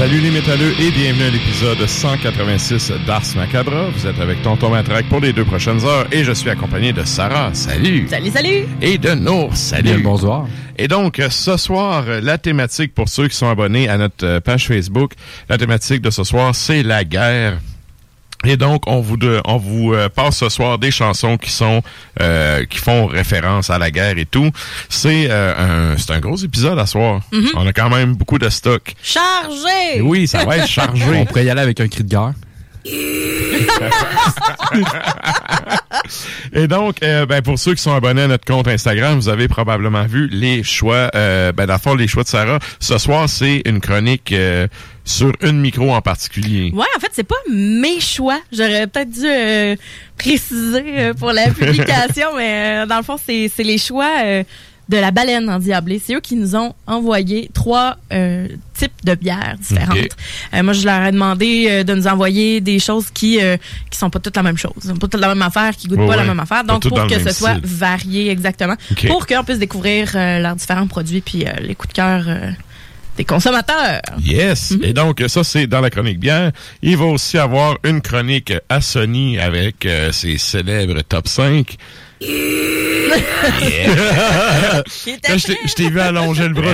Salut les métalleux et bienvenue à l'épisode 186 d'Ars Macabra. Vous êtes avec Tonton Matraque pour les deux prochaines heures et je suis accompagné de Sarah. Salut! Salut, salut! Et de Nour. Salut! bonsoir. Et donc, euh, ce soir, euh, la thématique pour ceux qui sont abonnés à notre euh, page Facebook, la thématique de ce soir, c'est la guerre. Et donc, on vous de- on vous euh, passe ce soir des chansons qui sont euh, qui font référence à la guerre et tout. C'est euh, un c'est un gros épisode à soir. On a quand même beaucoup de stock. Chargé! Et oui, ça va être chargé. On pourrait y aller avec un cri de guerre. Et donc, euh, ben, pour ceux qui sont abonnés à notre compte Instagram, vous avez probablement vu les choix, euh, ben, dans le fond, les choix de Sarah. Ce soir, c'est une chronique euh, sur une micro en particulier. Ouais, en fait, c'est pas mes choix. J'aurais peut-être dû euh, préciser pour la publication, mais dans le fond, c'est les choix de la baleine endiablée. C'est eux qui nous ont envoyé trois types de bières différentes. Euh, moi, je leur ai demandé euh, de nous envoyer des choses qui euh, qui sont pas toutes la même chose, pas toutes la même affaire, qui goûtent Ouais, pas la même affaire. Donc, pour que ce soit varié exactement, pour qu'on puisse découvrir euh, leurs différents produits puis les coups de cœur des consommateurs. Yes. Et donc, ça, c'est dans la chronique bière. Il va aussi avoir une chronique à Sony avec euh, ses célèbres top 5. Je t'ai- vu allonger le bras,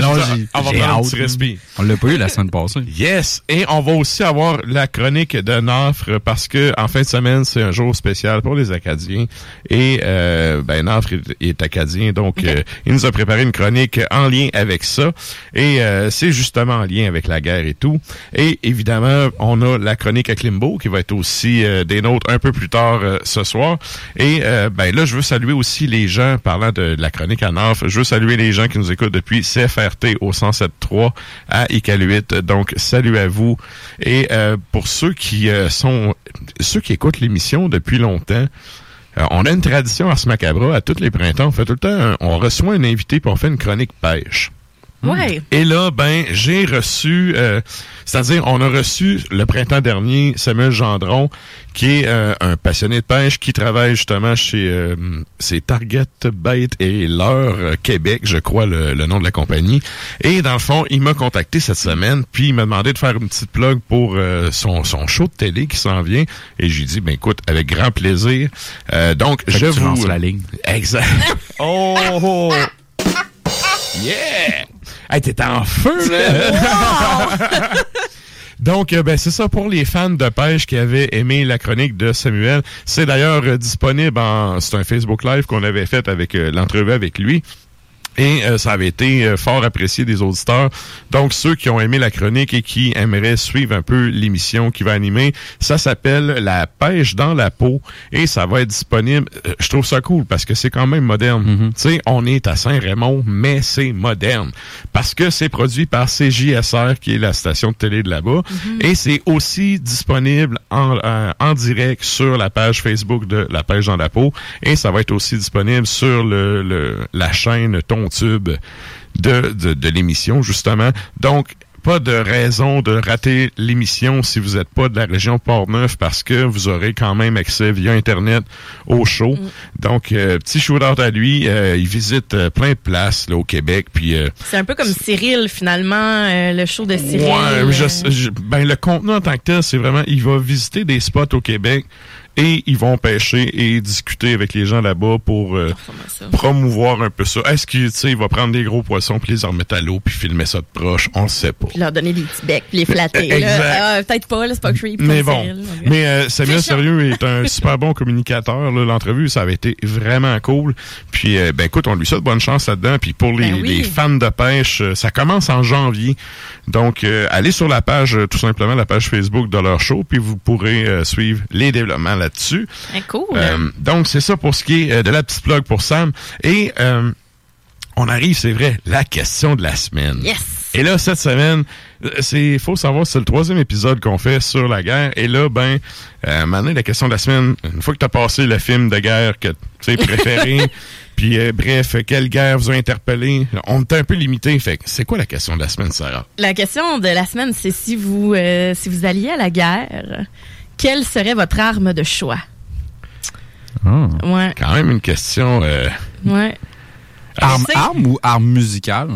on va prendre un petit respire. On l'a pas eu la semaine passée. Yes, et on va aussi avoir la chronique de Nafre parce que en fin de semaine c'est un jour spécial pour les Acadiens. Et euh, ben Nafre est, est acadien donc euh, il nous a préparé une chronique en lien avec ça. Et euh, c'est justement en lien avec la guerre et tout. Et évidemment on a la chronique à Klimbo qui va être aussi euh, des nôtres un peu plus tard euh, ce soir. Et euh, ben là je veux saluer aussi les gens parlant de la chronique à Nafre je veux saluer les gens qui nous écoutent depuis CFRT au 107.3 à Iqaluit. Donc, salut à vous. Et euh, pour ceux qui euh, sont ceux qui écoutent l'émission depuis longtemps, euh, on a une tradition à ce macabre à tous les printemps. On fait tout le temps, on reçoit un invité puis on fait une chronique pêche. Ouais. Et là, ben, j'ai reçu, euh, c'est-à-dire, on a reçu le printemps dernier Samuel Gendron, qui est euh, un passionné de pêche, qui travaille justement chez euh, c'est Target Bait et L'Heure euh, Québec, je crois le, le nom de la compagnie. Et dans le fond, il m'a contacté cette semaine, puis il m'a demandé de faire une petite plug pour euh, son, son show de télé qui s'en vient. Et j'ai dit, ben écoute, avec grand plaisir. Euh, donc, Fait je que tu vous... lances la ligne. Exact. oh! oh. Yeah! Hey, t'es en feu, là! Donc, euh, ben, c'est ça pour les fans de pêche qui avaient aimé la chronique de Samuel. C'est d'ailleurs euh, disponible en... C'est un Facebook Live qu'on avait fait avec euh, l'entrevue avec lui. Et euh, ça avait été euh, fort apprécié des auditeurs. Donc, ceux qui ont aimé la chronique et qui aimeraient suivre un peu l'émission qui va animer, ça s'appelle La pêche dans la peau et ça va être disponible. Euh, je trouve ça cool parce que c'est quand même moderne. Tu sais, on est à Saint-Raymond, mais c'est moderne parce que c'est produit par CJSR, qui est la station de télé de là-bas. Et c'est aussi disponible en, euh, en direct sur la page Facebook de La pêche dans la peau. Et ça va être aussi disponible sur le, le- la chaîne Ton Tube de, de, de l'émission, justement. Donc, pas de raison de rater l'émission si vous n'êtes pas de la région Port-Neuf parce que vous aurez quand même accès via Internet au show. Donc, euh, petit shout-out à lui. Euh, il visite euh, plein de places là, au Québec. Puis, C'est un peu comme Cyril, finalement, le show de Cyril. Ouais, je- je- ben, le contenu en tant que tel, c'est vraiment, il va visiter des spots au Québec et ils vont pêcher et discuter avec les gens là-bas pour euh, promouvoir un peu ça. Est-ce qu'il, tu sais, il va prendre des gros poissons puis les remettre à l'eau puis filmer ça de proche? On le sait pas. Puis leur donner des petits becs, puis les flatter. là. Ah, Peut-être pas, là, c'est pas creepy. Mais bon, là. mais euh, Samuel. Sérieux est un super bon communicateur. là. L'entrevue, ça avait été vraiment cool. Puis, euh, ben écoute, on lui souhaite bonne chance là-dedans. Puis pour les, Ben oui. les fans de pêche, euh, ça commence en janvier. Donc, euh, allez sur la page, euh, tout simplement la page Facebook de leur show, puis vous pourrez euh, suivre les développements là-dessus. Ah, cool. Euh, donc, c'est ça pour ce qui est euh, de la petite plug pour Sam. Et euh, on arrive, c'est vrai, la question de la semaine. yes! Et là, cette semaine, c'est faut savoir, c'est le troisième épisode qu'on fait sur la guerre. Et là, ben, euh, maintenant, la question de la semaine, une fois que tu as passé le film de guerre que tu sais préféré, puis euh, bref, quelle guerre vous a interpellé, on était un peu limité. Fait c'est quoi la question de la semaine, Sarah? La question de la semaine, c'est si vous, euh, si vous alliez à la guerre, quelle serait votre arme de choix? Ah. Ouais, Quand même une question... euh, ouais. Arme, arme ou arme musicale?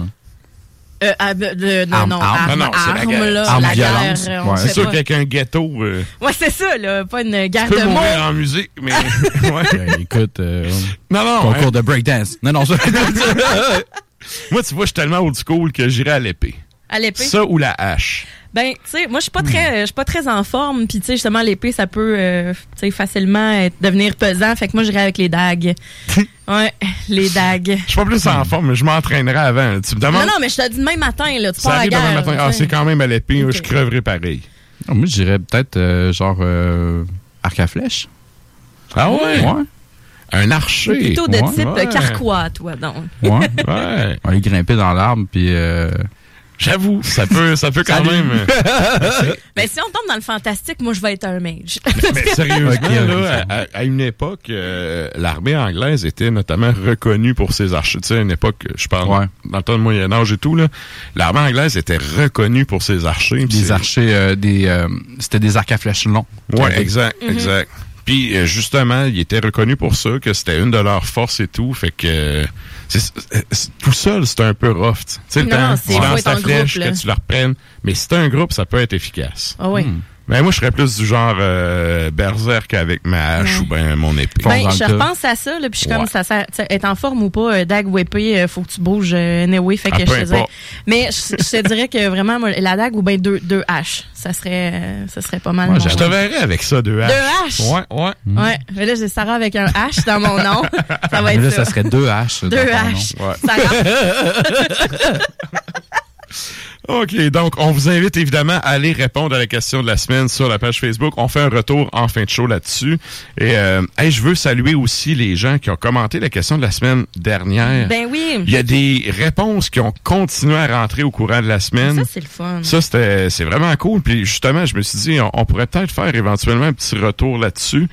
Euh, de- de- non, Arme, non, arme. arme, Non, non, c'est la arme, guerre. là, Arme la violence. guerre, Ouais. c'est sûr qu'avec un ghetto, euh, Ouais, c'est ça, là, pas une guerre tu peux de mots. en musique, mais... ouais. Ben, écoute, euh, Non, non, concours hein. de breakdance. Non, non, ça. moi, tu vois, je suis tellement old school que j'irais à l'épée. À l'épée? Ça ou la hache. Ben, tu sais, moi, je suis pas très, je suis pas très en forme. Puis, tu sais, justement, l'épée, ça peut, euh, tu sais, facilement être- devenir pesant. Fait que moi, j'irais avec les dagues. ouais, les dagues. Je suis pas plus en forme, mais je m'entraînerai avant. Tu me demandes... Non, non, mais je te dis demain matin, là, tu Ça pars à la arrive guerre. demain matin. là, Ah, c'est quand même à l'épée. Ok. Je creverai pareil. Moi, je dirais peut-être euh, genre euh, arc à flèche. Ah ouais? Ouais. Un archer. Plutôt de Ouais, type ouais. carquois, toi, donc. Ouais. Ouais. Aller grimper dans l'arbre, puis... J'avoue, ça peut, ça peut quand Salut. même. euh, Ben, si on tombe dans le fantastique, moi, je vais être un mage. Mais sérieusement, là, à, à une époque, euh, l'armée anglaise était notamment reconnue pour ses archers. Tu sais, à une époque, je parle Ouais. dans le temps du Moyen Âge et tout, là, l'armée anglaise était reconnue pour ses archers. Des archers, euh, des... euh, C'était des arcs à flèches longs. Ouais, exact, Mhm. exact. Puis euh, justement, ils étaient reconnus pour ça, que c'était une de leurs forces et tout. Fait que euh, tout seul, c'est un peu rough. Tu sais, le temps, tu lances ta flèche, que tu la reprennes. Mais si t'as un groupe, ça peut être efficace. Ah oui. Hmm. Mais moi, je serais plus du genre euh, berserk avec ma hache Ouais. ou ben mon épée. Ben, je repense à ça, là, puis je suis comme, Ouais. ça sert, être en forme ou pas, euh, dague ou épée, euh, faut que tu bouges, euh, anyway, fait Ah, que je importe. Mais je, je te dirais que vraiment, moi, la dague ou bien deux, deux haches, ça serait, euh, ça serait pas mal. Ouais, Je te verrais avec ça, deux haches. haches? Ouais, ouais. Ouais, mais là, j'ai Sarah avec un H dans mon nom. ça va être là, ça. ça serait deux haches. Deux haches. Ouais. Sarah, OK, donc on vous invite évidemment à aller répondre à la question de la semaine sur la page Facebook. On fait un retour en fin de show là-dessus. Et euh, hey, je veux saluer aussi les gens qui ont commenté la question de la semaine dernière. ben oui. Il y a des réponses qui ont continué à rentrer au courant de la semaine. Ça, c'est le fun. Ça, c'était, c'est vraiment cool. Puis justement, je me suis dit, on, on pourrait peut-être faire éventuellement un petit retour là-dessus.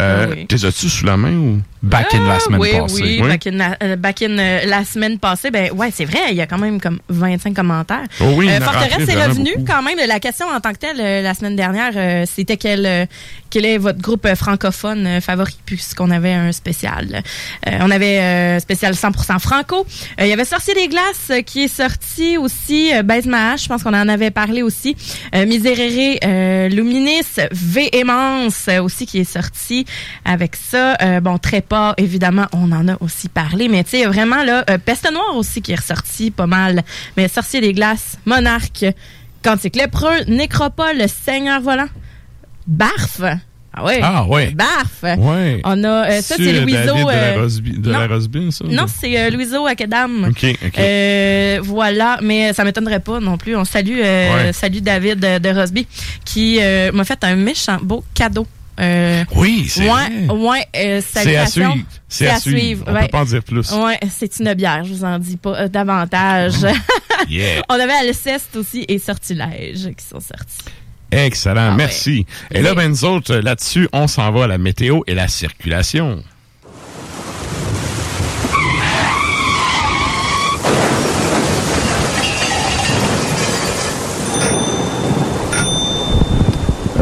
Euh, Ah oui. T'es as-tu sous la main ou? Back in la semaine oui, passée. Oui, Oui. back in, la, euh, back in, euh, la semaine passée. Ben ouais, c'est vrai, il y a quand même comme 25 commentaires. Oh oui, a Forteresse est revenu quand même. La question en tant que telle, euh, la semaine dernière, euh, c'était quel, euh, quel est votre groupe euh, francophone euh, favori, puisqu'on avait un spécial. Euh, on avait euh, spécial 100% franco. Euh, Il y avait Sorcier des Glaces euh, qui est sorti aussi. Euh, Baise ma hache, je pense qu'on en avait parlé aussi. Euh, Miserere euh, Luminis, Véhémence euh, aussi qui est sorti avec ça. Euh, bon, Évidemment, on en a aussi parlé. Mais tu sais, vraiment, là, euh, Peste Noire aussi qui est ressorti pas mal. Mais Sorcier des Glaces, Monarque, Cantique Lépreux, Nécropole, Seigneur Volant, Barf. Ah ouais. Ah ouais. Barf. Ouais. On a, euh, ça, C'est David Louiseau. de la euh, Rosby- de non. la ça? non, c'est euh, Louiseau Acadam. OK, OK. Euh, voilà, mais ça m'étonnerait pas non plus. On salue, euh, Ouais. salue David de, de Rosby qui euh, m'a fait un méchant beau cadeau. Euh, oui, c'est ouais, ouais, euh, C'est à suivre. C'est à suivre. On ouais. peut pas en dire plus. Ouais, c'est une bière, je vous en dis pas euh, davantage. Yeah. On avait Alceste aussi et Sortilège qui sont sortis. Excellent, Ah merci. Et là, ben nous autres, là-dessus, on s'en va à la météo et la circulation.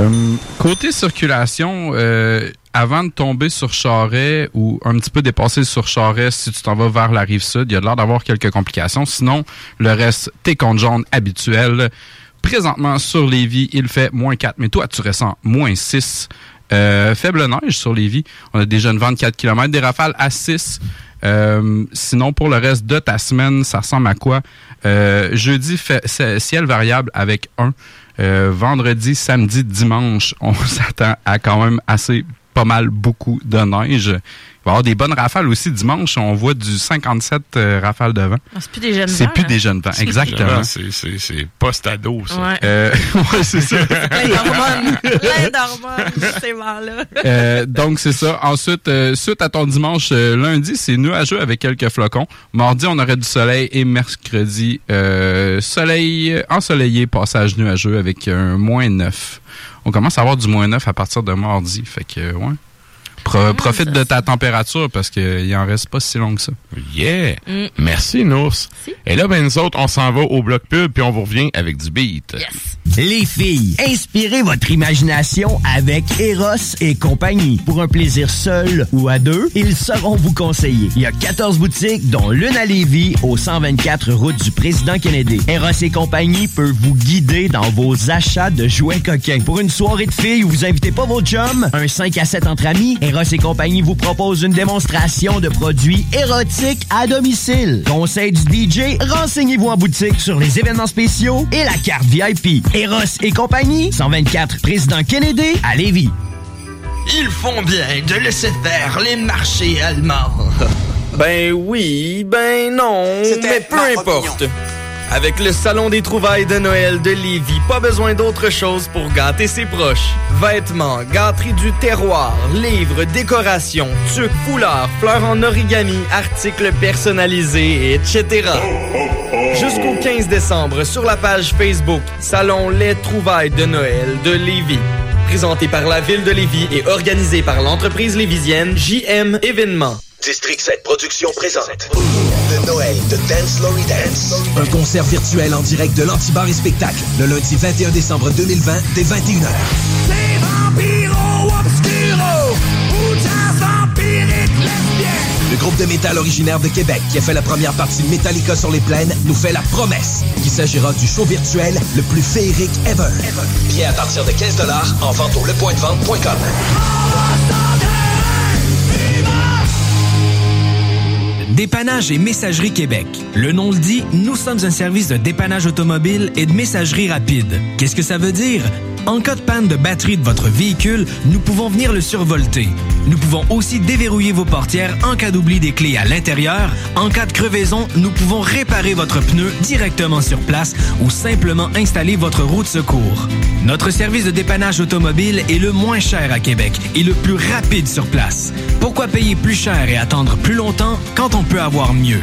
Euh, côté circulation, euh, avant de tomber sur Charret ou un petit peu dépasser sur Charret, si tu t'en vas vers la rive sud, il y a l'air d'avoir quelques complications. Sinon, le reste, tes comptes jaunes habituels. Présentement, sur Lévis, il fait moins 4, mais toi, tu ressens moins 6. Euh, faible neige sur Lévis. On a déjà une 24 km, des rafales à 6. Euh, sinon, pour le reste de ta semaine, ça ressemble à quoi? Jeudi, ciel variable avec 1. Euh, vendredi, samedi, dimanche, on s'attend à quand même assez pas mal beaucoup de neige. Il va y avoir des bonnes rafales aussi dimanche. On voit du 57 euh, rafales de vent. Ah, c'est plus des jeunes C'est vents, plus hein. des jeunes vents, exactement. C'est, c'est, c'est post-ado, ça. Ouais. Euh, ouais, c'est ça. Plein d'hormones. Plein d'hormones, ces vents-là. Euh, donc c'est ça. Ensuite, euh, suite à ton dimanche, euh, lundi, c'est nuageux avec quelques flocons. Mardi, on aurait du soleil et mercredi, euh, soleil ensoleillé, passage nuageux avec un moins 9. On commence à avoir du moins 9 à partir de mardi. Fait que, ouais. Pro- profite de ta température parce qu'il en reste pas si long que ça. Yeah. Mm. Merci, Nours. Si. Et là, ben nous autres, on s'en va au bloc pub, puis on vous revient avec du beat. Yes. Les filles, inspirez votre imagination avec Eros et compagnie. Pour un plaisir seul ou à deux, ils sauront vous conseiller. Il y a 14 boutiques, dont l'une à Lévis, au 124 route du Président Kennedy. Eros et compagnie peut vous guider dans vos achats de jouets coquins. Pour une soirée de filles où vous invitez pas vos chums, un 5 à 7 entre amis, Eros et compagnie vous propose une démonstration de produits érotiques à domicile. Conseil du DJ, renseignez-vous en boutique sur les événements spéciaux et la carte VIP. Eros et compagnie, 124 Président Kennedy à Lévis. Ils font bien de laisser faire les marchés allemands. Ben oui, ben non, mais peu importe. Avec le Salon des trouvailles de Noël de Lévis, pas besoin d'autre chose pour gâter ses proches. Vêtements, gâteries du terroir, livres, décorations, tuques, foulards, fleurs en origami, articles personnalisés, etc. Jusqu'au 15 décembre sur la page Facebook Salon Les trouvailles de Noël de Lévis. Présenté par la ville de Lévis et organisé par l'entreprise lévisienne JM Événements. District 7 Productions présente de Noël de Dance Lory Dance. Un concert virtuel en direct de l'Antibar et Spectacle le lundi 21 décembre 2020 dès 21h. C'est Vampiro Obscuro ou jazz vampirique lesbien. Le groupe de métal originaire de Québec qui a fait la première partie de Metallica sur les plaines nous fait la promesse qu'il s'agira du show virtuel le plus féerique ever. Billets à partir de 15 en vente au lepointdevente.com. Dépannage et Messagerie Québec. Le nom le dit, nous sommes un service de dépannage automobile et de messagerie rapide. Qu'est-ce que ça veut dire? En cas de panne de batterie de votre véhicule, nous pouvons venir le survolter. Nous pouvons aussi déverrouiller vos portières en cas d'oubli des clés à l'intérieur. En cas de crevaison, nous pouvons réparer votre pneu directement sur place ou simplement installer votre roue de secours. Notre service de dépannage automobile est le moins cher à Québec et le plus rapide sur place. Pourquoi payer plus cher et attendre plus longtemps quand on peut avoir mieux?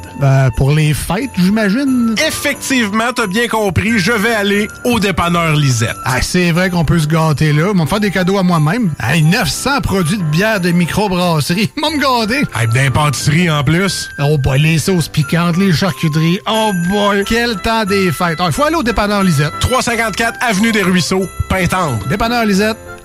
Ben, pour les fêtes, j'imagine. Effectivement, t'as bien compris, je vais aller au dépanneur Lisette. Ah, c'est vrai qu'on peut se gâter là. Ils vont me faire des cadeaux à moi-même. Hey, 900 produits de bière de microbrasserie. Vont me gâter. Hey, d'impantisserie en plus. Oh boy, les sauces piquantes, les charcuteries. Oh boy, quel temps des fêtes. Il faut aller au dépanneur Lisette. 354 Avenue des Ruisseaux, Pintendre. Dépanneur Lisette.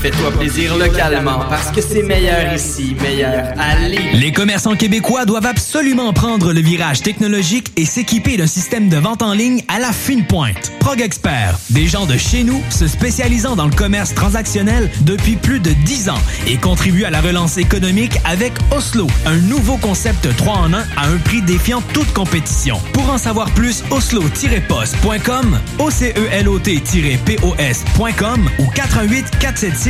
Fais-toi plaisir localement parce que c'est meilleur ici, meilleur à Lévis. Les commerçants québécois doivent absolument prendre le virage technologique et s'équiper d'un système de vente en ligne à la fine pointe. Prog Expert, des gens de chez nous se spécialisant dans le commerce transactionnel depuis plus de 10 ans et contribuent à la relance économique avec Oslo, un nouveau concept 3 en 1 à un prix défiant toute compétition. Pour en savoir plus, oslo-post.com, OCELOT-POS.com ou 88 476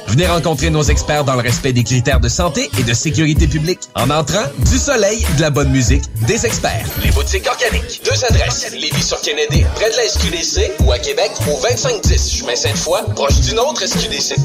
Venez rencontrer nos experts dans le respect des critères de santé et de sécurité publique. En entrant, du soleil, de la bonne musique, des experts. Les boutiques organiques. Deux adresses. Lévis sur Kennedy, près de la SQDC, ou à Québec, au 2510 chemin Sainte-Foy, proche d'une autre SQDC.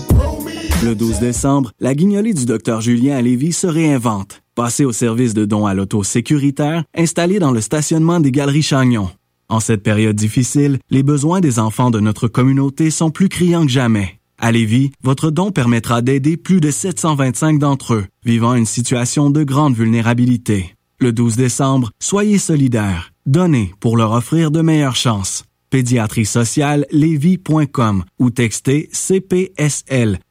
Le 12 décembre, la guignolée du docteur Julien à Lévis se réinvente. Passez au service de dons à l'auto sécuritaire installé dans le stationnement des Galeries Chagnon. En cette période difficile, les besoins des enfants de notre communauté sont plus criants que jamais. À Lévis, votre don permettra d'aider plus de 725 d'entre eux vivant une situation de grande vulnérabilité. Le 12 décembre, soyez solidaires. Donnez pour leur offrir de meilleures chances. Pédiatrie sociale ou textez CPSL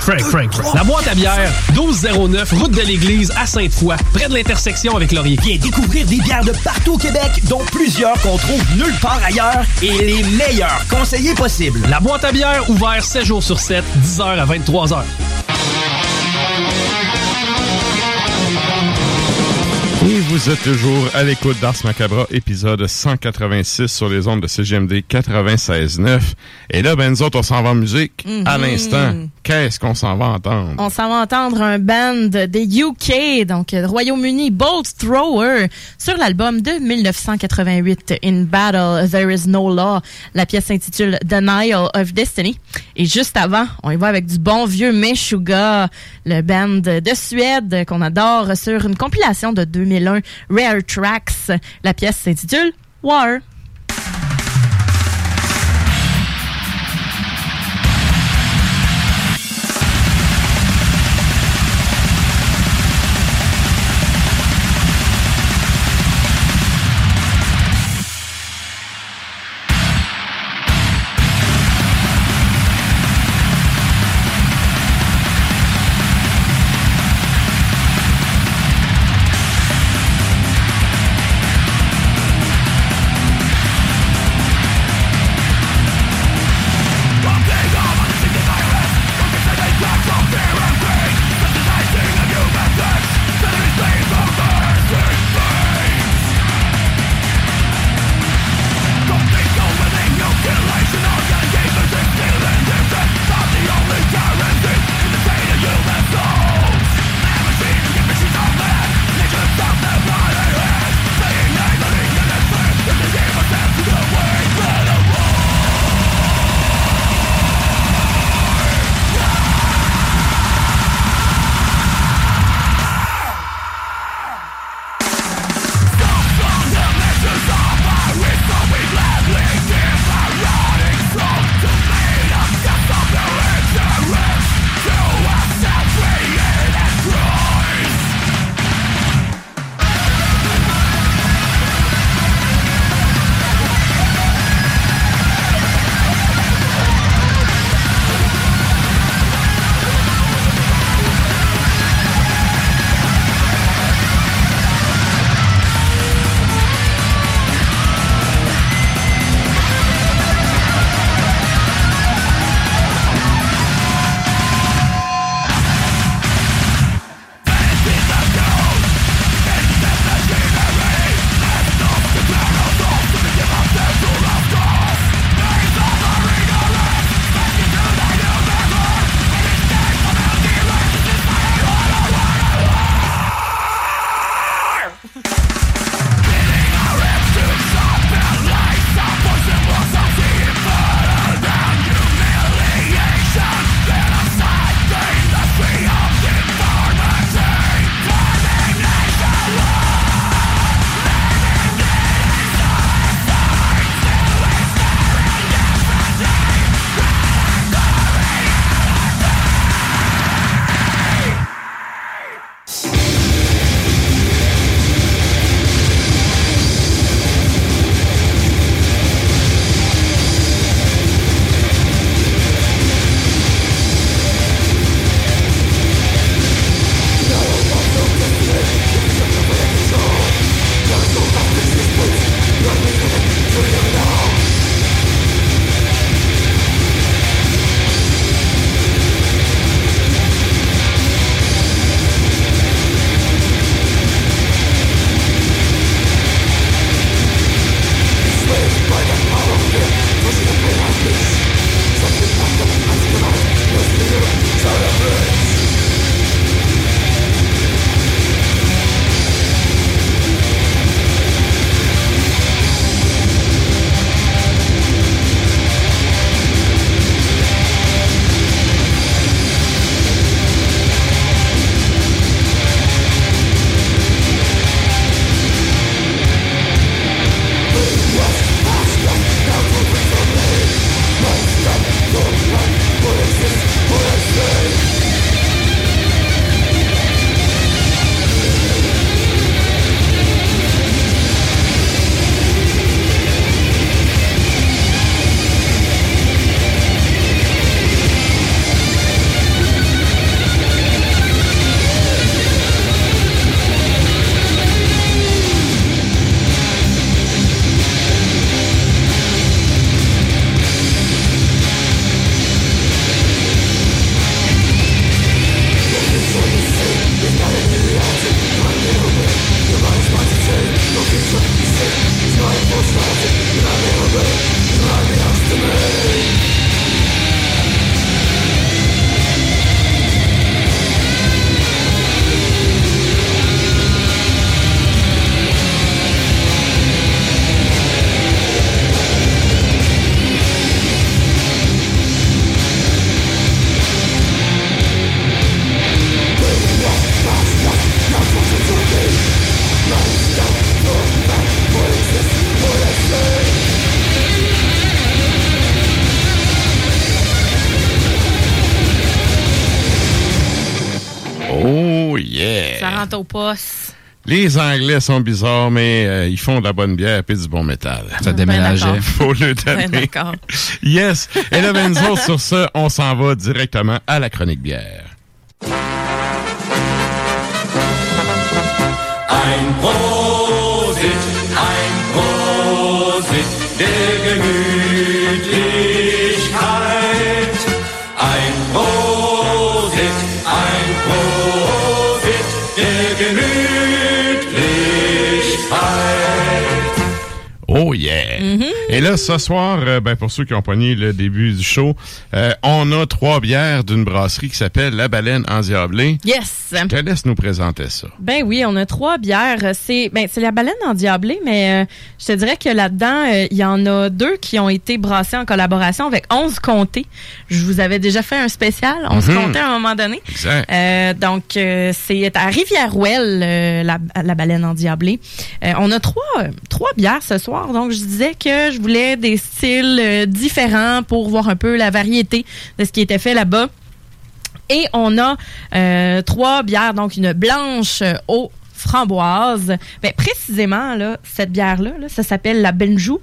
Frank, Frank, Frank. La boîte à bière, 1209, route de l'église à Sainte-Foy, près de l'intersection avec Laurier. Viens découvrir des bières de partout au Québec, dont plusieurs qu'on trouve nulle part ailleurs et les meilleurs conseillers possibles. La boîte à bière, ouvert 7 jours sur 7, 10h à 23h. Et vous êtes toujours à l'écoute d'Ars Macabra, épisode 186 sur les ondes de CGMD 96.9. Et là, ben, nous autres, on s'en va en musique. Mhm. À l'instant, qu'est-ce qu'on s'en va entendre? On s'en va entendre un band des UK, donc Royaume-Uni, Bolt Thrower, sur l'album de 1988, In Battle, There Is No Law. La pièce s'intitule Denial of Destiny. Et juste avant, on y va avec du bon vieux Meshuga, le band de Suède qu'on adore sur une compilation de 2001, Rare Tracks. La pièce s'intitule War. Les Anglais sont bizarres, mais euh, ils font de la bonne bière et du bon métal. Ça déménageait. d'accord. Faut le Ben, donner. d'accord. Yes. Et là, Benzo, sur ça, on s'en va directement à la chronique bière. Ein Prosit, ein Prosit der Gemütlichkeit. Oh yeah! Mm-hmm. Et là, ce soir, euh, ben, pour ceux qui ont pogné le début du show, euh, on a trois bières d'une brasserie qui s'appelle La Baleine Endiablée. Yes! Je te laisse nous présenter ça. Ben oui, on a trois bières. C'est ben c'est la baleine endiablée, mais euh, je te dirais que là-dedans, il y en a deux qui ont été brassées en collaboration avec 11 comtés. Je vous avais déjà fait un spécial, 11 Mhm. comtés à un moment donné. Exact. Euh, donc, c'est à Rivière-Ouelle, la, la baleine endiablée. On a trois, trois bières ce soir. Donc, je disais que je voulais des styles euh, différents pour voir un peu la variété de ce qui était fait là-bas. Et on a euh, trois bières, donc une blanche euh, aux framboises. Ben, précisément, là, cette bière-là, là, ça s'appelle la Benjou.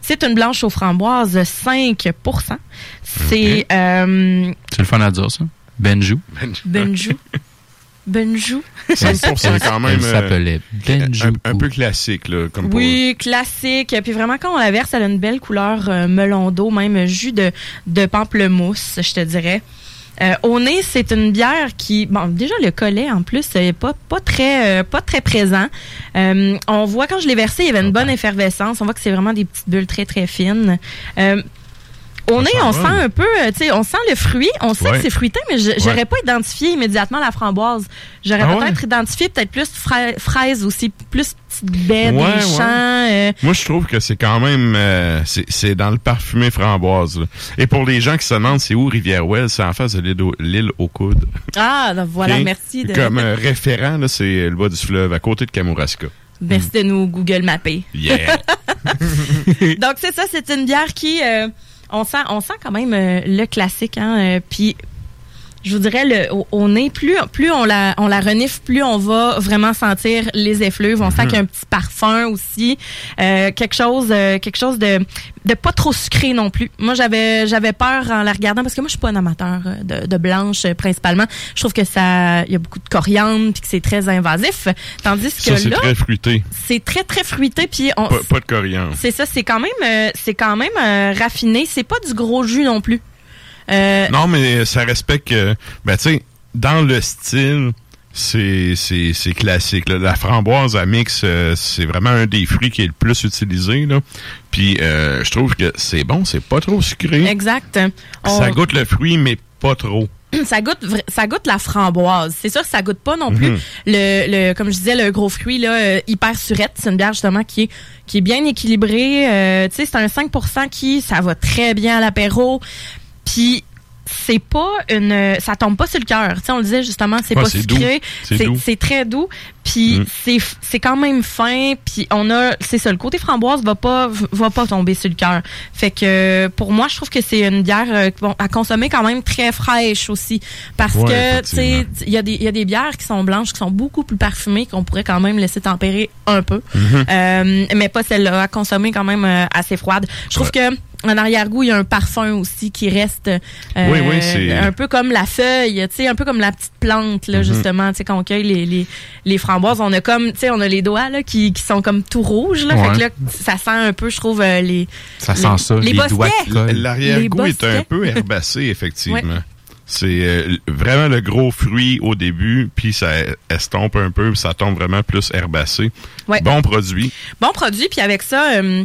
C'est une blanche aux framboises 5% C'est euh, C'est le fun à dire, ça. Benjou. Benjou. Benjou. 5% quand même. Elle s'appelait Benjou. Un, un peu classique, là. Comme pour- Oui, classique. Puis vraiment, quand on la verse, elle a une belle couleur euh, melon d'eau, même jus de, de pamplemousse, je te dirais. Euh, au nez, c'est une bière qui, bon, déjà le collet en plus, est pas pas très euh, pas très présent. Euh, on voit quand je l'ai versé, il y avait une bonne effervescence. On voit que c'est vraiment des petites bulles très très fines. Au nez, sent on sent un peu, euh, tu sais, on sent le fruit, on sait Ouais. que c'est fruité, mais je- j'aurais Ouais. pas identifié immédiatement la framboise. J'aurais Ah ouais? peut-être identifié peut-être plus fra- fraise aussi, plus petite Ouais, des champs. euh, Moi, je trouve que c'est quand même... euh, c'est- dans le parfumé framboise. là. Et pour les gens qui se demandent c'est où Rivière-Ouelle, c'est en face de l'île aux coudes. Ah, donc voilà, Ok? merci de, Comme euh, référent, c'est le bas du fleuve, à côté de Kamouraska. merci de nous Google Mapper. Yeah! Donc c'est ça, c'est une bière qui on sent on sent quand même euh, le classique hein, euh, puis je vous dirais le au, au nez plus plus on la on la renifle plus on va vraiment sentir les effluves on sent Mhm. qu'il y a un petit parfum aussi euh, quelque chose euh, quelque chose de de pas trop sucré non plus moi j'avais j'avais peur en la regardant parce que moi je suis pas un amateur euh, de, de blanche euh, principalement je trouve que ça il y a beaucoup de coriandre puis que c'est très invasif tandis que Ça, c'est très fruité. c'est très très fruité puis on Pas, pas de coriandre. c'est ça, c'est quand même, euh, c'est quand même euh, raffiné. C'est pas du gros jus non plus. Euh, Non, mais ça respecte ben, tu sais, dans le style, c'est, c'est, c'est classique. là. La framboise à mix, euh, c'est vraiment un des fruits qui est le plus utilisé. Là. Puis, euh, je trouve que c'est bon, c'est pas trop sucré. Exact. On- Ça goûte le fruit, mais pas trop. ça goûte, ça goûte la framboise. C'est sûr que ça goûte pas non plus Mhm. le, le, comme je disais, le gros fruit là, euh, hyper surette. C'est une bière justement qui est, qui est bien équilibrée. Euh, tu sais, c'est un 5% qui, ça va très bien à l'apéro. Puis c'est pas une, ça tombe pas sur le cœur. Tu sais, on le disait justement, c'est Ouais, pas sucré. C'est très doux. Puis Mm. c'est c'est quand même fin. Puis on a, c'est ça, le côté framboise va pas va pas tomber sur le cœur. Fait que pour moi, je trouve que c'est une bière euh, bon, à consommer quand même très fraîche aussi, parce Ouais, que tu sais, il y a des il y a des bières qui sont blanches qui sont beaucoup plus parfumées qu'on pourrait quand même laisser tempérer un peu, Mhm. Euh, mais pas celle-là à consommer quand même euh, assez froide. Je trouve que en arrière-goût, il y a un parfum aussi qui reste euh, Oui, oui, c'est- un peu comme la feuille, tu sais, un peu comme la petite plante là Mhm. justement, tu sais quand on cueille les, les, les framboises, on a comme tu sais on a les doigts là qui, qui sont comme tout rouges là, Ouais. fait que là ça sent un peu je trouve euh, les Ça les- sent ça, les doigts. L'arrière-goût est un peu herbacé, effectivement. C'est euh, vraiment le gros fruit au début, puis ça estompe un peu, ça tombe vraiment plus herbacé. Ouais. Bon produit. Bon produit, puis avec ça, euh,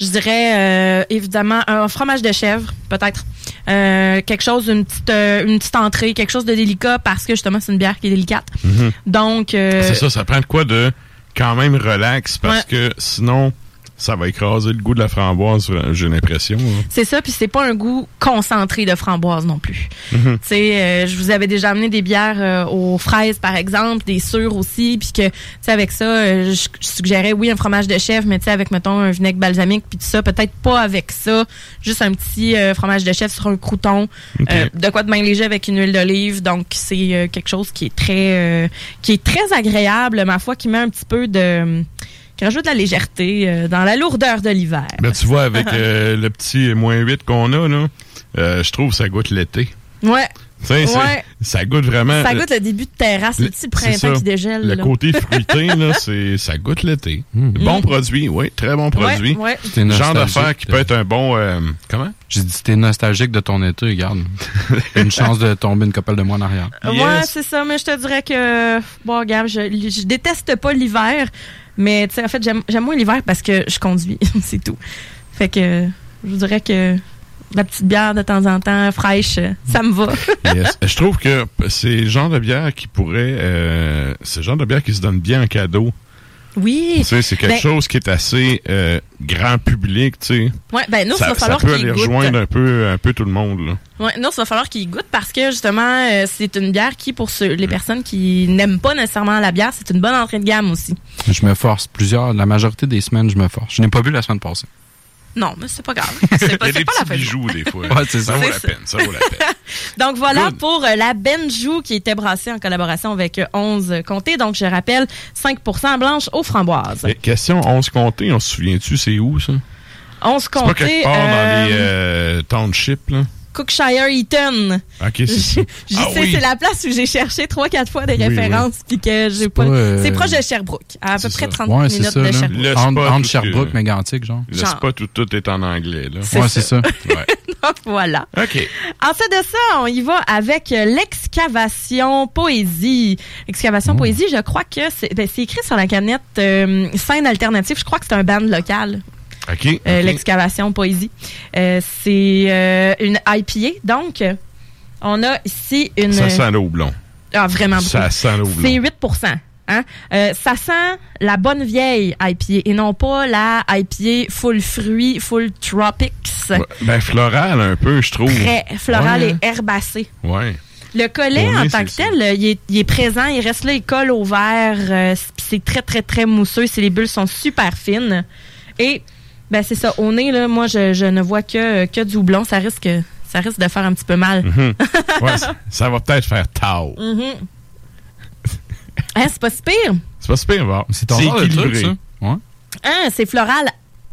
je dirais euh, évidemment un fromage de chèvre, peut-être. Euh, quelque chose, une petite, euh, une petite entrée, quelque chose de délicat parce que justement c'est une bière qui est délicate. Mhm. Donc, euh, C'est ça, ça prend de quoi de quand même relax, parce Ouais. que sinon, ça va écraser le goût de la framboise, j'ai l'impression. hein. C'est ça, puis c'est pas un goût concentré de framboise non plus. Tu sais, euh, je vous avais déjà amené des bières euh, aux fraises, par exemple, des sûres aussi, puis que, tu sais, avec ça, euh, je, suggérais, oui, un fromage de chèvre, mais tu sais, avec, mettons, un vinaigre balsamique, puis tout ça, peut-être pas avec ça, juste un petit euh, fromage de chèvre sur un crouton, Ok. euh, de quoi de bien léger avec une huile d'olive, donc c'est quelque chose qui est très, euh, qui est très agréable, ma foi, qui met un petit peu de, qui rajoute de la légèreté euh, dans la lourdeur de l'hiver. Ben, tu vois, avec euh, le petit moins 8 qu'on a, là, euh, je trouve que ça goûte l'été. Ouais. Ouais. ça goûte vraiment. Ça goûte le début de terrasse, le, le- petit printemps qui dégèle. Le là. côté fruité, là, c'est, ça goûte l'été. Bon produit, oui, très bon produit. ouais. Le genre nostalgique, d'affaire qui peut être un bon. euh, comment? J'ai dit, t'es nostalgique de ton été, regarde. une chance de tomber une couple de mois en arrière. Ouais, c'est ça, mais je te dirais que, bon, regarde, je, je déteste pas l'hiver, mais tu sais, en fait, j'aime moins l'hiver parce que je conduis, c'est tout. Fait que, je vous dirais que la petite bière de temps en temps, fraîche, ça me va. Je trouve que c'est le genre de bière qui pourrait. euh, c'est le genre de bière qui se donne bien en cadeau. Oui. Tu sais, c'est quelque Ben, chose qui est assez euh, grand public, tu sais. Ouais, ben nous, ça, il va ça falloir peut qu'il aller goûte. rejoindre un peu, un peu tout le monde, là. Ouais, non, ça va falloir qu'il goûte parce que justement, euh, c'est une bière qui, pour ceux, les personnes qui n'aiment pas nécessairement la bière, c'est une bonne entrée de gamme aussi. Je me force. Plusieurs, la majorité des semaines, je me force. Je n'ai pas vu la semaine passée. Non, mais c'est pas grave. C'est pas, Il y a c'est des pas la du bijoux, des fois. Ouais, c'est ça. vaut la ça. peine, ça vaut la peine. Donc voilà pour euh, la Benjou qui était brassée en collaboration avec euh, 11 comtés. Donc je rappelle, 5% blanche aux framboises. Et question 11 comtés, on se souvient-tu, c'est où, ça? 11 C'est pas comtés, quelque part dans euh, les euh, townships, là? Cookshire Eaton. Ok, c'est ça. Je Ah sais, oui. c'est la place où j'ai cherché 3-4 fois des Oui, références que j'ai pas. pas, euh, C'est proche de Sherbrooke, à peu c'est près ça. 30 Ouais, c'est minutes ça, de. Sherbrooke. Le Entre, entre Sherbrooke, que- mégantic, genre. Le Genre. spot où tout est en anglais, là. C'est Ouais, ça. c'est ça. Ouais. Donc voilà. OK. Ensuite de ça, on y va avec l'excavation poésie. Excavation poésie, je crois que c'est ben, c'est écrit sur la canette euh, scène alternative. Je crois que c'est un band local. Euh. L'excavation poésie. Euh, c'est euh, une IPA. Donc, on a ici une. Ça sent le houblon. Ah, vraiment beaucoup. Ça sent le C'est houblon. 8 Hein? Euh, ça sent la bonne vieille IPA et non pas la IPA full fruits, full tropics. Ouais, Ben, floral, un peu, je trouve. Très floral Ouais. et herbacé. Ouais. Le collet, en tant que c'est tel, il est, il est présent, il reste là, il colle au verre. euh, c'est très, très, très mousseux. C'est- Les bulles sont super fines. Et, ben, c'est ça. Au nez, là, moi, je, je ne vois que, que du houblon. Ça risque, ça risque de faire un petit peu mal. Mhm. Ouais, ça, ça va peut-être faire tao. Mhm. Hein, c'est pas si pire. C'est pas super bon. C'est ton de truc, ça? Ouais. Hein, c'est floral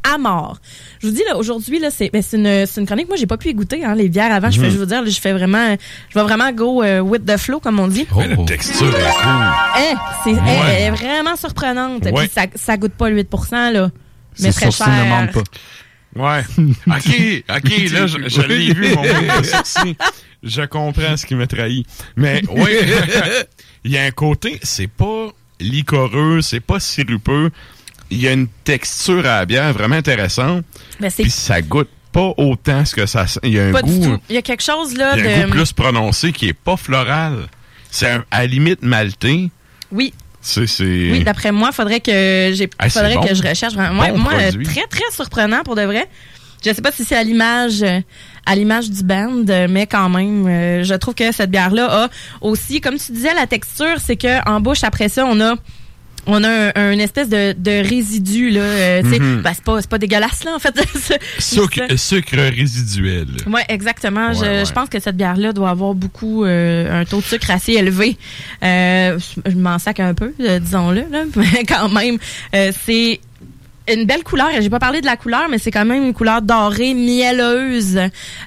à mort. Je vous dis, là, aujourd'hui, là, c'est, ben, c'est une, c'est une chronique. Moi, j'ai pas pu y goûter, hein, les bières avant. Je fais, Mhm. je veux dire, là, je fais vraiment, je vais vraiment go euh, with the flow, comme on dit. Mais la texture est cool. Hein, c'est, elle- est vraiment surprenante. Ouais. Puis ça, ça goûte pas le 8% là. Mais très ne cher. mentent pas. Ouais. OK, OK, là, je, je l'ai vu, mon mot de sourcil. Je comprends ce qui m'a trahi. Mais oui, il y a un côté, c'est pas liquoreux, c'est pas sirupeux. Il y a une texture à la bière vraiment intéressante. Ben, c'est Puis ça goûte pas autant ce que ça sent. Il y a un pas du goût, tout. Il y a quelque chose, là, il y a un de. goût plus prononcé qui est pas floral. C'est un- à la limite maltais. Oui. Oui, d'après moi, faudrait que j'ai Ah, faudrait bon. que je recherche vraiment. Bon moi, produit. très très surprenant pour de vrai. Je sais pas si c'est à l'image euh, à l'image du band, mais quand même, euh, je trouve que cette bière là a aussi, comme tu disais, la texture, c'est que en bouche après ça, on a on a un, un espèce de, de résidu là, euh, tu sais, Mhm. ben, c'est pas c'est pas dégueulasse là en fait. Sucre, sucre résiduel. Oui, exactement. je, Ouais, je pense que cette bière-là doit avoir beaucoup euh, un taux de sucre assez élevé. Euh, je je m'en sac un peu, euh, disons-le, là, mais quand même, euh, c'est une belle couleur. J'ai pas parlé de la couleur, mais c'est quand même une couleur dorée, mielleuse.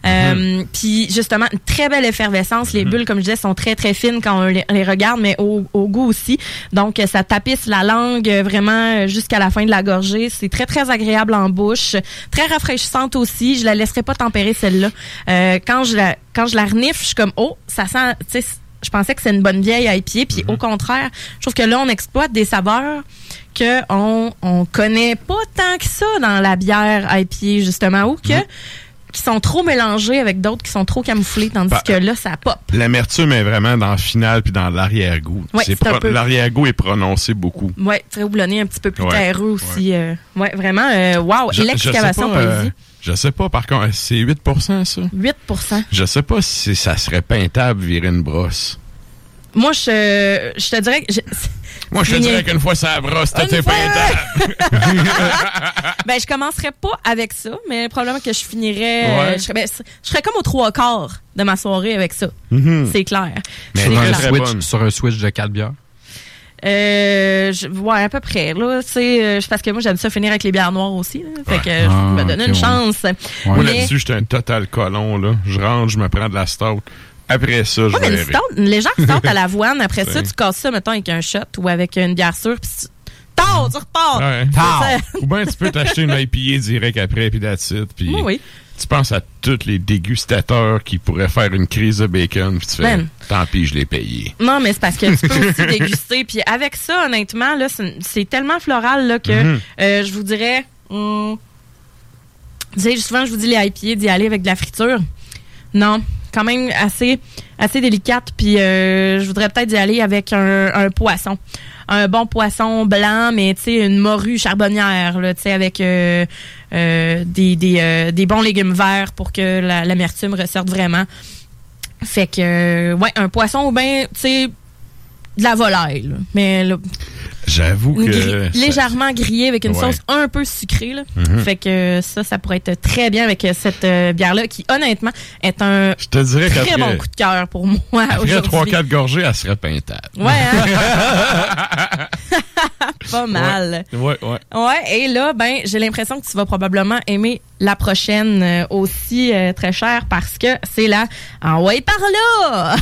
Euh, Puis justement, une très belle effervescence. Les bulles, comme je disais, sont très très fines quand on les, les regarde, mais au, au goût aussi. Donc, euh, ça tapisse la langue euh, vraiment jusqu'à la fin de la gorgée. C'est très très agréable en bouche, très rafraîchissante aussi. Je la laisserai pas tempérer celle-là. Euh, quand je la quand je la renifle, je suis comme oh, ça sent. Je pensais que c'est une bonne vieille IPA, puis au contraire, je trouve que là on exploite des saveurs que on on connaît pas tant que ça dans la bière IPA justement ou que qui sont trop mélangés avec d'autres qui sont trop camouflés, tandis Bah, que là, ça pop. L'amertume est vraiment dans le final puis dans l'arrière-goût. Ouais, L'arrière-goût est prononcé beaucoup. Ouais, très houblonné, un petit peu plus Ouais, terreux aussi. euh, ouais, vraiment, euh, wow, l'excavation pas, euh, poésie. Je sais pas, par contre, c'est 8% ça? 8% Je sais pas si ça serait peintable virer une brosse. Moi, je, je te dirais que... je- Moi, je te dirais qu'une fois ça brosse, tout Une est fois- peintable. ben, je commencerais pas avec ça, mais probablement que je finirais... Ouais. je, serais, ben, je serais comme aux trois quarts de ma soirée avec ça. Mhm. C'est clair. Mais sur, un switch, sur un switch de 4 bières? Euh, je, ouais, à peu près. Là, tu sais, euh, c'est parce que moi j'aime ça finir avec les bières noires aussi. là. fait que Ah, je me donne ok, une ouais. chance. Moi, Mais- là-dessus, j'étais un total colon, là. Je rentre, je me prends de la stout. Après ça, je Ouais, mais une stout, une légère stout à l'avoine. Après ça, tu casses ça, mettons, avec un shot ou avec une bière sûre. Puis tu- Tard, tu repars. Ouais. Ou bien tu peux t'acheter une IPA direct après, puis that's it. Puis Oui, oui. Tu penses à tous les dégustateurs qui pourraient faire une crise de bacon, puis tu fais, Ben. tant pis, je l'ai payé. Non, mais c'est parce que tu peux aussi déguster. Puis avec ça, honnêtement, là, c'est tellement floral là, que Mhm. euh, je vous dirais. sais, souvent, je vous dis les IPA d'y aller avec de la friture. Non, quand même assez, assez délicate. Puis euh, je voudrais peut-être y aller avec un, poisson. Un bon poisson blanc, mais tu sais, une morue charbonnière, tu sais, avec euh, euh, des, des, euh, des bons légumes verts pour que la- l'amertume ressorte vraiment. Fait que, ouais, un poisson ou bien, tu sais, de la volaille. Mais là, J'avoue que. légèrement grillée avec une Ouais. sauce un peu sucrée. Là. Mhm. Fait que ça, ça pourrait être très bien avec euh, cette euh, bière-là qui, honnêtement, est un Je te dirais très bon coup de cœur pour moi Après aujourd'hui. 3-4 gorgées, elle serait peintable. Ouais, hein? Pas mal. Ouais, ouais. Ouais, et là, ben, j'ai l'impression que tu vas probablement aimer la prochaine euh, aussi euh, très chère parce que c'est la Envoy par là.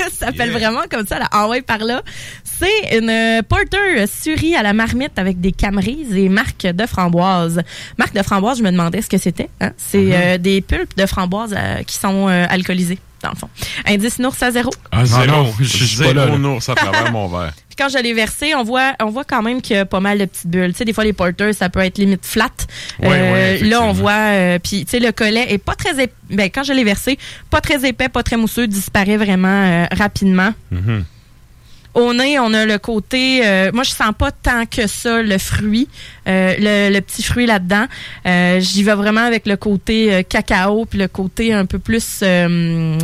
ça s'appelle vraiment comme ça, la Envoy par là. C'est une porter surie à la marmite avec des camerises et marque de framboise. Marque de framboise, je me demandais ce que c'était. Hein? C'est Mhm. euh, des pulpes de framboise euh, qui sont euh, alcoolisées, dans le fond. Indice Nours à zéro. Ah, zéro. non, je suis pas là, nours à travers mon verre. Puis quand je l'ai versé, on voit, on voit quand même qu'il y a pas mal de petites bulles. Tu sais, des fois, les porters, ça peut être limite flat. Ouais, ouais, là, on voit, euh, puis tu sais, le collet est pas très épais. Ben, quand je l'ai versé, pas très épais, pas très mousseux, disparaît vraiment euh, rapidement. Mhm. Au nez, on a le côté. euh, moi, je sens pas tant que ça le fruit, euh, le, le petit fruit là-dedans. Euh, J'y vais vraiment avec le côté cacao puis le côté un peu plus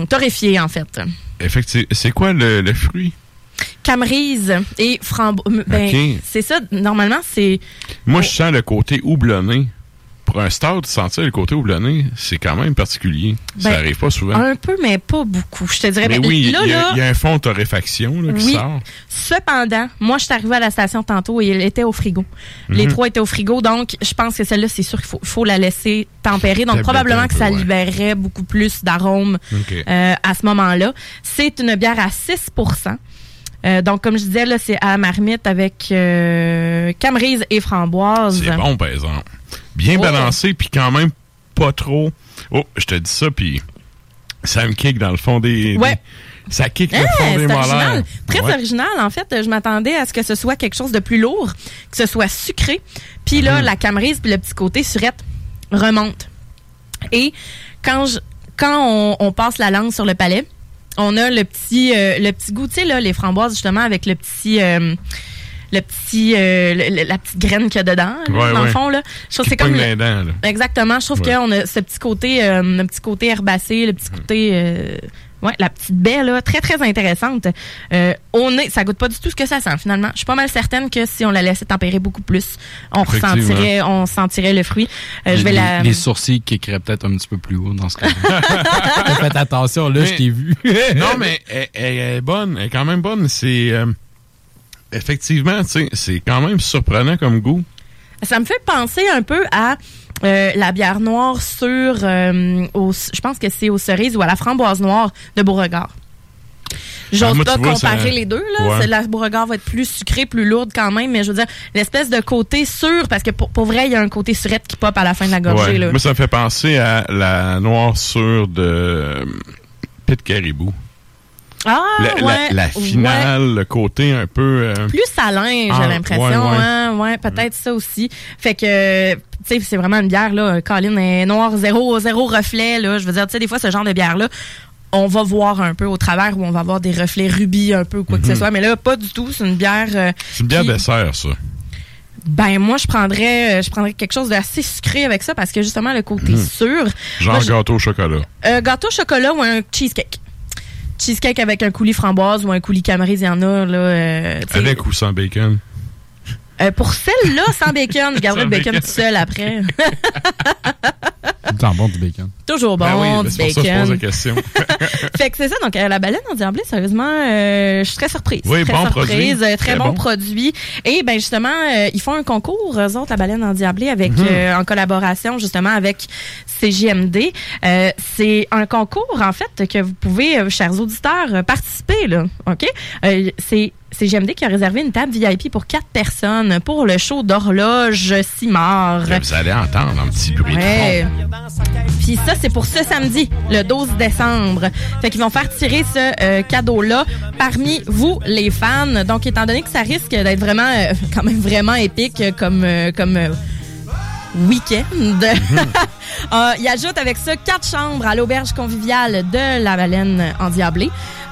torréfié en fait. Effectivement. C'est quoi le, le fruit? Camerise et framboise. Ben, c'est ça. Normalement, c'est Moi, je sens le côté houblonné. Pour un stout, sentir le côté houblonné, c'est quand même particulier. ça Ben, arrive pas souvent. un peu, mais pas beaucoup. Je te dirais. Mais ben, oui, il là, y, a- là, il y a un fond de torréfaction là, qui Oui. sort. Cependant, moi, je suis arrivée à la station tantôt et elle était au frigo. Les Mhm. trois étaient au frigo, donc je pense que celle-là, c'est sûr qu'il faut, faut la laisser tempérer. Donc, probablement que ça ouais. libérerait beaucoup plus d'arômes euh, à ce moment-là. C'est une bière à 6 Euh, donc, comme je disais, là, c'est à la marmite avec euh, camerise et framboise. C'est bon, par exemple. Bien Oh. balancé, puis quand même pas trop. Oh, je te dis ça, puis ça me kick dans le fond des. Ouais. des- ça kick le fond des original. Très Ouais. original. En fait, je m'attendais à ce que ce soit quelque chose de plus lourd, que ce soit sucré. Puis là, Mhm. la camerise puis le petit côté surette remonte. Et quand je, quand on, on passe la langue sur le palais, on a le petit euh, le petit goût, tu sais là, les framboises justement avec le petit euh, le petit euh, le- le- la petite graine qu'il y a dedans là, Ouais, dans le fond là. Je trouve c'est comme le- dents, là. Exactement. Je trouve Ouais. qu'on a ce petit côté, euh, un petit côté herbacé, le petit côté, euh, ouais, la petite baie là, très très intéressante. Euh, au nez, ça goûte pas du tout ce que ça sent finalement. Je suis pas mal certaine que si on la laissait tempérer beaucoup plus, on ressentirait, on sentirait le fruit. Euh, les, je vais les- la. les sourcils qui écriraient peut-être un petit peu plus haut dans ce cas Faites attention, là, Mais- je t'ai vu. non, mais elle, elle est bonne. Elle est quand même bonne. C'est. euh, effectivement, tu sais, c'est quand même surprenant comme goût. Ça me fait penser un peu à euh, la bière noire sur, euh, au- je pense que c'est aux cerises ou à la framboise noire de Beauregard. J'ose Ah, pas ça- comparer les deux. Là. Ouais. C'est- La Beauregard va être plus sucrée, plus lourde quand même, mais je veux dire, l'espèce de côté sûr, parce que pour, pour vrai, il y a un côté surette qui pop à la fin de la gorgée. Ouais. Là. Moi, ça me fait penser à la noirceur de euh, Pit Caribou. Ah, la, la- ouais, la finale, le côté un peu... euh, plus salin, j'ai Ah, l'impression. ouais, hein. Ouais, peut-être ça aussi. Fait que, tu sais, c'est vraiment une bière, là. Colin est noir, zéro, zéro reflet, là. Je veux dire, tu sais, des fois, ce genre de bière-là, on va voir un peu au travers où on va avoir des reflets rubis un peu ou quoi que ce Mhm. soit. Mais là, pas du tout. C'est une bière. euh, C'est une bière qui- dessert, ça. Ben, moi, je prendrais, euh, je prendrais quelque chose d'assez sucré avec ça parce que justement, le côté Mhm. sûr. Genre Moi, gâteau au chocolat. euh, gâteau au chocolat ou un cheesecake. Cheesecake avec un coulis framboise ou un coulis camerise, il y en a, là. euh. Avec ou sans bacon? Euh, pour celle-là, sans bacon, je garderai le bacon bacon. tout seul après. Tant bon du bacon. Toujours bon, Ben oui, ben du c'est pour ça que je pose la bacon. question. fait que c'est ça, donc euh, la baleine en diablé, sérieusement, euh, je suis très surprise. Oui, très bon surprise, produit. euh, très, Très bon, bon. produit. Et ben justement, euh, ils font un concours, eux autres, la baleine en diablé, avec euh, en collaboration justement avec CJMD. Euh, c'est un concours, en fait, que vous pouvez, euh, chers auditeurs, euh, participer, là. OK? Euh, c'est CGMD qui a réservé une table VIP pour quatre personnes pour le show d'horloge Simard. Là, vous allez entendre un petit bruit Ouais. Puis ça, c'est pour ce samedi, le 12 décembre. Fait qu'ils vont faire tirer ce euh, cadeau-là parmi vous, les fans. Donc, étant donné que ça risque d'être vraiment, euh, quand même vraiment épique comme, euh, comme week-end, euh, il ajoute avec ça quatre chambres à l'auberge conviviale de la baleine endiablée.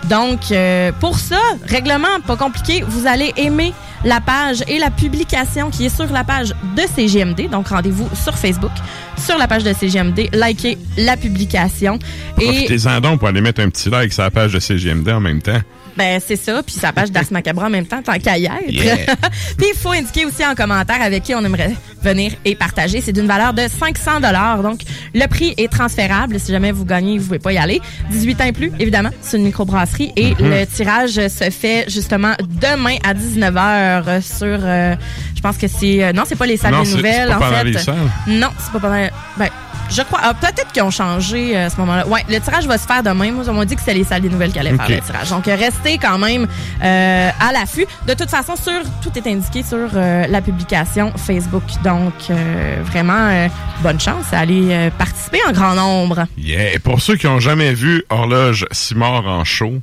Donc, euh, pour ça, règlement pas compliqué, vous allez aimer la page et la publication qui est sur la page de CGMD. Donc, rendez-vous sur Facebook, sur la page de CGMD, likez la publication. Et Profitez-en donc pour aller mettre un petit like sur la page de CGMD en même temps. Ben, c'est ça. Puis sa page d'Ars Macabre en même temps, tant qu'à y être. Yeah. Puis il faut indiquer aussi en commentaire avec qui on aimerait venir et partager. C'est d'une valeur de 500 Donc, le prix est transférable. Si jamais vous gagnez, vous pouvez pas y aller. 18 ans et plus, évidemment. C'est une microbrasserie. Et Mhm. le tirage se fait justement demain à 19h sur... euh, je pense que c'est... euh, non, c'est pas les salles Non, des c'est- nouvelles, c'est pas en pendant fait. les salles? Non, c'est pas pendant... Ben, je crois... ah, Peut-être qu'ils ont changé euh, à ce moment-là. Ouais, le tirage va se faire demain. Moi, on m'a dit que c'était les salles des nouvelles qui allaient faire le tirage. Donc, euh, quand même euh, à l'affût. De toute façon, sur tout est indiqué sur euh, la publication Facebook. Donc, euh, vraiment, euh, bonne chance à aller euh, participer en grand nombre. Yeah. Et pour ceux qui ont jamais vu Horloge Simard en show,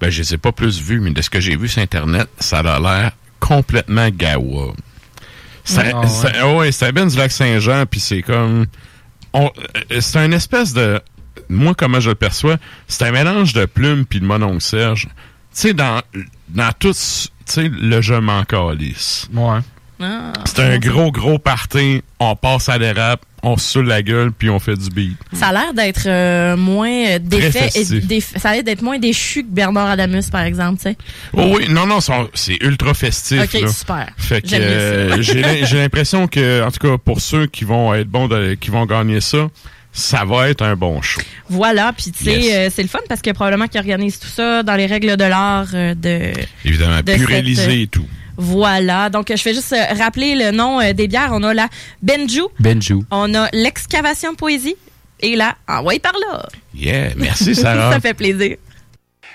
ben, je les ai pas plus vus, mais de ce que j'ai vu sur Internet, ça a l'air complètement gawa. Ça, Ah ouais. ça- ah ouais, c'est à du lac Saint-Jean, puis c'est comme... C'est un espèce de... Moi, comment je le perçois, c'est un mélange de plumes puis de mononcle Serge. Tu sais, dans, dans tout, tu sais, le je m'en calisse. Ouais. Ah. C'est un gros, gros party. On passe à l'érable, on se saoule la gueule, puis on fait du beat. Ça a l'air d'être euh, moins défait et festif. déf- ça a l'air d'être moins déchu que Bernard Adamus, par exemple, tu sais. Oh oui, non, non, c'est ultra festif. Ok, là. super. Fait que euh, j'ai l'im- j'ai l'impression que, en tout cas, pour ceux qui vont être bons, de- qui vont gagner ça, ça va être un bon show. Voilà, puis tu sais, Yes. euh, c'est le fun parce que probablement qu'ils organisent tout ça dans les règles de l'art euh, de... Évidemment, De cette- et tout. Voilà, donc euh, je fais juste euh, rappeler le nom euh, des bières. On a la Benju, Benjou. on a l'excavation poésie et la Envoyé par là. Yeah, merci Sarah. ça fait plaisir.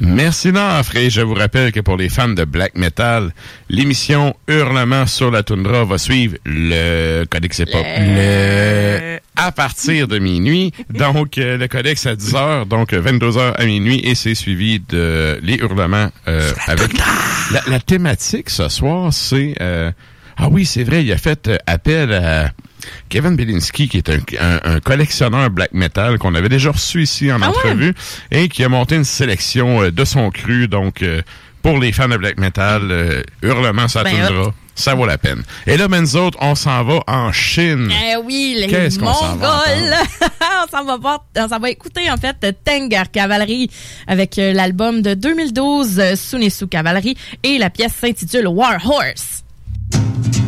Merci Nafre. Et je vous rappelle que pour les fans de black metal, l'émission Hurlement sur la toundra va suivre le Codex Hip-Hop le... à partir de minuit. Donc euh, le Codex à 10h, donc 22h à minuit. Et c'est suivi de les Hurlements euh, avec la, la thématique ce soir, c'est euh, ah oui, c'est vrai, il a fait euh, appel à Kevin Belinsky, qui est un, un- un collectionneur black metal qu'on avait déjà reçu ici en Ah ouais? entrevue et qui a monté une sélection euh, de son cru. Donc, euh, pour les fans de black metal, euh, Hurlement ça Ben, tournera. Ça vaut la peine. Et là, ben, nous autres, on s'en va en Chine. Eh oui, les Mongols! on s'en va voir, on s'en va écouter en fait Tengar Cavalry avec l'album de 2012 euh, Sunesu Cavalry et la pièce s'intitule War Horse. Thank you.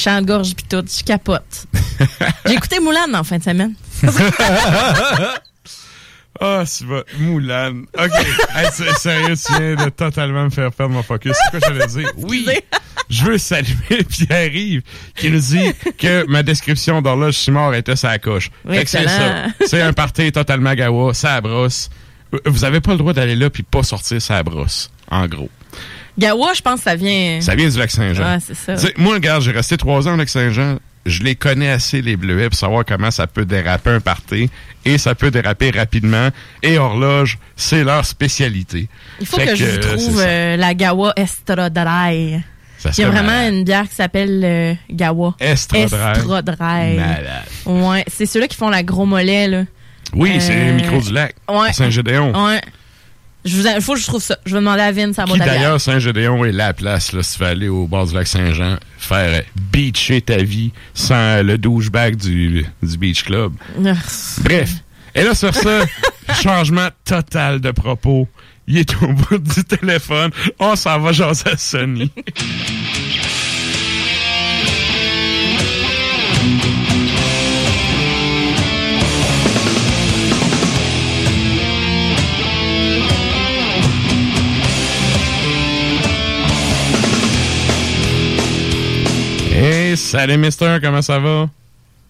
Chants de gorge pis tout, je capote. J'ai écouté Moulin en fin de semaine. Ah, c'est va. Moulane. OK. Hey, sérieux, tu viens de totalement me faire perdre mon focus. C'est quoi j'allais dire? Oui. Je veux saluer Pierre-Yves qui nous dit que ma description d'horloge Simard était sa coche. Oui, c'est ça. C'est un party totalement gawa, ça brosse. Vous avez pas le droit d'aller là puis pas sortir sa brosse. En gros. Gawa, je pense que ça vient. Ça vient du lac Saint-Jean. Ouais, c'est ça. Moi, regarde, j'ai resté trois ans au lac Saint-Jean. Je les connais assez, les bleuets, pour savoir comment ça peut déraper un party. Et ça peut déraper rapidement. Et horloge, c'est leur spécialité. Il faut Fait que, je vous euh, trouve euh, la Gawa Estradrai. Il y a vraiment malade. une bière qui s'appelle euh, Gawa. Estradrai. Estradrai. Malade. Ouais, c'est ceux-là qui font la gros mollet, là. Oui, c'est Euh, le micro du lac. ouais. Saint-Gédéon. Ouais. Je vous, il faut que je trouve ça. Je vais demander à Vince à bière. d'ailleurs, Saint-Gédéon est la place, là, si tu veux aller au bord du lac Saint-Jean, faire euh, beacher ta vie sans euh, le douchebag du, du Beach Club. Bref. Et là, sur ça, changement total de propos. Il est au bout du téléphone. On s'en va jaser à Sony. Hey, salut Mister, comment ça va?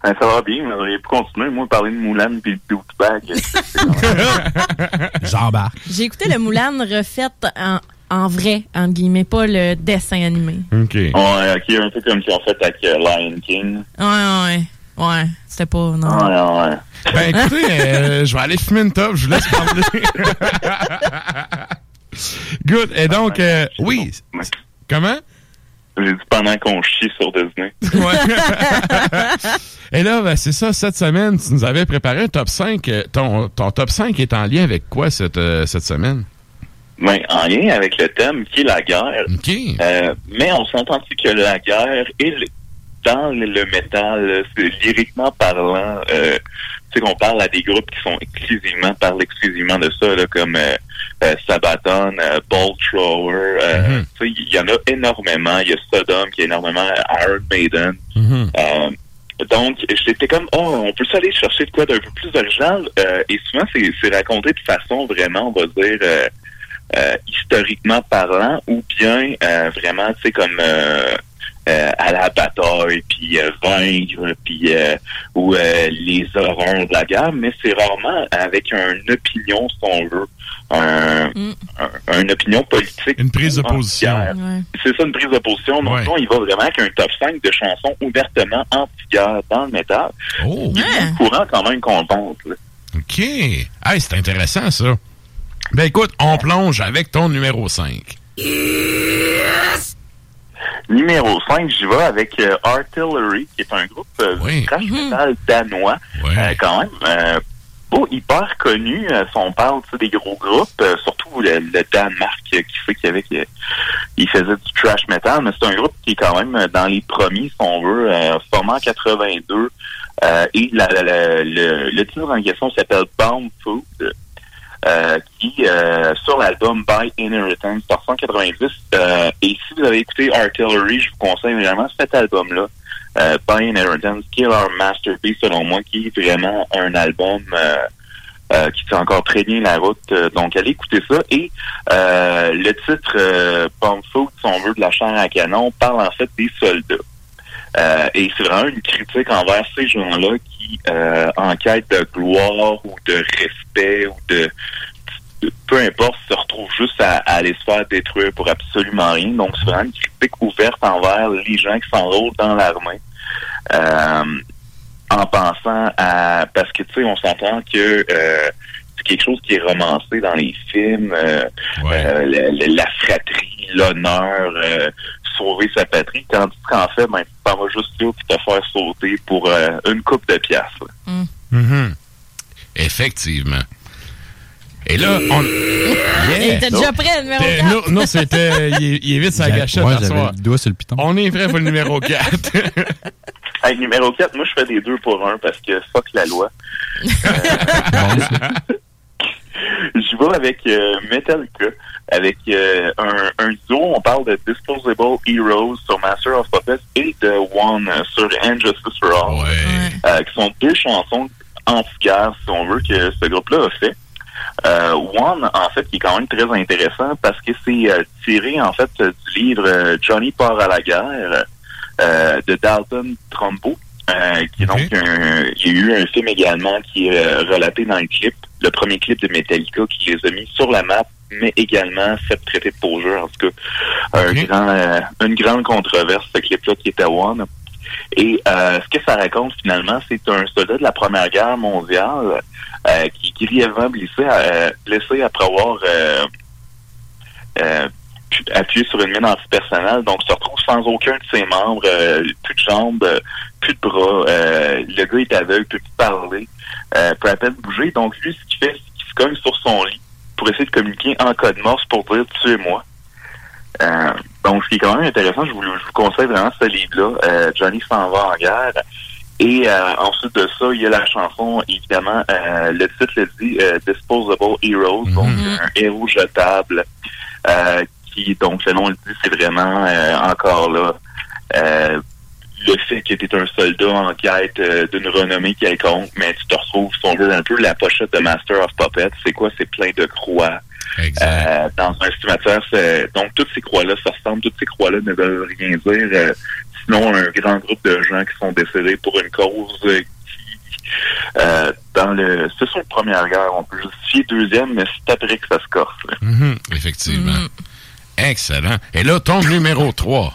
Ben, ça va bien, mais j'aurais pu continuer, moi, parler de Moulin puis de douchebag. J'embarque. J'ai écouté le Moulin refait en, en vrai, entre guillemets, pas le dessin animé. OK. Ouais, ok, un peu comme qu'ils ont fait avec euh, Lion King. Ouais, ouais, ouais. Ouais, c'était pas. Non. Ouais, ouais. Ben écoutez, euh, je vais aller fumer une top, je vous laisse parler. Good. Et donc, euh, oui. Comment? J'ai dit pendant qu'on chie sur Disney. Et là, ben, c'est ça, cette semaine, tu nous avais préparé un top 5. Euh, Ton, ton top 5 est en lien avec quoi cette, euh, cette semaine? Ben, en lien avec le thème qui est la guerre. Euh, mais on s'entend que la guerre est le- dans le, métal, c'est lyriquement parlant, euh, sais qu'on parle à des groupes qui sont exclusivement, parlent exclusivement de ça, là, comme euh, euh, Sabaton, euh, Bolt Thrower, euh, tu sais, il y en a énormément. Il y a Sodom qui est énormément Iron Maiden. Euh, donc, j'étais comme, oh, on peut aller chercher de quoi d'un peu plus original. Euh, et souvent, c'est raconté de façon vraiment, on va dire, euh, euh, historiquement parlant, ou bien euh, vraiment, tu sais, comme euh, à la bataille, puis euh, vaincre, puis euh, ou euh, les horreurs de la guerre, mais c'est rarement avec une opinion, si on veut, un, un- une opinion politique. Une prise de position. C'est ça, une prise de position. Donc, nous, il va vraiment avec un top 5 de chansons ouvertement anti-guerre dans le métal. Oh. Il est courant quand même qu'on pense. là. OK. Hey, c'est intéressant, ça. Ben écoute, on plonge avec ton numéro 5. Numéro 5, j'y vais avec euh, Artillery, qui est un groupe euh, de thrash metal danois. Euh, quand même, euh, pas hyper connu. euh, si on parle des gros groupes, euh, surtout le, le Danemark euh, qui fait qu'il y avait il faisait du trash metal, mais c'est un groupe qui est quand même euh, dans les premiers, si on veut, euh, en 82. euh, et la- la- la- le, le titre en question s'appelle Bound Food. Euh, qui, euh, sur l'album By Inheritance, 1990. Euh, et si vous avez écouté Artillery, je vous conseille vraiment cet album-là, euh, By Inheritance, qui est leur masterpiece selon moi, qui est vraiment un album euh, euh, qui fait encore très bien la route. Donc, allez écouter ça. Et le titre euh, Bomb Food, si on veut, de la chair à canon, parle en fait des soldats. Euh, et c'est vraiment une critique envers ces gens-là qui, euh, en quête de gloire ou de respect ou de, peu importe, se retrouvent juste à, à aller se faire détruire pour absolument rien. Donc, c'est vraiment une critique ouverte envers les gens qui s'enrôlent dans l'armée. Euh, en pensant à... Parce que, tu sais, on s'entend que... euh, c'est quelque chose qui est romancé dans les films, euh, euh, la, la- la fratrie, l'honneur, euh, sauver sa patrie, tandis qu'en fait, ben, tu t'en vas juste là puis te faire sauter pour euh, une coupe de piastres. là. Mhm. Effectivement. Et là, on. Il était déjà prêt, le numéro T'es- 4. Non, non, c'était. Il, est- il est vite sa gâchette j'avais soir. le doigt sur le piton. On est vrai pour le numéro 4. Hey, numéro 4, moi, je fais des deux pour un parce que fuck la loi. Euh, Je vais avec euh, Metallica. Avec euh, un, un duo. On parle de Disposable Heroes sur Master of Puppets et de One sur Injustice for All, euh, qui sont deux chansons anti-guerre, si on veut, que ce groupe-là a fait. Euh, One, en fait, qui est quand même très intéressant parce que c'est euh, tiré, en fait, du livre euh, Johnny part à la guerre euh, de Dalton Trumbo. euh, qui est donc un, il y a eu un film également qui est relaté dans le clip, le premier clip de Metallica qui les a mis sur la map, mais également fait traiter de poseur. En tout cas, un grand, euh, une grande controverse, ce clip-là qui était One. Et euh, ce que ça raconte finalement, c'est un soldat de la Première Guerre mondiale euh, qui est grièvement blessé, euh, blessé après avoir euh, euh, pu- appuyé sur une mine antipersonnelle, donc se retrouve sans aucun de ses membres, euh, plus de jambes, plus de bras. Euh, le gars est aveugle, peut plus parler, euh, peut à peine bouger. Donc lui, ce qu'il fait, c'est qu'il se cogne sur son lit pour essayer de communiquer en code morse pour dire tuez-moi. Euh, donc, ce qui est quand même intéressant, je vous, je vous conseille vraiment ce livre-là. Euh, Johnny s'en va en guerre. Et euh, ensuite de ça, il y a la chanson, évidemment, le titre le dit, Disposable Heroes, donc un héros jetable, qui, donc, le nom le dit, c'est vraiment encore là le fait que tu es un soldat en quête euh, d'une renommée quelconque, mais tu te retrouves, si on veut, un peu la pochette de Master of Puppets. C'est quoi? C'est plein de croix. Euh, dans un estimateur, c'est- donc toutes ces croix-là se ressemblent, toutes ces croix-là ne veulent rien dire, euh, sinon un grand groupe de gens qui sont décédés pour une cause qui, euh, dans le, c'est sur la première guerre, on peut justifier deuxième, mais c'est après que ça se corse. Mhm, effectivement. Excellent. Et là, ton numéro 3.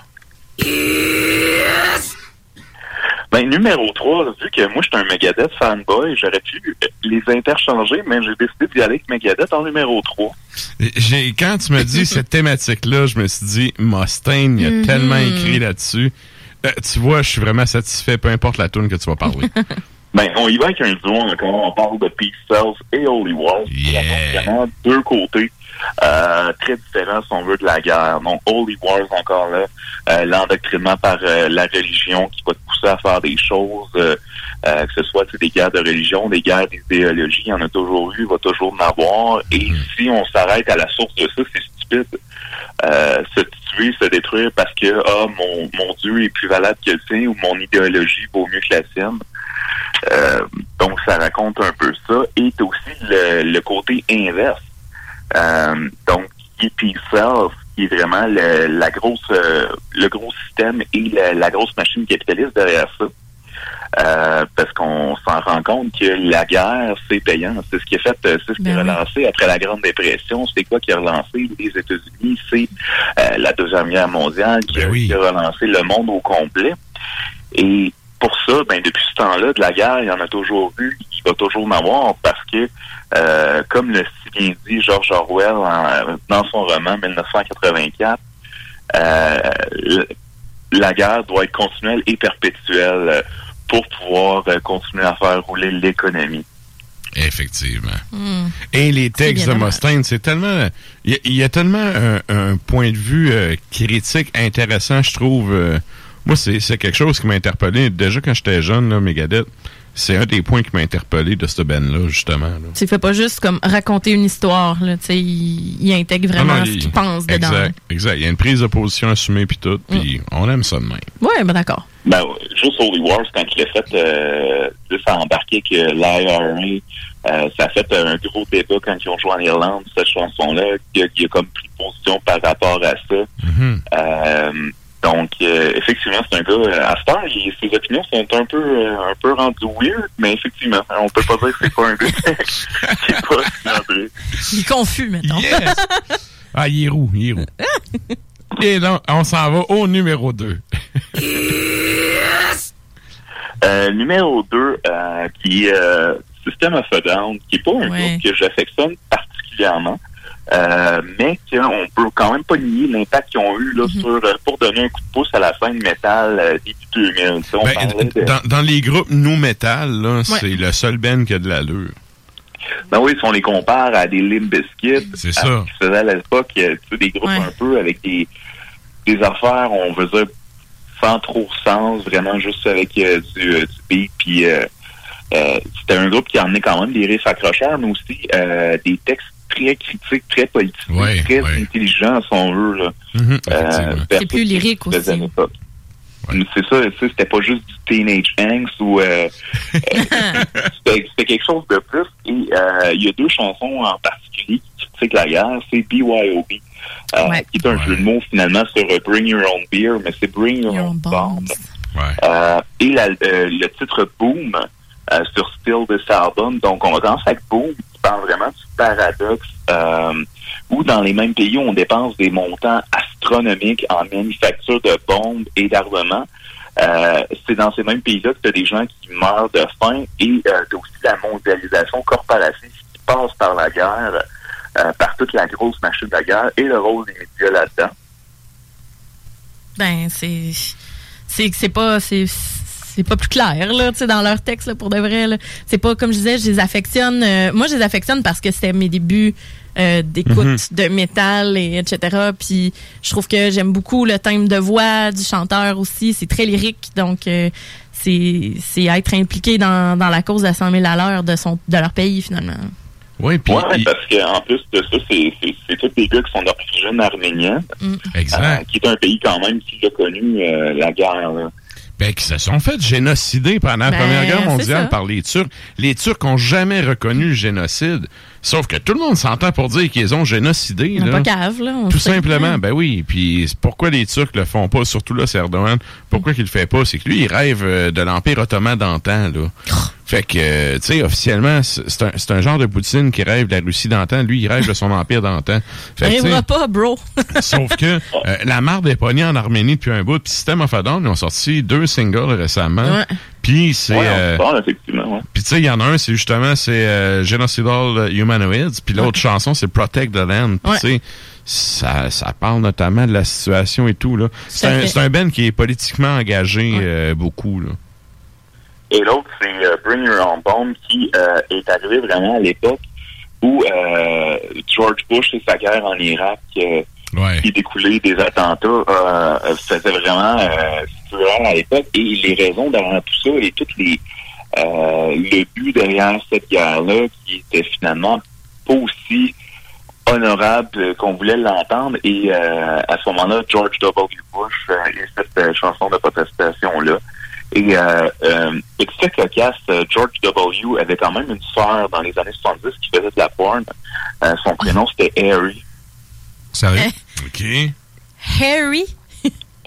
Ben, numéro 3, vu que moi, je suis un Megadeth fanboy, j'aurais pu les interchanger, mais j'ai décidé d'y aller avec Megadeth en numéro 3. J'ai, quand tu me dis cette thématique-là, je me suis dit, Mustaine, il y a Mhm. tellement écrit là-dessus. Euh, tu vois, je suis vraiment satisfait, peu importe la tune que tu vas parler. Ben, on y va avec un duo encore. On parle de Peace Cells et Holy Wars. Yeah. Vraiment deux côtés euh, très différents, si on veut, de la guerre. Donc, Holy Wars, encore là, euh, l'endoctrinement par euh, la religion qui va te pousser à faire des choses, euh, euh, que ce soit des guerres de religion, des guerres d'idéologie, il y en a toujours eu, il va toujours en avoir. Et si on s'arrête à la source de ça, c'est stupide. Euh, se tuer, se détruire parce que ah mon, mon Dieu est plus valable que le tien ou mon idéologie vaut mieux que la sienne. Euh, donc, ça raconte un peu ça. Et aussi le, le côté inverse. Euh, donc, qui est Peace Self, qui est vraiment le, la grosse, euh, le gros système et la, la grosse machine capitaliste derrière ça. Euh, parce qu'on s'en rend compte que la guerre, c'est payant. C'est ce qui a fait, c'est ce qui a relancé après la Grande Dépression. C'est quoi qui a relancé les États-Unis? C'est euh, la Deuxième Guerre mondiale qui, a, qui a relancé le monde au complet. Et pour ça, ben depuis ce temps-là, de la guerre, il y en a toujours eu, il va toujours en avoir parce que, euh, comme le si bien dit George Orwell en- dans son roman 1984, euh, le- la guerre doit être continuelle et perpétuelle euh, pour pouvoir euh, continuer à faire rouler l'économie. Effectivement. Hmm. Et les textes de Mustaine, c'est tellement. Il y, a- il y a tellement un, un point de vue euh, critique intéressant, je trouve. euh, moi, c'est c'est quelque chose qui m'a interpellé. Déjà, quand j'étais jeune, là, Megadeth, c'est un des points qui m'a interpellé de ce band-là, justement. là. Tu fais pas juste comme raconter une histoire, là, tu sais, il, il intègre vraiment Non, non, ce il- qu'il pense dedans. Exact, exact. Il y a une prise de position assumée, puis tout, puis on aime ça de même. Ouais, ben d'accord. Ben, juste Holy Wars, quand il a fait, euh, juste à embarquer que l'IRA, euh, ça a fait un gros débat quand ils ont joué en Irlande, cette chanson-là, qui a, qui a comme pris position par rapport à ça. Euh, donc, euh, effectivement, c'est un gars, euh, à ce temps, il- ses opinions sont un peu, euh, un peu rendues weird, mais effectivement, on peut pas dire que c'est pas un gars qui est pas célébré. Il est confus, maintenant. Ah, il est roux, il est roux. Et là, on s'en va au numéro 2. Euh, numéro 2, euh, qui est euh, System of a Down, qui est pas un Ouais. groupe que j'affectionne particulièrement, euh, mais qu'on peut quand même pas nier l'impact qu'ils ont eu là, sur, euh, pour donner un coup de pouce à la scène métal euh, début 2000. Tu sais, on Ben, de- dans, dans les groupes nous metal, là, c'est le seul band qui a de l'allure. Ben oui, si on les compare à des Limp Bizkit, C'est à ça. ce qui se faisait à l'époque, tu sais, des groupes un peu avec des, des affaires, on veut dire, sans trop sens, vraiment juste avec euh, du, euh, du beat, puis euh, euh, c'était un groupe qui emmenait quand même des riffs accrocheurs, mais aussi euh, des textes très critiques, très politiques, Ouais, très ouais. intelligents, si on veut. Là. Euh, effectivement. C'est plus lyrique aussi. C'est ça, tu sais, c'était pas juste du teenage angst ou euh, c'était quelque chose de plus. Et euh, il y a deux chansons en particulier qui critiquent la guerre, c'est BYOB, euh, qui est un jeu de mots finalement sur Bring Your Own Beer, mais c'est Bring Your, Own Bomb. Euh, et la- euh, le titre Boom euh, sur Still This Album. Donc on commence avec Boom, qui parle vraiment du paradoxe euh, où dans les mêmes pays on dépense des montants astronomiques en manufacture de bombes et d'armements. Euh, c'est dans ces mêmes pays-là que tu as des gens qui meurent de faim et euh, aussi la mondialisation corporative qui passe par la guerre, euh, par toute la grosse machine de la guerre et le rôle des médias là-dedans. Ben, c'est. C'est pas. C'est. C'est pas plus clair, là, tu sais, dans leur texte, là, pour de vrai, là. C'est pas, comme je disais, je les affectionne. euh, moi, je les affectionne parce que c'était mes débuts euh, d'écoute Mhm. de métal, et etc. Puis, je trouve que j'aime beaucoup le thème de voix du chanteur aussi. C'est très lyrique. Donc, euh, c'est c'est être impliqué dans, dans la cause à 100 000 à l'heure de, son- de leur pays, finalement. Oui, puis Ouais, parce qu'en plus de ça, c'est tous des gars qui sont d'origine arménienne. Exact. Euh, qui est un pays quand même qui a connu euh, la guerre. là. Ben, qui se sont fait génocider pendant la Ben, Première Guerre mondiale par les Turcs. Les Turcs ont jamais reconnu le génocide. Sauf que tout le monde s'entend pour dire qu'ils ont génocidé. On là. pas cave, là. on Tout simplement, ben oui. Puis pourquoi les Turcs le font pas, surtout là, c'est Erdogan. Pourquoi qu'il le fait pas, c'est que lui, il rêve euh, de l'Empire ottoman d'antan, là. Fait que, euh, tu sais, officiellement, c'est un, c'est un genre de Poutine qui rêve de la Russie d'antan. Lui, il rêve de son empire d'antan. Arrivera pas, bro. Sauf que euh, la marde est pognée en Arménie depuis un bout. Puis System of a Down, ils ont sorti deux singles récemment. Ouais. Puis c'est... Ouais, on euh. Ouais. puis tu sais, il y en a un, c'est justement, c'est euh, Genocidal Humanoids. Puis l'autre chanson, c'est Protect the Land. Puis Ouais. tu sais, ça, ça parle notamment de la situation et tout. là. C'est un, un band qui est politiquement engagé euh, beaucoup. Là. Et l'autre, c'est euh, Bring Your Own Bomb qui euh, est arrivé vraiment à l'époque où euh, George Bush et sa guerre en Irak qui découlait des attentats faisait vraiment euh, à l'époque. Et les raisons derrière tout ça et toutes les le but derrière cette guerre-là qui était finalement pas aussi honorable qu'on voulait l'entendre. Et à ce moment-là, George W. Bush et cette chanson de protestation-là. Et euh, euh, petit fait cocasse, euh, George W. avait quand même une sœur dans les années 70 qui faisait de la porn. Euh, son prénom, c'était Harry. Sérieux? OK. Harry?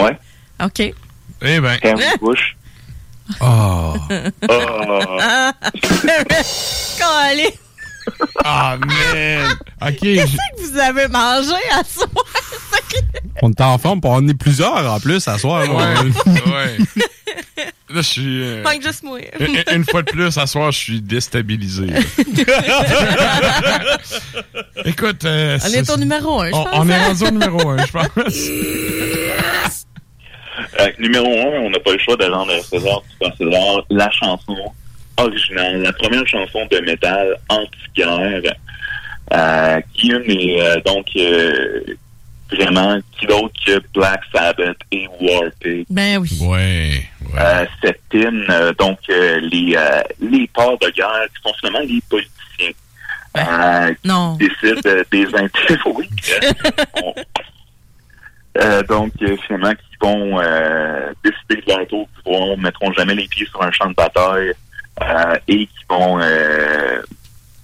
Ouais. OK. Eh ben. Harry Bush. Oh. Ah. Calé. Ah, man. OK. Qu'est-ce que vous avez mangé à soir? On est en forme, on est plusieurs en plus à soir. là. Ouais, ouais. Là, je suis... euh, juste moi. une, une fois de plus, à soir, je suis déstabilisé. Écoute... euh, On est au numéro un, je on, pense, on est hein? rendu au numéro un, je pense. Euh, numéro un, on n'a pas le choix de rendre à César César la chanson originale, la première chanson de métal anti-guerre, euh, qui est euh, donc euh, vraiment qui d'autre que Black Sabbath et Warpig. Ben oui. Ouais. Euh, cette hymne, euh, donc euh, les euh, les ports de guerre qui sont finalement les politiciens. euh, qui Non. décident euh, des intérêts. Euh, donc, euh, finalement, qui vont euh, décider de leur tour pouvoir, ne mettront jamais les pieds sur un champ de bataille euh, et qui vont euh,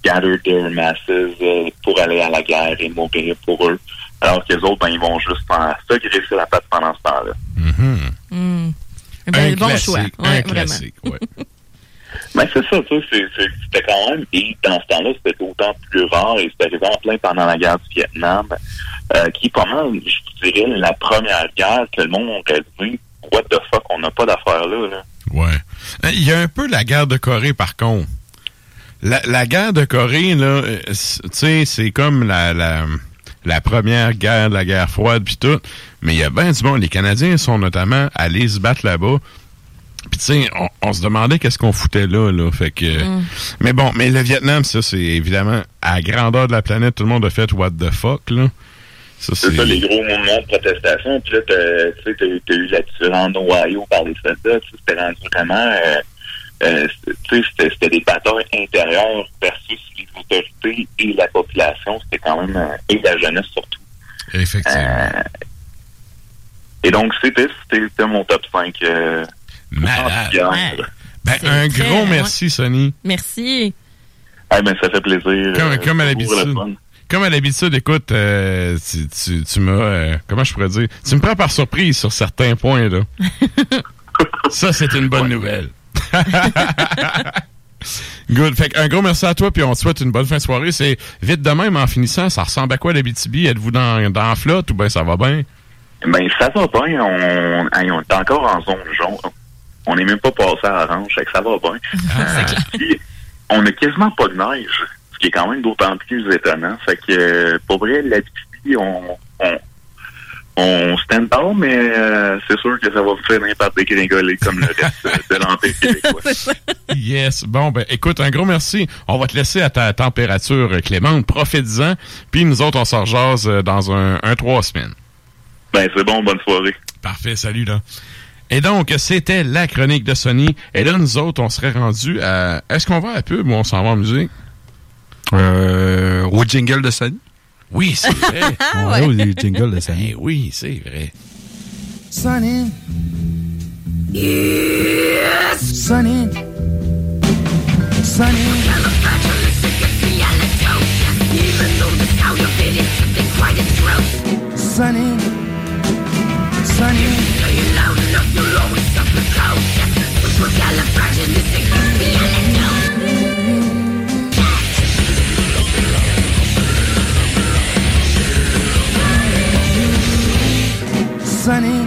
gather their masses euh, pour aller à la guerre et mourir pour eux. Alors que les autres, ben, ils vont juste se graisser la patte pendant ce temps-là. Hmm. Ben, Un bon classique, choix. Ouais, classique, ouais. Ben, c'est ça, ça, c'était quand même, et dans ce temps-là, c'était d'autant plus rare, et c'était arrivé en plein pendant la guerre du Vietnam, euh, qui est pas mal, je dirais, la première guerre que le monde aurait dit, what the fuck, on n'a pas d'affaires là, là. Ouais. Euh, Il y a un peu la guerre de Corée, par contre. La, la guerre de Corée, là, euh, c'est- tu sais, c'est comme la, la, la première guerre, la guerre froide, puis tout. Mais il y a bien du bon. Les Canadiens sont notamment allés se battre là-bas. Puis tu sais, on, on se demandait qu'est-ce qu'on foutait là, là. Fait que. Mm. Mais bon, mais le Vietnam, ça, c'est évidemment à la grandeur de la planète, tout le monde a fait what the fuck, là. Ça, C'est ça, les gros mouvements de protestation, puis là, t'as- tu sais, t'as eu la tuerie en Ohio par les soldats, tu sais, c'était rendu vraiment euh, euh, c'était c'était des batailles intérieures versus les autorités et la population. C'était quand même, euh, et la jeunesse surtout. Effectivement. Euh, et donc, c'était c'était mon top 5. Euh, Malade. Ouais. Ben, un très, gros ouais. merci, Sonny. Merci. Ah, ben, ça fait plaisir. Comme, euh, comme à l'habitude. Comme à l'habitude, écoute, euh, tu, tu, tu m'as... euh, comment je pourrais dire? Tu me prends par surprise sur certains points, là. Ça, c'est une bonne nouvelle. Good. Fait un gros merci à toi, puis on te souhaite une bonne fin de soirée. C'est vite de même en finissant. Ça ressemble à quoi l'Abitibi? Êtes-vous dans, dans la flotte ou ben ça va bien? Ben, ça va bien. On, est encore en zone jaune. On n'est même pas passé à orange, fait que ça va bien. Puis, on a quasiment pas de neige, ce qui est quand même d'autant plus étonnant. Fait que, euh, pour vrai, l'habitude, on, on, on stand down, mais euh, c'est sûr que ça va finir par dégringoler comme le reste de l'Empire québécois. Yes. Bon, ben, écoute, un gros merci. On va te laisser à ta température euh, clémente. Profites-en. Puis nous autres, on s'en rejase euh, dans un, un trois semaines. Ben, c'est bon, bonne soirée. Parfait, salut, là. Et donc, c'était la chronique de Sony. Et là, nous autres, on serait rendu à... Est-ce qu'on va à la pub ou on s'en va en musique? Euh, au jingle de Sony. Oui, c'est vrai. On va au jingle de Sony. Eh oui, c'est vrai. Sunny. Yes. Sunny. Sunny. Sunny. Sunny. Sunny.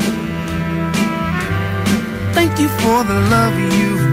Thank you for the love way.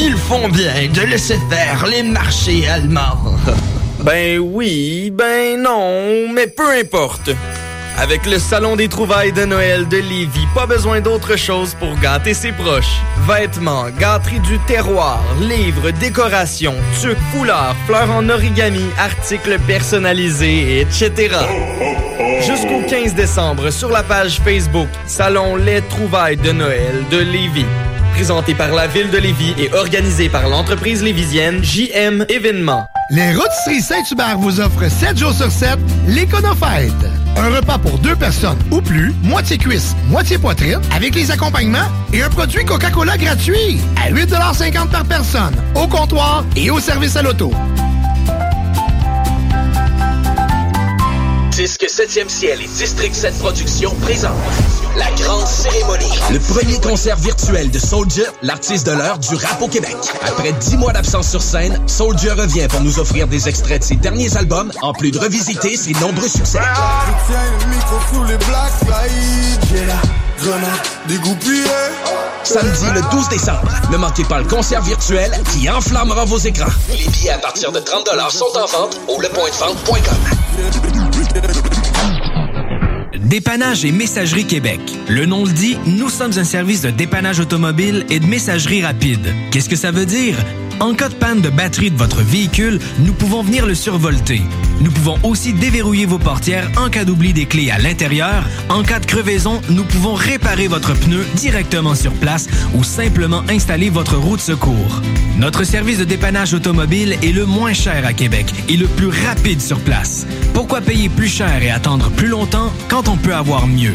Ils font bien de laisser faire les marchés allemands. Ben oui, ben non, mais peu importe. Avec le Salon des trouvailles de Noël de Lévis, pas besoin d'autre chose pour gâter ses proches. Vêtements, gâteries du terroir, livres, décorations, tuques, foulards, fleurs en origami, articles personnalisés, etc. Jusqu'au 15 décembre sur la page Facebook Salon Les trouvailles de Noël de Lévis. Présenté par la ville de Lévis et organisé par l'entreprise lévisienne JM Événements. Les Rôtisseries Saint-Hubert vous offrent 7 jours sur 7 l'Éconofête. Un repas pour deux personnes ou plus, moitié cuisse, moitié poitrine, avec les accompagnements et un produit Coca-Cola gratuit à 8,50 par personne, au comptoir et au service à l'auto. Disque 7e ciel et District 7 Productions présentent la grande cérémonie. Le premier concert virtuel de Soldier, l'artiste de l'heure du rap au Québec. Après dix mois d'absence sur scène, Soldier revient pour nous offrir des extraits de ses derniers albums, en plus de revisiter ses nombreux succès. Je tiens le micro sous les black slides. J'ai la grenade dégoupillée. Samedi le 12 décembre, ne manquez pas le concert virtuel qui enflammera vos écrans. Les billets à partir de 30 sont en vente au lepointdevente.com. Dépannage et Messagerie Québec. Le nom le dit, nous sommes un service de dépannage automobile et de messagerie rapide. Qu'est-ce que ça veut dire? En cas de panne de batterie de votre véhicule, nous pouvons venir le survolter. Nous pouvons aussi déverrouiller vos portières en cas d'oubli des clés à l'intérieur. En cas de crevaison, nous pouvons réparer votre pneu directement sur place ou simplement installer votre roue de secours. Notre service de dépannage automobile est le moins cher à Québec et le plus rapide sur place. Pourquoi payer plus cher et attendre plus longtemps quand on peut avoir mieux?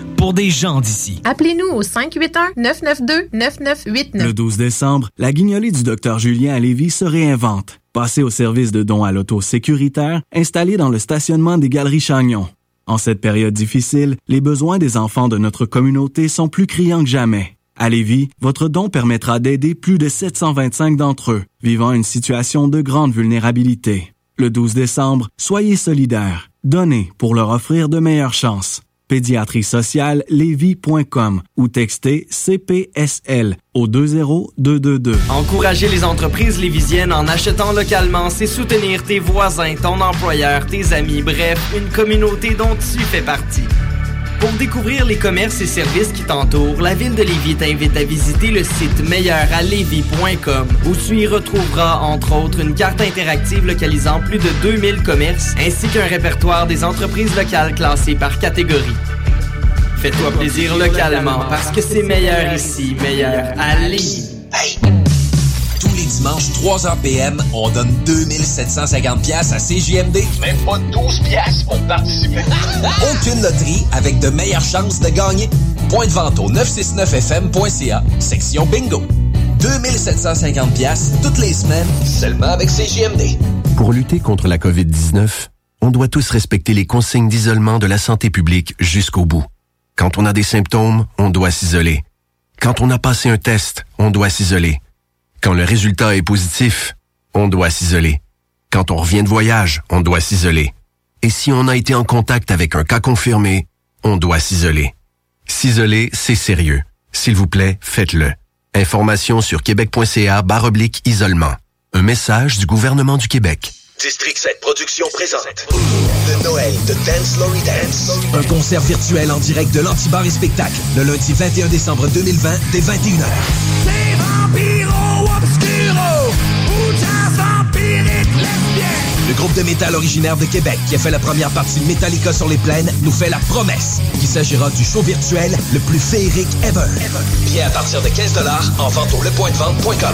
pour des gens d'ici. Appelez-nous au 581-992-9989. Le 12 décembre, la guignolée du Dr Julien à Lévis se réinvente. Passez au service de dons à l'auto sécuritaire installé dans le stationnement des Galeries Chagnon. En cette période difficile, les besoins des enfants de notre communauté sont plus criants que jamais. À Lévis, votre don permettra d'aider plus de 725 d'entre eux vivant une situation de grande vulnérabilité. Le 12 décembre, soyez solidaires. Donnez pour leur offrir de meilleures chances. Pédiatrie sociale lévis.com ou textez CPSL au 20222. Encourager les entreprises lévisiennes en achetant localement, c'est soutenir tes voisins, ton employeur, tes amis, bref, une communauté dont tu fais partie. Pour découvrir les commerces et services qui t'entourent, la ville de Lévis t'invite à visiter le site meilleuralevis.com où tu y retrouveras entre autres une carte interactive localisant plus de 2000 commerces ainsi qu'un répertoire des entreprises locales classées par catégorie. Fais-toi plaisir localement parce que c'est meilleur ici, meilleur à Lévis. Tous les dimanches, 3h PM, on donne 2750 pièces à CJMD. Même pas 12 pièces pour participer. Aucune loterie avec de meilleures chances de gagner. Point de vente au 969fm.ca, section bingo. 2750 pièces toutes les semaines, seulement avec CJMD. Pour lutter contre la COVID-19, on doit tous respecter les consignes d'isolement de la santé publique jusqu'au bout. Quand on a des symptômes, on doit s'isoler. Quand on a passé un test, on doit s'isoler. Quand le résultat est positif, on doit s'isoler. Quand on revient de voyage, on doit s'isoler. Et si on a été en contact avec un cas confirmé, on doit s'isoler. S'isoler, c'est sérieux. S'il vous plaît, faites-le. Information sur québec.ca barre oblique isolement. Un message du gouvernement du Québec. District 7 Productions présente le Noël de Dance Lory Dance. Un concert virtuel en direct de l'Antibar et Spectacle le lundi 21 décembre 2020 dès 21h. Groupe de métal originaire de Québec qui a fait la première partie Metallica sur les plaines nous fait la promesse qu'il s'agira du show virtuel le plus féerique ever. Bien à partir de 15 en vente au lepointdevente.com.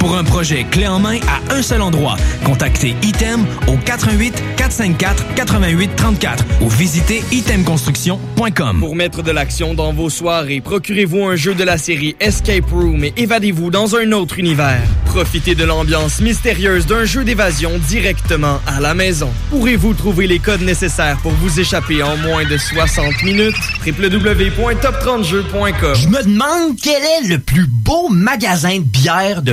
Pour un projet clé en main à un seul endroit, contactez Item au 88 454 88 34 ou visitez itemconstruction.com. Pour mettre de l'action dans vos soirées, procurez-vous un jeu de la série Escape Room et évadez-vous dans un autre univers. Profitez de l'ambiance mystérieuse d'un jeu d'évasion directement à la maison. Pourrez-vous trouver les codes nécessaires pour vous échapper en moins de 60 minutes? www.top30jeux.com Je me demande quel est le plus beau magasin de bière de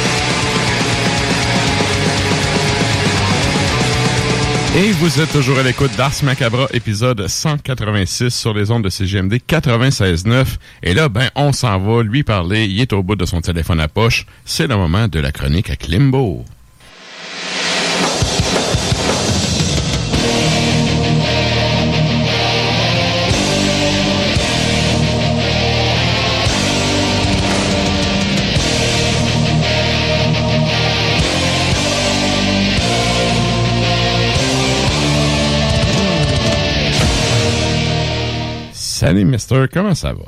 Et vous êtes toujours à l'écoute d'Ars Macabra, épisode 186 sur les ondes de CGMD 96.9. Et là, ben, on s'en va lui parler. Il est au bout de son téléphone à poche. C'est le moment de la chronique à Klimbo. Salut, Mister. Comment ça va?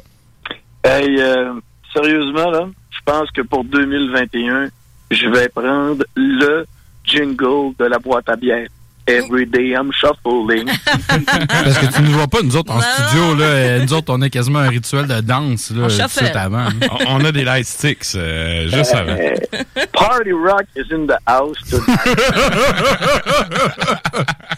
Hey, euh, sérieusement, là, je pense que pour 2021, je vais prendre le jingle de la boîte à bière. Every day I'm shuffling. Parce que tu ne vois pas, nous autres, en studio, là, euh, nous autres, on a quasiment un rituel de danse, là, tout avant. on, on a des light sticks, euh, juste avant. Party rock is in the house tonight.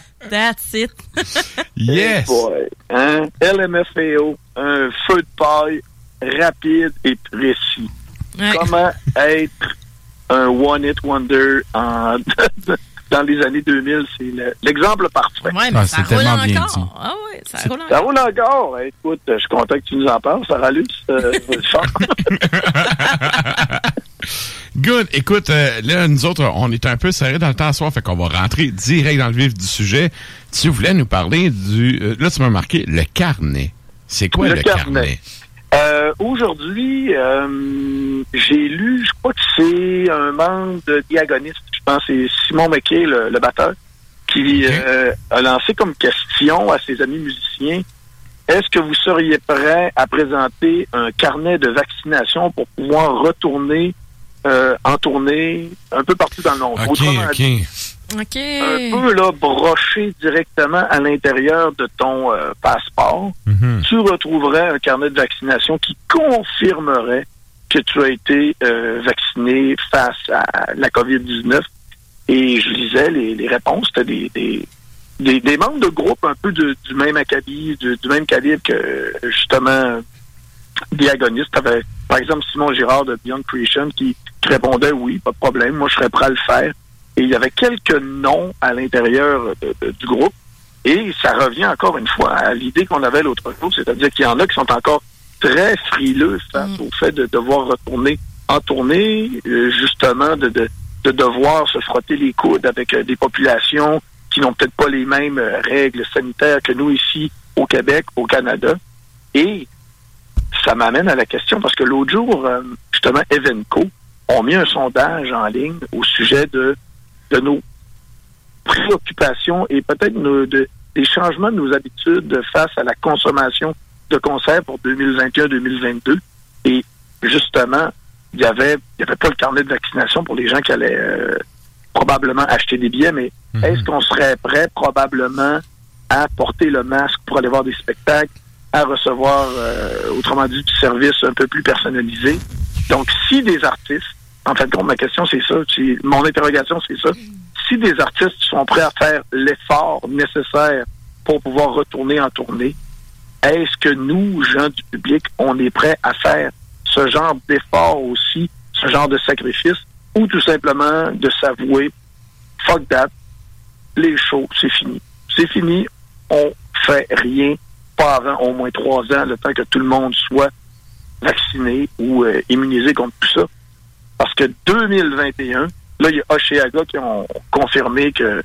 That's it. Yes. Boy, hein? LMFAO, un feu de paille rapide et précis. Ouais. Comment être un one-hit wonder en, dans les années 2000? C'est le- l'exemple parfait. Ouais, mais ça roule encore. Ah ouais, ça roule Ça encore. roule encore. Écoute, je suis content que tu nous en parles. Sarah Luce, euh. Good. Écoute, euh, là, nous autres, on est un peu serrés dans le temps à soir, fait qu'on va rentrer direct dans le vif du sujet. Tu voulais nous parler du... euh, là, tu m'as marqué le carnet. C'est quoi le, Le carnet? carnet? Euh, Aujourd'hui, euh, j'ai lu, je crois que c'est un membre de Diagoniste, je pense que c'est Simon McKay, le, le batteur, qui a lancé comme question à ses amis musiciens est-ce que vous seriez prêt à présenter un carnet de vaccination pour pouvoir retourner euh, en tournée un peu partout dans le monde? OK, Autrement OK. un peu là, broché directement à l'intérieur de ton euh, passeport, Mhm. tu retrouverais un carnet de vaccination qui confirmerait que tu as été euh, vacciné face à la COVID-19. Et je lisais les, les réponses, c'était des, des, des, des membres de groupe un peu de- du même acabit, du, du même calibre que justement Diagoniste. T'avais, par exemple, Simon Girard de Beyond Creation qui, qui répondait oui, pas de problème, moi je serais prêt à le faire. Et il y avait quelques noms à l'intérieur de- de- du groupe. Et ça revient encore une fois à l'idée qu'on avait l'autre jour, c'est-à-dire qu'il y en a qui sont encore très frileux face au fait de devoir retourner en tournée, euh, justement de, de, de devoir se frotter les coudes avec euh, des populations qui n'ont peut-être pas les mêmes euh, règles sanitaires que nous ici au Québec, au Canada. Et ça m'amène à la question parce que l'autre jour, euh, justement, Evenco ont mis un sondage en ligne au sujet de, de nos préoccupations et peut-être de- des changements de nos habitudes face à la consommation de concerts pour 2021-2022. Et justement, il y avait, y avait pas le carnet de vaccination pour les gens qui allaient euh, probablement acheter des billets, mais est-ce qu'on serait prêt probablement à porter le masque pour aller voir des spectacles, à recevoir, euh, autrement dit, du service un peu plus personnalisé? Donc, si des artistes, en fait, compte, ma question, c'est ça, c'est- mon interrogation, c'est ça. Si des artistes sont prêts à faire l'effort nécessaire pour pouvoir retourner en tournée, est-ce que nous, gens du public, on est prêts à faire ce genre d'effort aussi, ce genre de sacrifice, ou tout simplement de s'avouer, fuck that, les shows, c'est fini. C'est fini, on fait rien, pas avant au moins trois ans, le temps que tout le monde soit vacciné ou euh, immunisé contre tout ça. Parce que 2021, là, il y a Oceaga qui ont confirmé que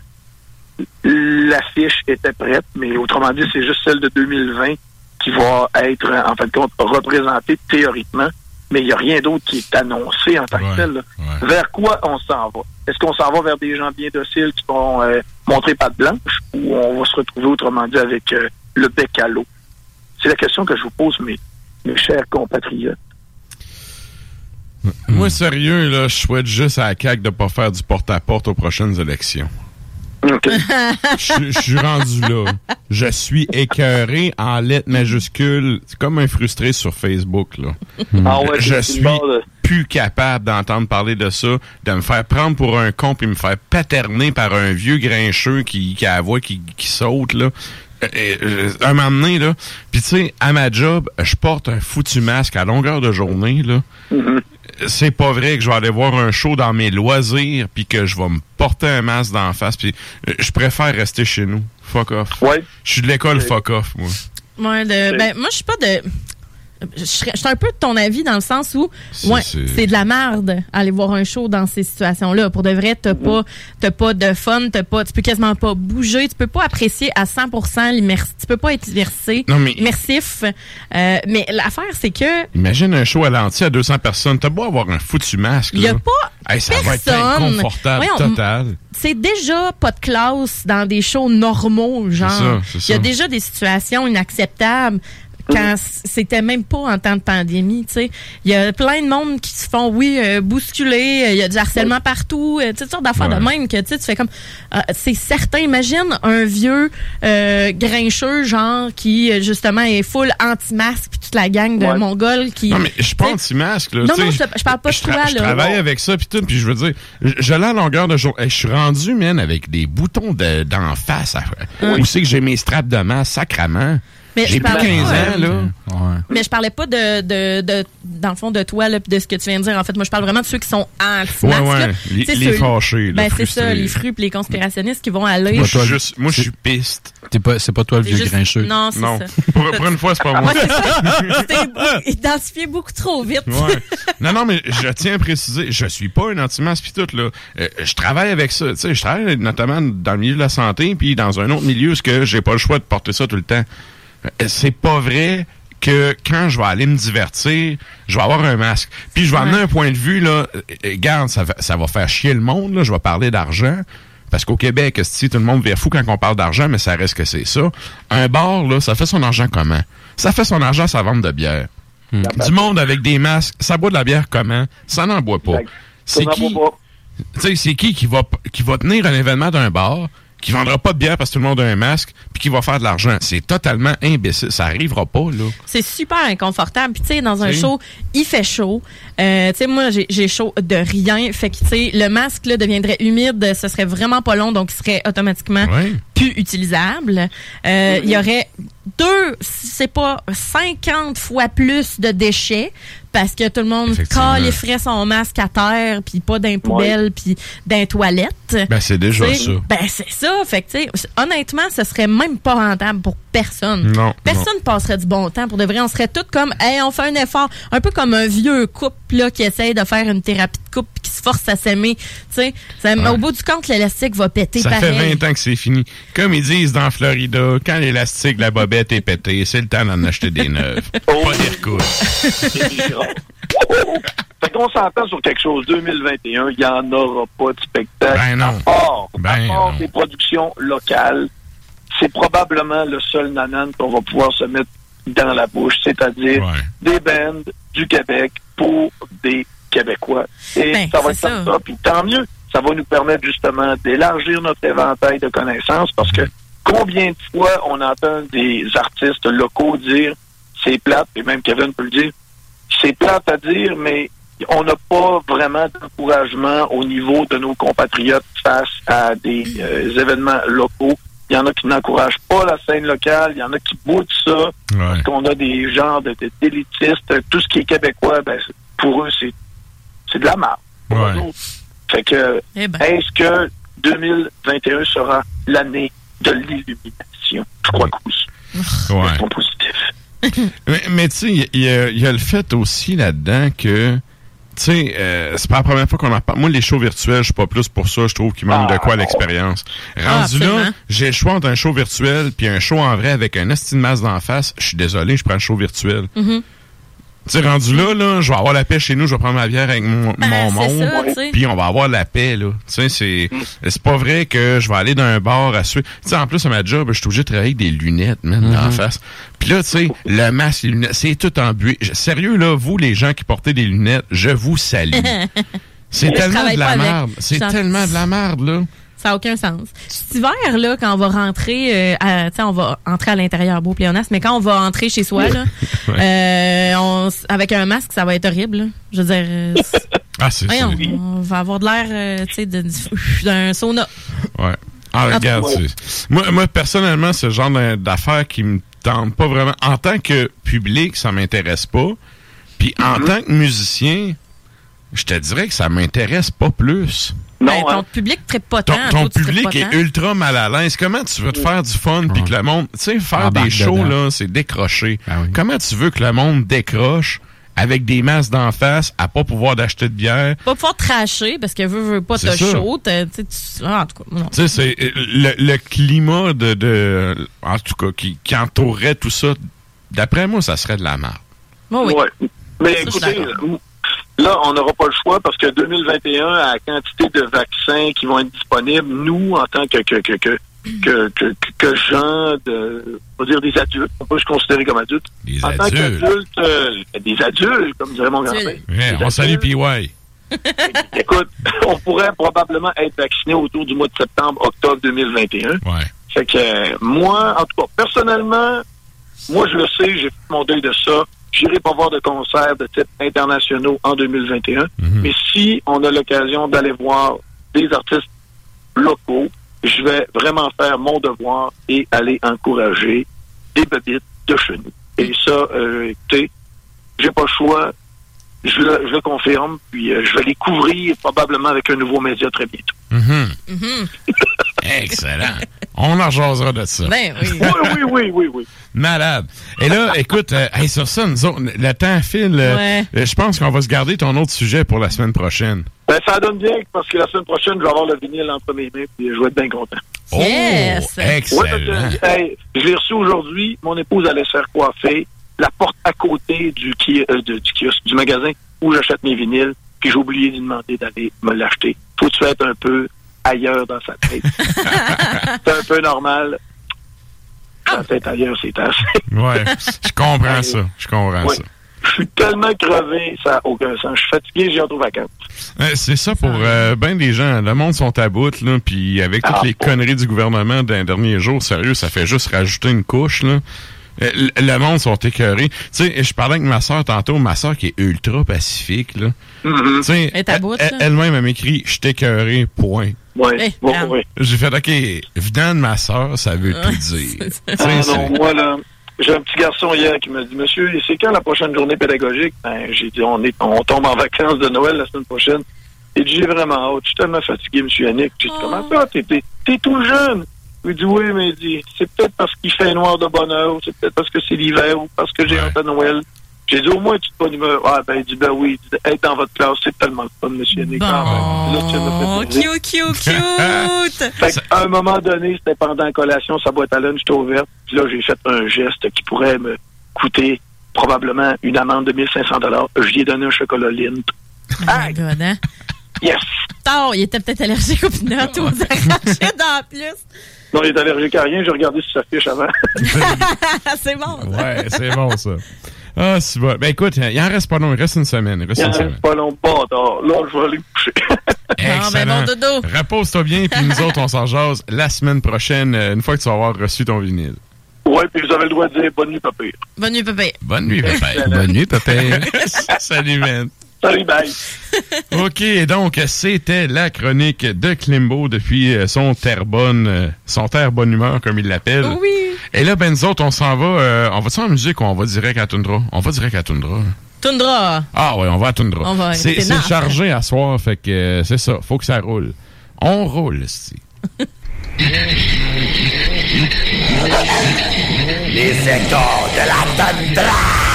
l'affiche était prête, mais autrement dit, c'est juste celle de 2020 qui va être, en fin de compte, représentée théoriquement, mais il n'y a rien d'autre qui est annoncé en tant que tel. Vers quoi on s'en va? Est-ce qu'on s'en va vers des gens bien dociles qui vont euh, montrer patte blanche ou on va se retrouver, autrement dit, avec euh, le bec à l'eau? C'est la question que je vous pose, mes, mes chers compatriotes. Moi, sérieux, là, je souhaite juste à la CAQ de pas faire du porte-à-porte aux prochaines élections. Je je suis rendu là. Je suis écœuré en lettres majuscules. C'est comme un frustré sur Facebook, là. Ah ouais, je suis plus capable d'entendre parler de ça, de me faire prendre pour un con puis me faire paterner par un vieux grincheux qui, qui a la voix qui, qui saute, là. Euh, euh, un moment donné, là. Puis tu sais, à ma job, je porte un foutu masque à longueur de journée, là. C'est pas vrai que je vais aller voir un show dans mes loisirs puis que je vais me porter un masque d'en face puis euh, je préfère rester chez nous. Fuck off. Ouais. Je suis de l'école fuck off, moi. Ouais, de- ben, moi, je suis pas de. Je suis un peu de ton avis dans le sens où C'est- ouais, c'est- de la merde aller voir un show dans ces situations-là. Pour de vrai, t'as pas, t'as pas de fun, t'as pas, tu peux quasiment pas bouger, tu peux pas apprécier à 100% l'immersif, tu peux pas être immersé, Non, mais- immersif. Euh, mais l'affaire, c'est que Imagine un show à l'entier à 200 personnes. T'as beau avoir un foutu masque. il y a là. pas Hey, ça va être personne. inconfortable Voyons, total. c'est déjà pas de classe dans des shows normaux, genre. Il y a déjà des situations inacceptables. Quand c'était même pas en temps de pandémie, tu sais. Il y a plein de monde qui se font, oui, euh, bousculer, il y a du harcèlement partout, euh, toutes sortes d'affaires de même que, tu sais, tu fais comme, euh, c'est certain, imagine un vieux euh, grincheux, genre, qui, euh, justement, est full anti-masque, puis toute la gang de Mongols qui... Non, mais je suis pas anti-masque, là. Non, non, je, je parle pas de je, toi, je là. travaille avec ça puis tout puis je veux dire je, je l'ai à longueur de jour. Hey, je suis rendu man avec des boutons de- d'en face à- où c'est que j'ai mes straps de masse sacrament j'ai je plus parle 15 pas, ans là Mais je parlais pas de, de, de dans le fond de toi là, de ce que tu viens de dire. En fait, moi je parle vraiment de ceux qui sont anti-masques. Ouais, ouais. Les- ceux- fâchés, Ben c'est ça, les fruits pis les conspirationnistes qui vont aller. moi je suis juste moi je suis piste T'es pas c'est pas toi le vieux juste- grincheux Non, c'est ça. pour, pour une fois c'est pas moi Ouais, c'est ça. T'es identifié beaucoup trop vite. Ouais. Non, non, mais je tiens à préciser, je suis pas un anti-masque pis tout, là. Euh, je travaille avec ça. Tu sais, je travaille notamment dans le milieu de la santé puis dans un autre milieu, ce que j'ai pas le choix de porter ça tout le temps. Euh, C'est pas vrai que quand je vais aller me divertir, je vais avoir un masque. Puis je vais amener un point de vue, là. euh, euh, Regarde, ça, va- ça va faire chier le monde, là. Je vais parler d'argent. Parce qu'au Québec, si tout le monde vient fou quand on parle d'argent, mais ça reste que c'est ça. Un bar, là, ça fait son argent comment? Ça fait son argent à sa vente de bière. Du monde avec des masques, ça boit de la bière comment? Ça n'en boit pas. C'est qui, tu sais, c'est qui qui va, qui va tenir un événement d'un bar, qui vendra pas de bière parce que tout le monde a un masque, puis qui va faire de l'argent? C'est totalement imbécile. Ça arrivera pas, là. C'est super inconfortable. Puis tu sais, dans un show, il fait chaud. Euh, tu sais, moi, j'ai chaud de rien. Fait que tu sais, le masque là deviendrait humide, ce serait vraiment pas long, donc il serait automatiquement Ouais. plus utilisable. Euh, Il y aurait deux, si c'est pas 50 fois plus de déchets parce que tout le monde Effectivement. califrait son masque à terre, puis pas dans les poubelles, puis dans les toilettes. Ben, c'est déjà ça. Ben, c'est ça. Fait que, tu sais, honnêtement, ce serait même pas rentable pour personne. Non, Personne passerait du bon temps. Pour de vrai, on serait tous comme, hey, on fait un effort. Un peu comme un vieux couple, là, qui essaye de faire une thérapie de couple qui se force à s'aimer. Tu sais, ça- au bout du compte, l'élastique va péter Ça pareil. fait 20 ans que c'est fini. Comme ils disent dans Florida, quand l'élastique de la bobette est pété, c'est le temps d'en acheter des neuves. Pas des recouches. Fait qu'on s'entend sur quelque chose. 2021, il n'y en aura pas de spectacle. Ben non. À part, Ben à part non. des productions locales, c'est probablement le seul nanan qu'on va pouvoir se mettre dans la bouche, c'est-à-dire des bands du Québec pour des Québécois. Et Ben, ça va être c'est comme ça. ça. Puis tant mieux, ça va nous permettre justement d'élargir notre éventail de connaissances parce que combien de fois on entend des artistes locaux dire c'est plate, et même Kevin peut le dire, c'est plate à dire, mais on n'a pas vraiment d'encouragement au niveau de nos compatriotes face à des euh, événements locaux. Il y en a qui n'encouragent pas la scène locale, il y en a qui boutent ça, parce qu'on a des genres de, de- d'élitistes. Tout ce qui est québécois, ben, c'est- pour eux, c'est, c'est de la merde. pour eux autres. Fait que, Eh ben. est-ce que 2021 sera l'année de l'illumination? Je crois que oui. Ouais. Restons positifs. Mais, mais tu sais, il y, il y a- il y a le fait aussi là-dedans que, tu sais, euh, c'est pas la première fois qu'on en parle. Moi, les shows virtuels, je suis pas plus pour ça. Je trouve qu'il manque de quoi à l'expérience. Ah, Rendu là, j'ai le choix entre un show virtuel puis un show en vrai avec un estime masse d'en face. Je suis désolé, je prends le show virtuel. Mhm. Tu sais, rendu là, là, je vais avoir la paix chez nous, je vais prendre ma bière avec mon, Ben, mon monde, puis on va avoir la paix, là. Tu sais, c'est, c'est pas vrai que je vais aller dans un bar à suivre. Tu sais, en plus, à ma job, je suis obligé de travailler avec des lunettes, man, dans la face. Puis là, tu sais, le masque, les lunettes, c'est tout en buée. Je- Sérieux, là, vous, les gens qui portez des lunettes, je vous salue. C'est tellement de la merde. C'est tellement de la merde, là. Ça n'a aucun sens. Cet hiver, là, quand on va rentrer, euh, à- tu sais, on va entrer à l'intérieur beau pléonasme, mais quand on va entrer chez soi, là, euh, on avec un masque, ça va être horrible. là. Je veux dire, euh, Ah, c'est on va avoir de l'air, euh, tu sais, d'un sauna. Ouais. Ah, regarde, moi, moi, personnellement, ce genre d'a- d'affaires qui me tente pas vraiment. En tant que public, ça m'intéresse pas. Puis en tant que musicien, je te dirais que ça m'intéresse pas plus. Ben, ton public ne pas Ton, tant. ton traites public est tant. ultra mal à l'aise. Comment tu veux te faire du fun puis que le monde, tu sais, faire des shows dedans. là, c'est décrocher. Comment tu veux que le monde décroche avec des masses d'en face à pas pouvoir d'acheter de bière? Pas pouvoir tracher parce que veut, veut pas te chaud. tu sais, tu- ah, en tout cas, non. Tu sais, c'est euh, le, le climat de, de en tout cas qui, qui entourerait tout ça. D'après moi, ça serait de la merde. Oh oui. Ouais. Mais Ça, écoutez. Là, on n'aura pas le choix parce que 2021, à la quantité de vaccins qui vont être disponibles, nous, en tant que, que, que, que que, que, que gens de, on va dire des adultes, on peut se considérer comme adultes. Des en tant adultes. qu'adultes, euh, des adultes, comme dirait mon grand-père. Ouais, on salue PY. Écoute, on pourrait probablement être vacciné autour du mois de septembre, octobre 2021. Ouais. Fait que euh, moi, en tout cas, personnellement, moi je le sais, j'ai fait mon deuil de ça. J'irai pas voir de concerts de type internationaux en 2021. Mais si on a l'occasion d'aller voir des artistes locaux, je vais vraiment faire mon devoir et aller encourager des bébites de chez nous. Et ça, euh, écoutez, j'ai pas le choix. Je le, je le confirme, puis euh, je vais les couvrir probablement avec un nouveau média très bientôt. Mhm. Excellent. On en jasera de ça. Ben oui. oui, oui, oui, oui, oui. Malade. Et là, écoute, euh, hey, sur ça, nous autres, le temps file. euh, Ouais. euh, je pense qu'on va se garder ton autre sujet pour la semaine prochaine. Ben, ça donne bien parce que la semaine prochaine, je vais avoir le vinyle entre mes mains puis je vais être bien content. Yes. Oh, excellent. Ouais, parce que, hey, je l'ai reçu aujourd'hui. Mon épouse allait se faire coiffer. La porte à côté du, ki- euh, de- du kiosque, du magasin où j'achète mes vinyles. Puis j'ai oublié de lui demander d'aller me l'acheter. Faut que tu être un peu ailleurs dans sa tête. c'est un peu normal. Sa tête ailleurs, c'est assez. Ouais, je comprends ça. Je comprends Ouais. ça. Je suis tellement crevé, ça n'a aucun sens. Je suis fatigué, j'ai aux vacances. C'est ça pour euh, ben des gens. Le monde sont à bout, là, puis avec toutes Ah, les conneries du gouvernement d'un dernier jour, sérieux, ça fait juste rajouter une couche, là. Euh, Le, le monde sont écœurés. Tu sais, je parlais avec ma soeur tantôt, ma soeur qui est ultra pacifique, là. Mm-hmm. Tu sais, Elle est à bout, elle- elle-même, elle m'écrit « Je t'écœuré, point Ouais, Hey, ouais, regarde. ouais. J'ai fait « OK, venant de ma soeur, ça veut tout dire. Ah non, moi, là, j'ai un petit garçon hier qui m'a dit, Monsieur, c'est quand la prochaine journée pédagogique? Ben, j'ai dit, on, est, on tombe en vacances de Noël la semaine prochaine. Il dit, j'ai vraiment hâte. Je suis tellement fatigué, Monsieur Yannick. J'ai dit, comment ça? T'es, t'es, t'es tout jeune. Il dit, oui, mais il dit, c'est peut-être parce qu'il fait noir de bonheur, ou c'est peut-être parce que c'est l'hiver, ou parce que j'ai hâte à Noël. J'ai dit, au moins, tu te pas humeur. Ah, ben, il dit, ben oui, il dit, être dans votre classe, c'est tellement le fun, Monsieur. Ah, ben, Oh, faire plaisir. cute, cute, cute. Fait qu'à un moment donné, c'était pendant la collation, sa boîte à lunch était ouverte. Puis là, j'ai fait un geste qui pourrait me coûter probablement une amende de 1500 Je lui ai donné un chocolat Lindt. Oh my God, hein? Yes! Tard, il était peut-être allergique aux peanuts ou aux arachides en plus. Non, il est allergique à rien. J'ai regardé sur sa fiche avant. c'est bon. Ouais, c'est bon, ça. Ah, c'est bon. Ben écoute, il en reste pas long. Il reste une semaine. Il reste Il en semaine. reste pas long, bâtard. Là, je vais aller me coucher. Excellent. ben, bon dodo. Repose-toi bien, puis nous autres, on s'en jase la semaine prochaine, euh, une fois que tu vas avoir reçu ton vinyle. ouais, puis vous avez le droit de dire bonne nuit, papa. Bonne nuit, papa. Bonne nuit, papa. Bonne nuit, papa. Salut, man. Salut, bye. OK, donc c'était la chronique de Klimbo depuis euh, son terre bonne, euh, son terre bonne humeur, comme il l'appelle. Oui. Et là, ben nous autres, on s'en va, euh, on va-tu en musique ou on va direct à Tundra? On va direct à Tundra. Tundra. Ah ouais, on va à Tundra. On va c'est chargé à soir, fait que euh, c'est ça, faut que ça roule. On roule, si. Les échos de la tundra.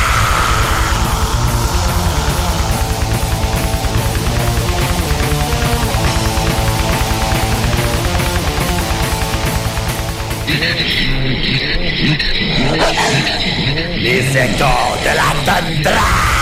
Les échos de la tundra.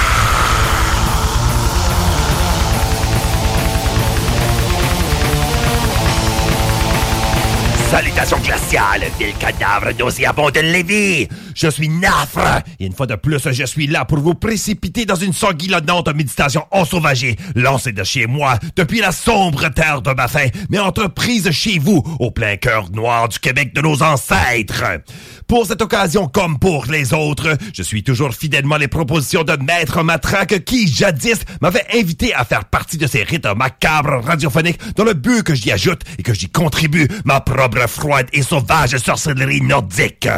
Salutations glaciales, ville cadavre nauséabond de Lévis. Je suis Nafre, et une fois de plus, je suis là pour vous précipiter dans une sanguinolente méditation ensauvagée, lancée de chez moi depuis la sombre terre de ma faim, mais entreprise chez vous, au plein cœur noir du Québec de nos ancêtres. Pour cette occasion, comme pour les autres, je suis toujours fidèlement les propositions de Maître Matraque qui, jadis, m'avait invité à faire partie de ces rites macabres radiophoniques dans le but que j'y ajoute et que j'y contribue ma propre froide et sauvage sorcellerie nordique.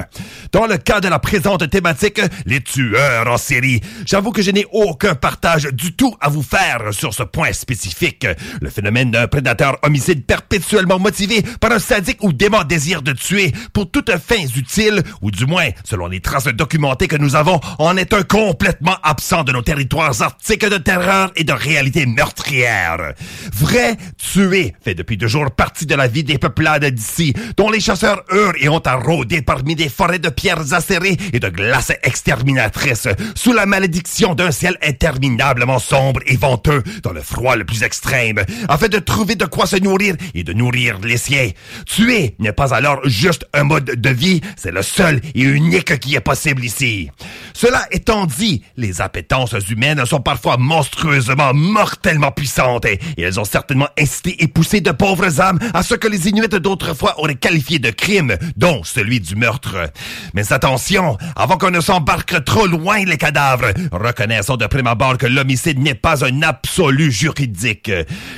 Dans le cas de la présente thématique, les tueurs en série, j'avoue que je n'ai aucun partage du tout à vous faire sur ce point spécifique. Le phénomène d'un prédateur homicide perpétuellement motivé par un sadique ou dément désir de tuer pour toutes fins utiles, ou du moins, selon les traces documentées que nous avons, en est un complètement absent de nos territoires arctiques de terreur et de réalité meurtrière. Vrai, tuer fait depuis toujours partie de la vie des peuplades d'ici, Dont les chasseurs hurlent et ont à rôder parmi des forêts de pierres acérées et de glaces exterminatrices, sous la malédiction d'un ciel interminablement sombre et venteux, dans le froid le plus extrême, afin de trouver de quoi se nourrir et de nourrir les siens. Tuer n'est pas alors juste un mode de vie, c'est le seul et unique qui est possible ici. Cela étant dit, les appétences humaines sont parfois monstrueusement, mortellement puissantes, et elles ont certainement incité et poussé de pauvres âmes à ce que les Inuits d'autrefois auraient qualifié de crime, dont celui du meurtre. Mais attention, avant qu'on ne s'embarque trop loin les cadavres, reconnaissons de prime abord que l'homicide n'est pas un absolu juridique.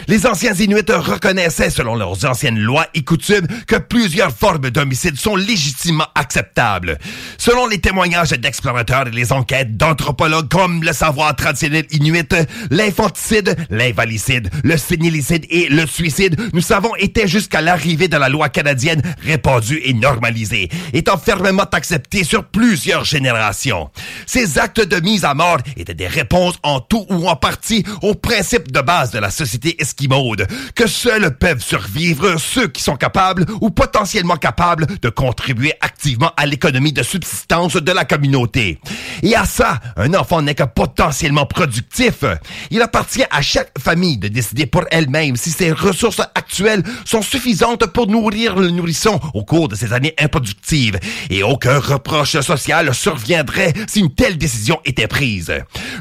Les anciens Inuits reconnaissaient, selon leurs anciennes lois et coutumes, que plusieurs formes d'homicide sont légitimement acceptables. Selon les témoignages d'explorateurs et les enquêtes d'anthropologues comme le savoir traditionnel inuit, l'infanticide, l'invalicide, le sénilicide et le suicide, nous savons, étaient jusqu'à l'arrivée de la loi canadienne répandue et normalisée, étant fermement acceptés sur plusieurs générations. Ces actes de mise à mort étaient des réponses en tout ou en partie aux principes de base de la société esquimaude, que seuls peuvent survivre ceux qui sont capables ou potentiellement capables de contribuer activement à l'économie de subsistance de la communauté. Et à ça, un enfant n'est que potentiellement productif. Il appartient à chaque famille de décider pour elle-même si ses ressources actuelles sont suffisantes pour nourrir le nourrisson au cours de ces années improductives. Et aucun reproche social surviendrait si une telle décision était prise.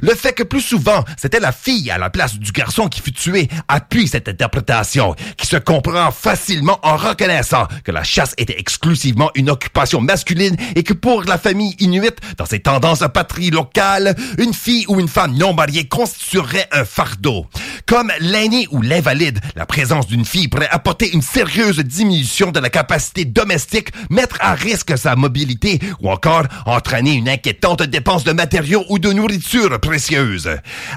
Le fait que plus souvent, c'était la fille à la place du garçon qui fut tué appuie cette interprétation, qui se comprend facilement en reconnaissant que la chasse était exclusivement une occupation masculine et que pour la famille inuite, dans ses tendances patrie locale, une fille ou une femme non mariée constituerait un fardeau. Comme l'aîné ou l'invalide, la présence d'une fille pourrait apporter une sérieuse diminution de la capacité domestique, mettre à risque sa mobilité ou encore entraîner une inquiétante dépense de matériaux ou de nourriture précieuse.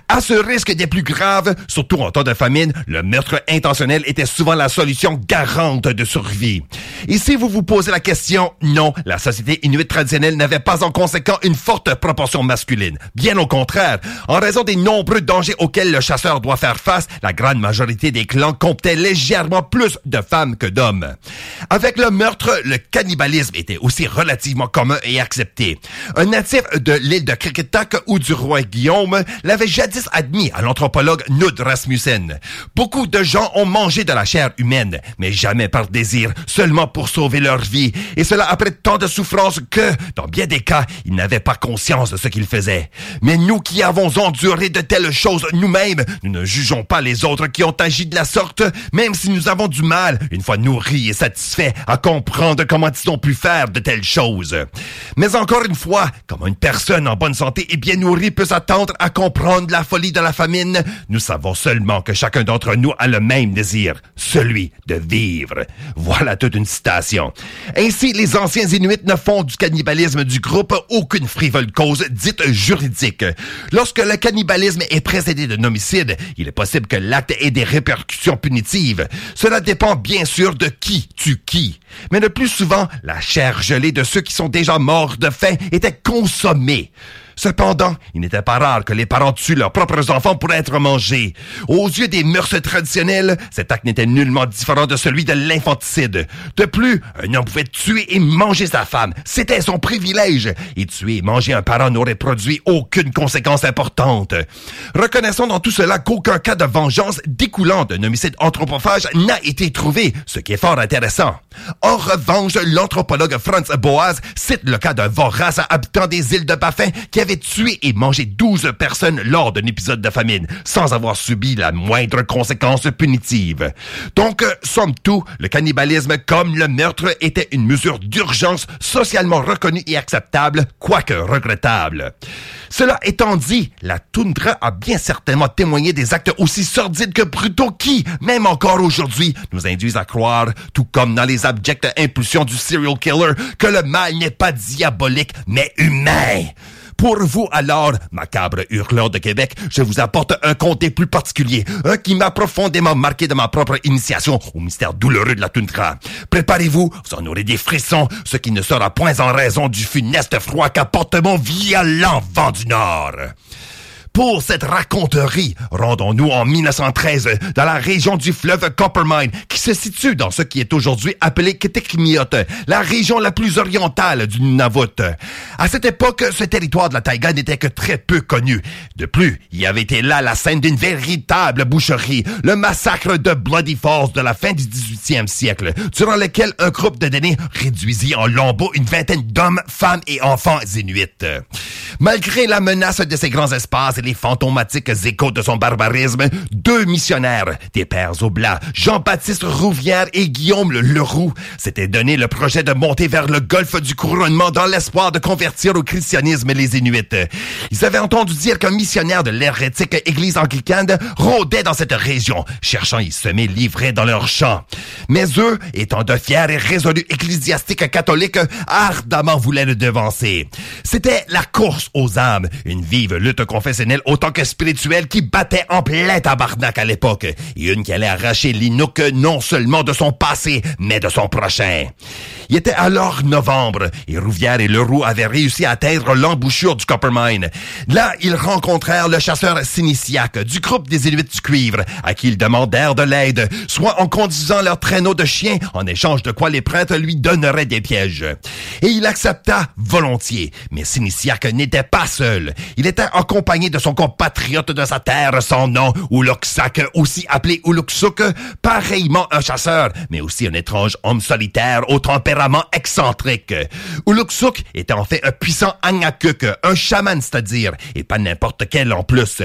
À ce risque des plus graves, surtout en temps de famine, le meurtre intentionnel était souvent la solution garante de survie. Et si vous vous posez la question, non, la société inuite traditionnelle n'avait pas en conséquent une forte proportion masculine. Bien au contraire, en raison des nombreux dangers auxquels le chasseur doit faire face, la grande majorité des clans comptaient légèrement plus de femmes que d'hommes. Avec le meurtre, le cannibalisme était aussi relativement commun et accepté. Un natif de l'île de Kriketak ou du roi Guillaume l'avait jadis admis à l'anthropologue Nud Rasmussen. Beaucoup de gens ont mangé de la chair humaine, mais jamais par désir, seulement pour sauver leur vie, et cela après tant de souffrances que, dans bien des cas, ils n'avaient pas conscience de ce qu'ils faisaient. Mais nous qui avons enduré de telles choses nous-mêmes, nous ne jugeons pas les autres qui ont agi de la sorte, même si nous avons du mal, une fois nourris et satisfaits, à comprendre comment ils ont pu faire de telles choses. Mais encore une fois, comment une personne en bonne santé et bien nourrie peut s'attendre à comprendre la folie de la famine, nous savons seulement que chacun d'entre nous a le même désir, celui de vivre. Voilà toute une citation. Ainsi, les anciens Inuits ne font du cannibalisme du groupe aucune frivole cause dite juridique. Lorsque le cannibalisme est précédé d'un homicide, il est possible que l'acte ait des répercussions punitives. Cela dépend bien sûr de qui tue qui? Mais le plus souvent, la chair gelée de ceux qui sont déjà morts de faim était consommée. Cependant, il n'était pas rare que les parents tuent leurs propres enfants pour être mangés. Aux yeux des mœurs traditionnelles, cet acte n'était nullement différent de celui de l'infanticide. De plus, un homme pouvait tuer et manger sa femme. C'était son privilège. Et tuer et manger un parent n'aurait produit aucune conséquence importante. Reconnaissons dans tout cela qu'aucun cas de vengeance découlant d'un homicide anthropophage n'a été trouvé, ce qui est fort intéressant. En revanche, l'anthropologue Franz Boas cite le cas d'un vorace habitant des îles de Baffin tué et mangé 12 personnes lors d'un épisode de famine, sans avoir subi la moindre conséquence punitive. Donc, euh, somme tout, le cannibalisme comme le meurtre était une mesure d'urgence socialement reconnue et acceptable, quoique regrettable. Cela étant dit, la toundra a bien certainement témoigné des actes aussi sordides que brutaux qui, même encore aujourd'hui, nous induisent à croire, tout comme dans les abjectes impulsions du serial killer, que le mal n'est pas diabolique, mais humain. Pour vous alors, macabre hurleur de Québec, je vous apporte un conte plus particulier, un qui m'a profondément marqué de ma propre initiation au mystère douloureux de la toundra. Préparez-vous, vous en aurez des frissons, ce qui ne sera point en raison du funeste froid qu'apporte mon violent vent du Nord. Pour cette raconterie, rendons-nous en 1913 dans la région du fleuve Coppermine, qui se situe dans ce qui est aujourd'hui appelé Kitikmiot, la région la plus orientale du Nunavut. À cette époque, ce territoire de la taïga n'était que très peu connu. De plus, il y avait été là la scène d'une véritable boucherie, le massacre de Bloody Falls de la fin du 18e siècle, durant lequel un groupe de données réduisit en lambeaux une vingtaine d'hommes, femmes et enfants inuits. Malgré la menace de ces grands espaces fantomatiques échos de son barbarisme, deux missionnaires, des pères oblats, Jean-Baptiste Rouvière et Guillaume Leroux, s'étaient donné le projet de monter vers le golfe du couronnement dans l'espoir de convertir au christianisme les Inuits. Ils avaient entendu dire qu'un missionnaire de l'hérétique église anglicane rôdait dans cette région, cherchant y semer livrés dans leurs champs. Mais eux, étant de fiers et résolus ecclésiastiques catholiques, ardemment voulaient le devancer. C'était la course aux âmes, une vive lutte confessionnelle autant que spirituelle qui battait en plein tabarnak à l'époque, et une qui allait arracher l'Inuk non seulement de son passé, mais de son prochain. Il était alors novembre, et Rouvière et Leroux avaient réussi à atteindre l'embouchure du Coppermine. Là, ils rencontrèrent le chasseur Sinisiac du groupe des Inuits du Cuivre, à qui ils demandèrent de l'aide, soit en conduisant leur traîneau de chien, en échange de quoi les prêtres lui donneraient des pièges. Et il accepta volontiers, mais Sinisiac n'était pas seul. Il était accompagné de son compatriote de sa terre sans nom, Uluksak, aussi appelé Uluksuk, pareillement un chasseur, mais aussi un étrange homme solitaire au tempérament excentrique. Uluksuk était en fait un puissant Angakuk, un chaman c'est-à-dire, et pas n'importe quel en plus.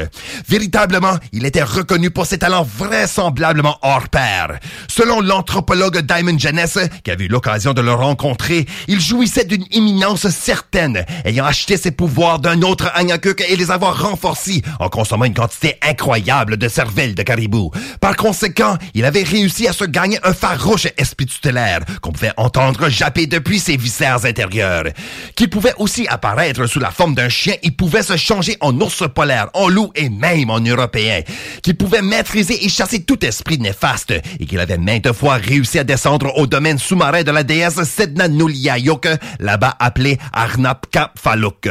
Véritablement, il était reconnu pour ses talents vraisemblablement hors pair. Selon l'anthropologue Diamond Janess, qui a eu l'occasion de le rencontrer, il jouissait d'une imminence certaine, ayant acheté ses pouvoirs d'un autre Angakuk et les avoir renforcés en consommant une quantité incroyable de cervelle de caribou. Par conséquent, il avait réussi à se gagner un farouche esprit tutélaire qu'on pouvait entendre japper depuis ses viscères intérieurs. Qui pouvait aussi apparaître sous la forme d'un chien et pouvait se changer en ours polaire, en loup et même en européen. Qui pouvait maîtriser et chasser tout esprit néfaste et qu'il avait maintes fois réussi à descendre au domaine sous-marin de la déesse Sedna là-bas appelée Arnapka Faluk.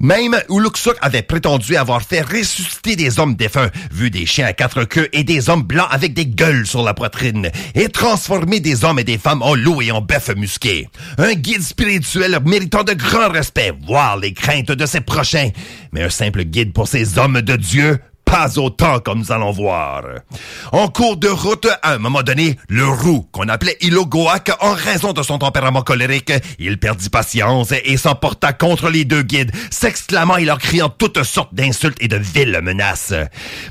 Même Uluksuk avait prétendu avoir fait ressusciter des hommes défunts, vu des chiens à quatre queues et des hommes blancs avec des gueules sur la poitrine, et transformer des hommes et des femmes en loups et en bœufs musqués. Un guide spirituel méritant de grand respect, voire les craintes de ses prochains, mais un simple guide pour ces hommes de Dieu, pas autant comme nous allons voir. En cours de route, à un moment donné, le roux, qu'on appelait Ilogoak en raison de son tempérament colérique, il perdit patience et s'emporta contre les deux guides, s'exclamant et leur criant toutes sortes d'insultes et de viles menaces.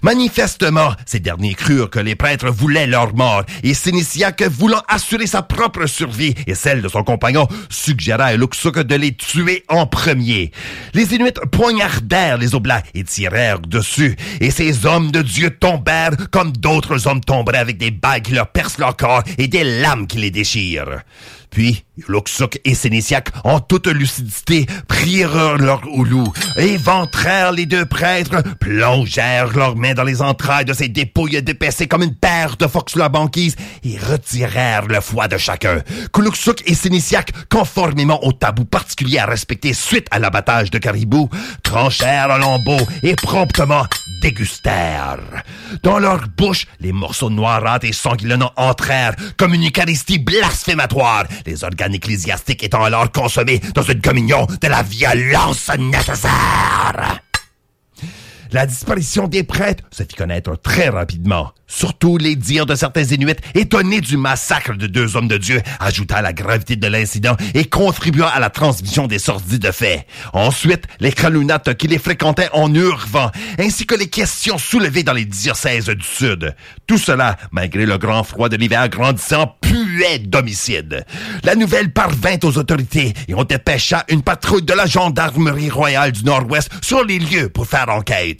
Manifestement, ces derniers crurent que les prêtres voulaient leur mort, et Sinisiak, voulant assurer sa propre survie et celle de son compagnon, suggéra à Luxuk de les tuer en premier. Les Inuits poignardèrent les Oblats et tirèrent dessus, ces hommes de Dieu tombèrent comme d'autres hommes tomberaient avec des bagues qui leur percent leur corps et des lames qui les déchirent. Puis, Luxuk et Sénésiac, en toute lucidité, prirent leur houlou, éventrèrent les deux prêtres, plongèrent leurs mains dans les entrailles de ces dépouilles dépaissées comme une paire de fox la banquise et retirèrent le foie de chacun. Luxuk et Sénésiac, conformément au tabou particulier à respecter suite à l'abattage de caribou, tranchèrent en lambeaux et promptement dégustèrent. Dans leur bouche, les morceaux noirâtres et sanguillonnants entrèrent comme une eucharistie blasphématoire, les organes ecclésiastiques étant alors consommés dans une communion de la violence nécessaire. La disparition des prêtres se fit connaître très rapidement. Surtout les dires de certains Inuits, étonnés du massacre de deux hommes de Dieu, ajouta la gravité de l'incident et contribua à la transmission des sorties de faits. Ensuite, les Kralunates qui les fréquentaient en hurvant, ainsi que les questions soulevées dans les diocèses du Sud. Tout cela, malgré le grand froid de l'hiver grandissant, puait d'homicide. La nouvelle parvint aux autorités et on dépêcha une patrouille de la gendarmerie royale du Nord-Ouest sur les lieux pour faire enquête.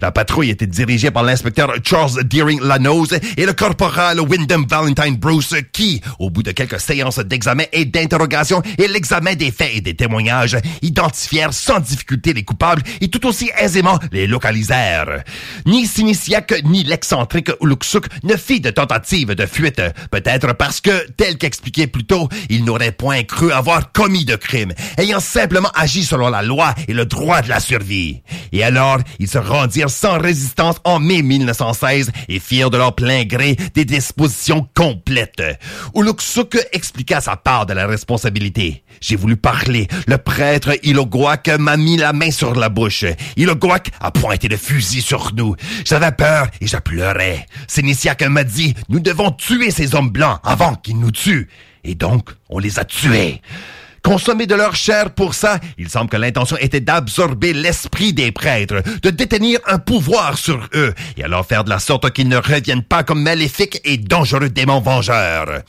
La patrouille était dirigée par l'inspecteur Charles Deering Lanose et le corporal Wyndham Valentine Bruce qui, au bout de quelques séances d'examen et d'interrogation et l'examen des faits et des témoignages, identifièrent sans difficulté les coupables et tout aussi aisément les localisèrent. Ni Sinisiak ni l'excentrique Uluksuk ne fit de tentative de fuite, peut-être parce que, tel qu'expliqué plus tôt, il n'aurait point cru avoir commis de crime, ayant simplement agi selon la loi et le droit de la survie. Et alors, se rendirent sans résistance en mai 1916 et firent de leur plein gré des dispositions complètes. Uluksuk expliqua sa part de la responsabilité. J'ai voulu parler. Le prêtre Ilogwak m'a mis la main sur la bouche. Ilogwak a pointé le fusil sur nous. J'avais peur et je pleurais. Sénitiac m'a dit, nous devons tuer ces hommes blancs avant qu'ils nous tuent. Et donc, on les a tués consommer de leur chair pour ça, il semble que l'intention était d'absorber l'esprit des prêtres, de détenir un pouvoir sur eux, et alors faire de la sorte qu'ils ne reviennent pas comme maléfiques et dangereux démons vengeurs.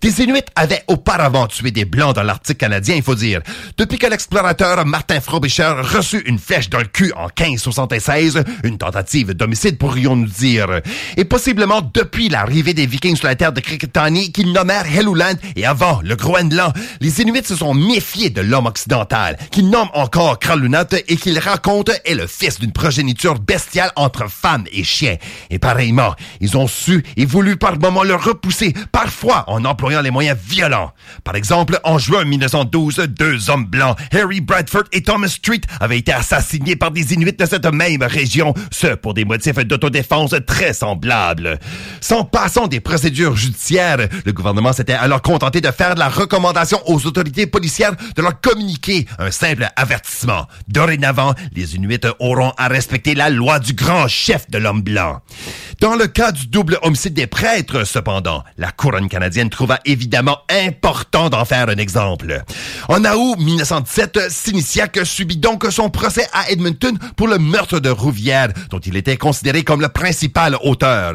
Des Inuits avaient auparavant tué des Blancs dans l'Arctique canadien, il faut dire. Depuis que l'explorateur Martin Frobisher reçut une flèche dans le cul en 1576, une tentative d'homicide pourrions-nous dire. Et possiblement depuis l'arrivée des Vikings sur la terre de Cricketani qu'ils nommèrent Helluland et avant le Groenland, les Inuits se sont méfiés de l'homme occidental, qu'ils nomment encore Kralunat et qu'ils racontent est le fils d'une progéniture bestiale entre femmes et chiens. Et pareillement, ils ont su et voulu par moments le repousser, parfois en employant les moyens violents. Par exemple, en juin 1912, deux hommes blancs, Harry Bradford et Thomas Street, avaient été assassinés par des Inuits de cette même région, ce pour des motifs d'autodéfense très semblables. Sans passant des procédures judiciaires, le gouvernement s'était alors contenté de faire de la recommandation aux autorités de leur communiquer un simple avertissement. Dorénavant, les Inuits auront à respecter la loi du grand chef de l'homme blanc. Dans le cas du double homicide des prêtres, cependant, la couronne canadienne trouva évidemment important d'en faire un exemple. En août 1917, Sinisiak subit donc son procès à Edmonton pour le meurtre de Rouvière, dont il était considéré comme le principal auteur.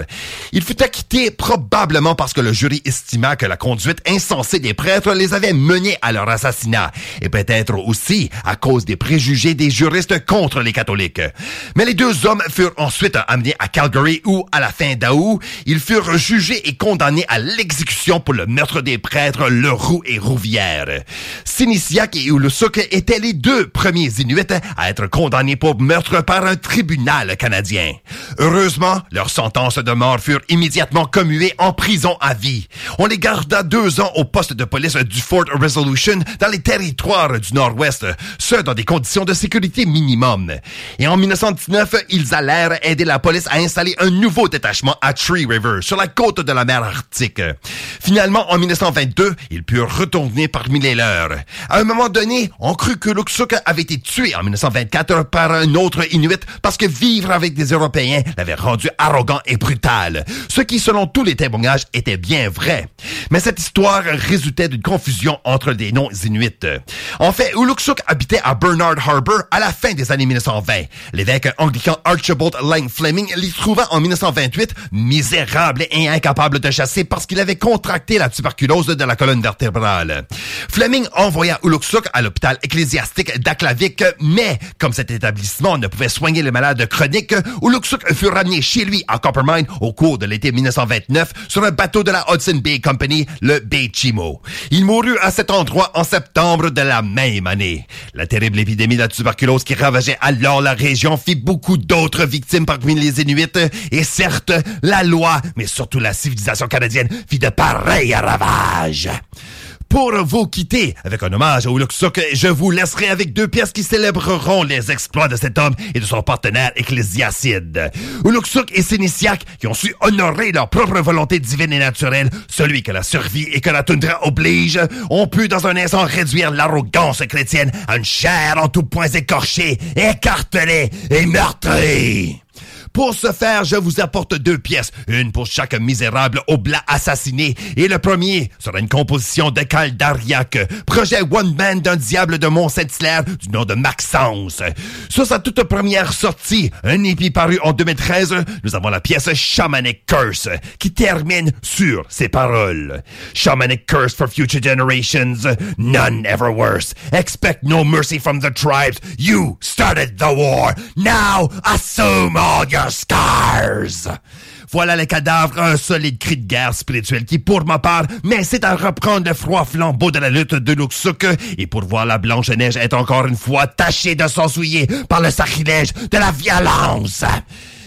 Il fut acquitté probablement parce que le jury estima que la conduite insensée des prêtres les avait menés à leur et peut-être aussi à cause des préjugés des juristes contre les catholiques. Mais les deux hommes furent ensuite amenés à Calgary où, à la fin d'août, ils furent jugés et condamnés à l'exécution pour le meurtre des prêtres Leroux et Rouvière. Sinisiak et Ulusuk étaient les deux premiers Inuits à être condamnés pour meurtre par un tribunal canadien. Heureusement, leurs sentences de mort furent immédiatement commuées en prison à vie. On les garda deux ans au poste de police du Fort Resolution dans les territoires du Nord-Ouest, ce dans des conditions de sécurité minimum. Et en 1919, ils allèrent aider la police à installer un nouveau détachement à Tree River, sur la côte de la mer Arctique. Finalement, en 1922, ils purent retourner parmi les leurs. À un moment donné, on crut que Luxuk avait été tué en 1924 par un autre Inuit parce que vivre avec des Européens l'avait rendu arrogant et brutal. Ce qui, selon tous les témoignages, était bien vrai. Mais cette histoire résultait d'une confusion entre des noms En fait, Uluksuk habitait à Bernard Harbor à la fin des années 1920. L'évêque anglican Archibald Lang Fleming l'y trouva en 1928 misérable et incapable de chasser parce qu'il avait contracté la tuberculose de la colonne vertébrale. Fleming envoya Uluksuk à l'hôpital ecclésiastique d'Aklavik, mais comme cet établissement ne pouvait soigner les malades chroniques, Uluksuk fut ramené chez lui à Coppermine au cours de l'été 1929 sur un bateau de la Hudson Bay Company, le Bay Chimo. Il mourut à cet endroit en septembre de la même année. La terrible épidémie de la tuberculose qui ravageait alors la région fit beaucoup d'autres victimes parmi les Inuits, et certes, la loi, mais surtout la civilisation canadienne, fit de pareils ravages. Pour vous quitter avec un hommage à Uluksuk, je vous laisserai avec deux pièces qui célébreront les exploits de cet homme et de son partenaire ecclésiacide. Uluksuk et Sénitiac qui ont su honorer leur propre volonté divine et naturelle, celui que la survie et que la toundra oblige, ont pu dans un instant réduire l'arrogance chrétienne à une chair en tous points écorchée, écartelée et meurtrie. Pour ce faire, je vous apporte deux pièces, une pour chaque misérable oblat assassiné, et le premier sera une composition de Cal Dariac, projet one man d'un diable de Mont-Saint-Hilaire du nom de Maxence. Sur sa toute première sortie, un épi paru en 2013, nous avons la pièce Shamanic Curse, qui termine sur ces paroles. Shamanic Curse for future generations, none ever worse. Expect no mercy from the tribes. You started the war. Now assume all your Voilà les cadavres, un solide cri de guerre spirituel qui, pour ma part, m'incite à reprendre le froid flambeau de la lutte de Luxuk et pour voir la Blanche-Neige être encore une fois tachée de son souillé par le sacrilège de la violence.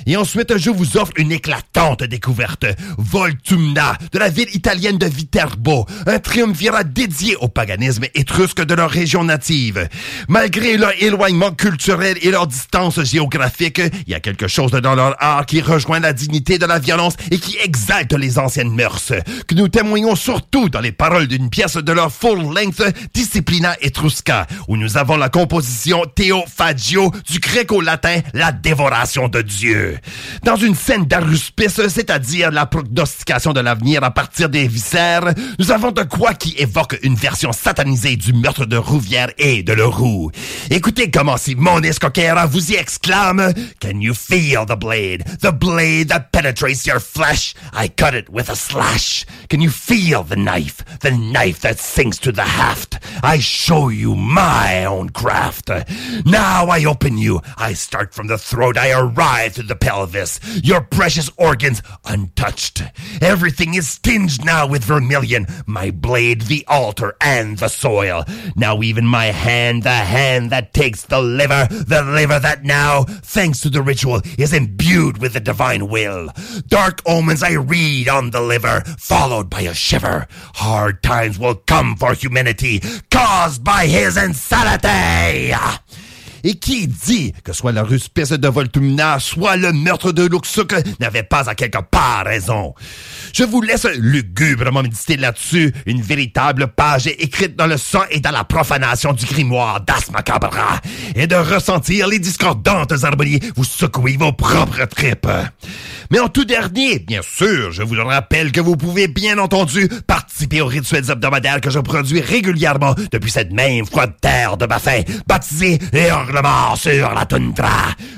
Et ensuite, je vous offre une éclatante découverte. Voltumna, de la ville italienne de Viterbo, un triumvirat dédié au paganisme étrusque de leur région native. Malgré leur éloignement culturel et leur distance géographique, il y a quelque chose dans leur art qui rejoint la dignité de la violence et qui exalte les anciennes mœurs, que nous témoignons surtout dans les paroles d'une pièce de leur full-length Disciplina Etrusca, où nous avons la composition Théophagio du gréco-latin La dévoration de Dieu. Dans une scène d'aruspice, c'est-à-dire la prognostication de l'avenir à partir des viscères, nous avons de quoi qui évoque une version satanisée du meurtre de Rouvière et de Leroux. Écoutez comment Simone Escoquera vous y exclame Can you feel the blade? The blade that penetrates your flesh? I cut it with a slash. Can you feel the knife? The knife that sinks to the haft? I show you my own craft. Now I open you. I start from the throat. I arrive to the pelvis. Your precious organs untouched. Everything is tinged now with vermilion. My blade, the altar, and the soil. Now even my hand, the hand that takes the liver, the liver that now, thanks to the ritual, is imbued with the divine will. Dark omens I read on the liver, followed by a shiver. Hard times will come for humanity, caused by his insanity. Et qui dit que soit la ruspice de Voltumna, soit le meurtre de Luxuk n'avait pas à quelque part raison. Je vous laisse lugubrement méditer là-dessus, une véritable page écrite dans le sang et dans la profanation du grimoire d'As Macabra, et de ressentir les discordantes harmonies vous secouer vos propres tripes. Mais en tout dernier, bien sûr, je vous rappelle que vous pouvez bien entendu participer aux rituels hebdomadaires que je produis régulièrement depuis cette même froide terre de ma faim, baptisée et Sur la toundra.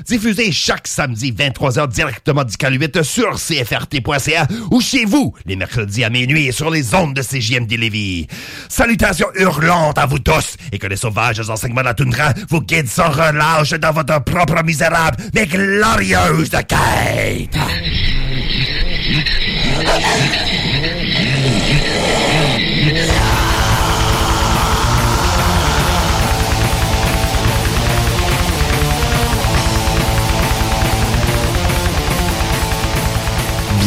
Diffusé chaque samedi 23h directement du 8 sur cfrt.ca ou chez vous les mercredis à minuit sur les ondes de CJMD Lévis. Salutations hurlantes à vous tous et que les sauvages enseignements de la toundra vous guident sans relâche dans votre propre misérable mais glorieuse quête.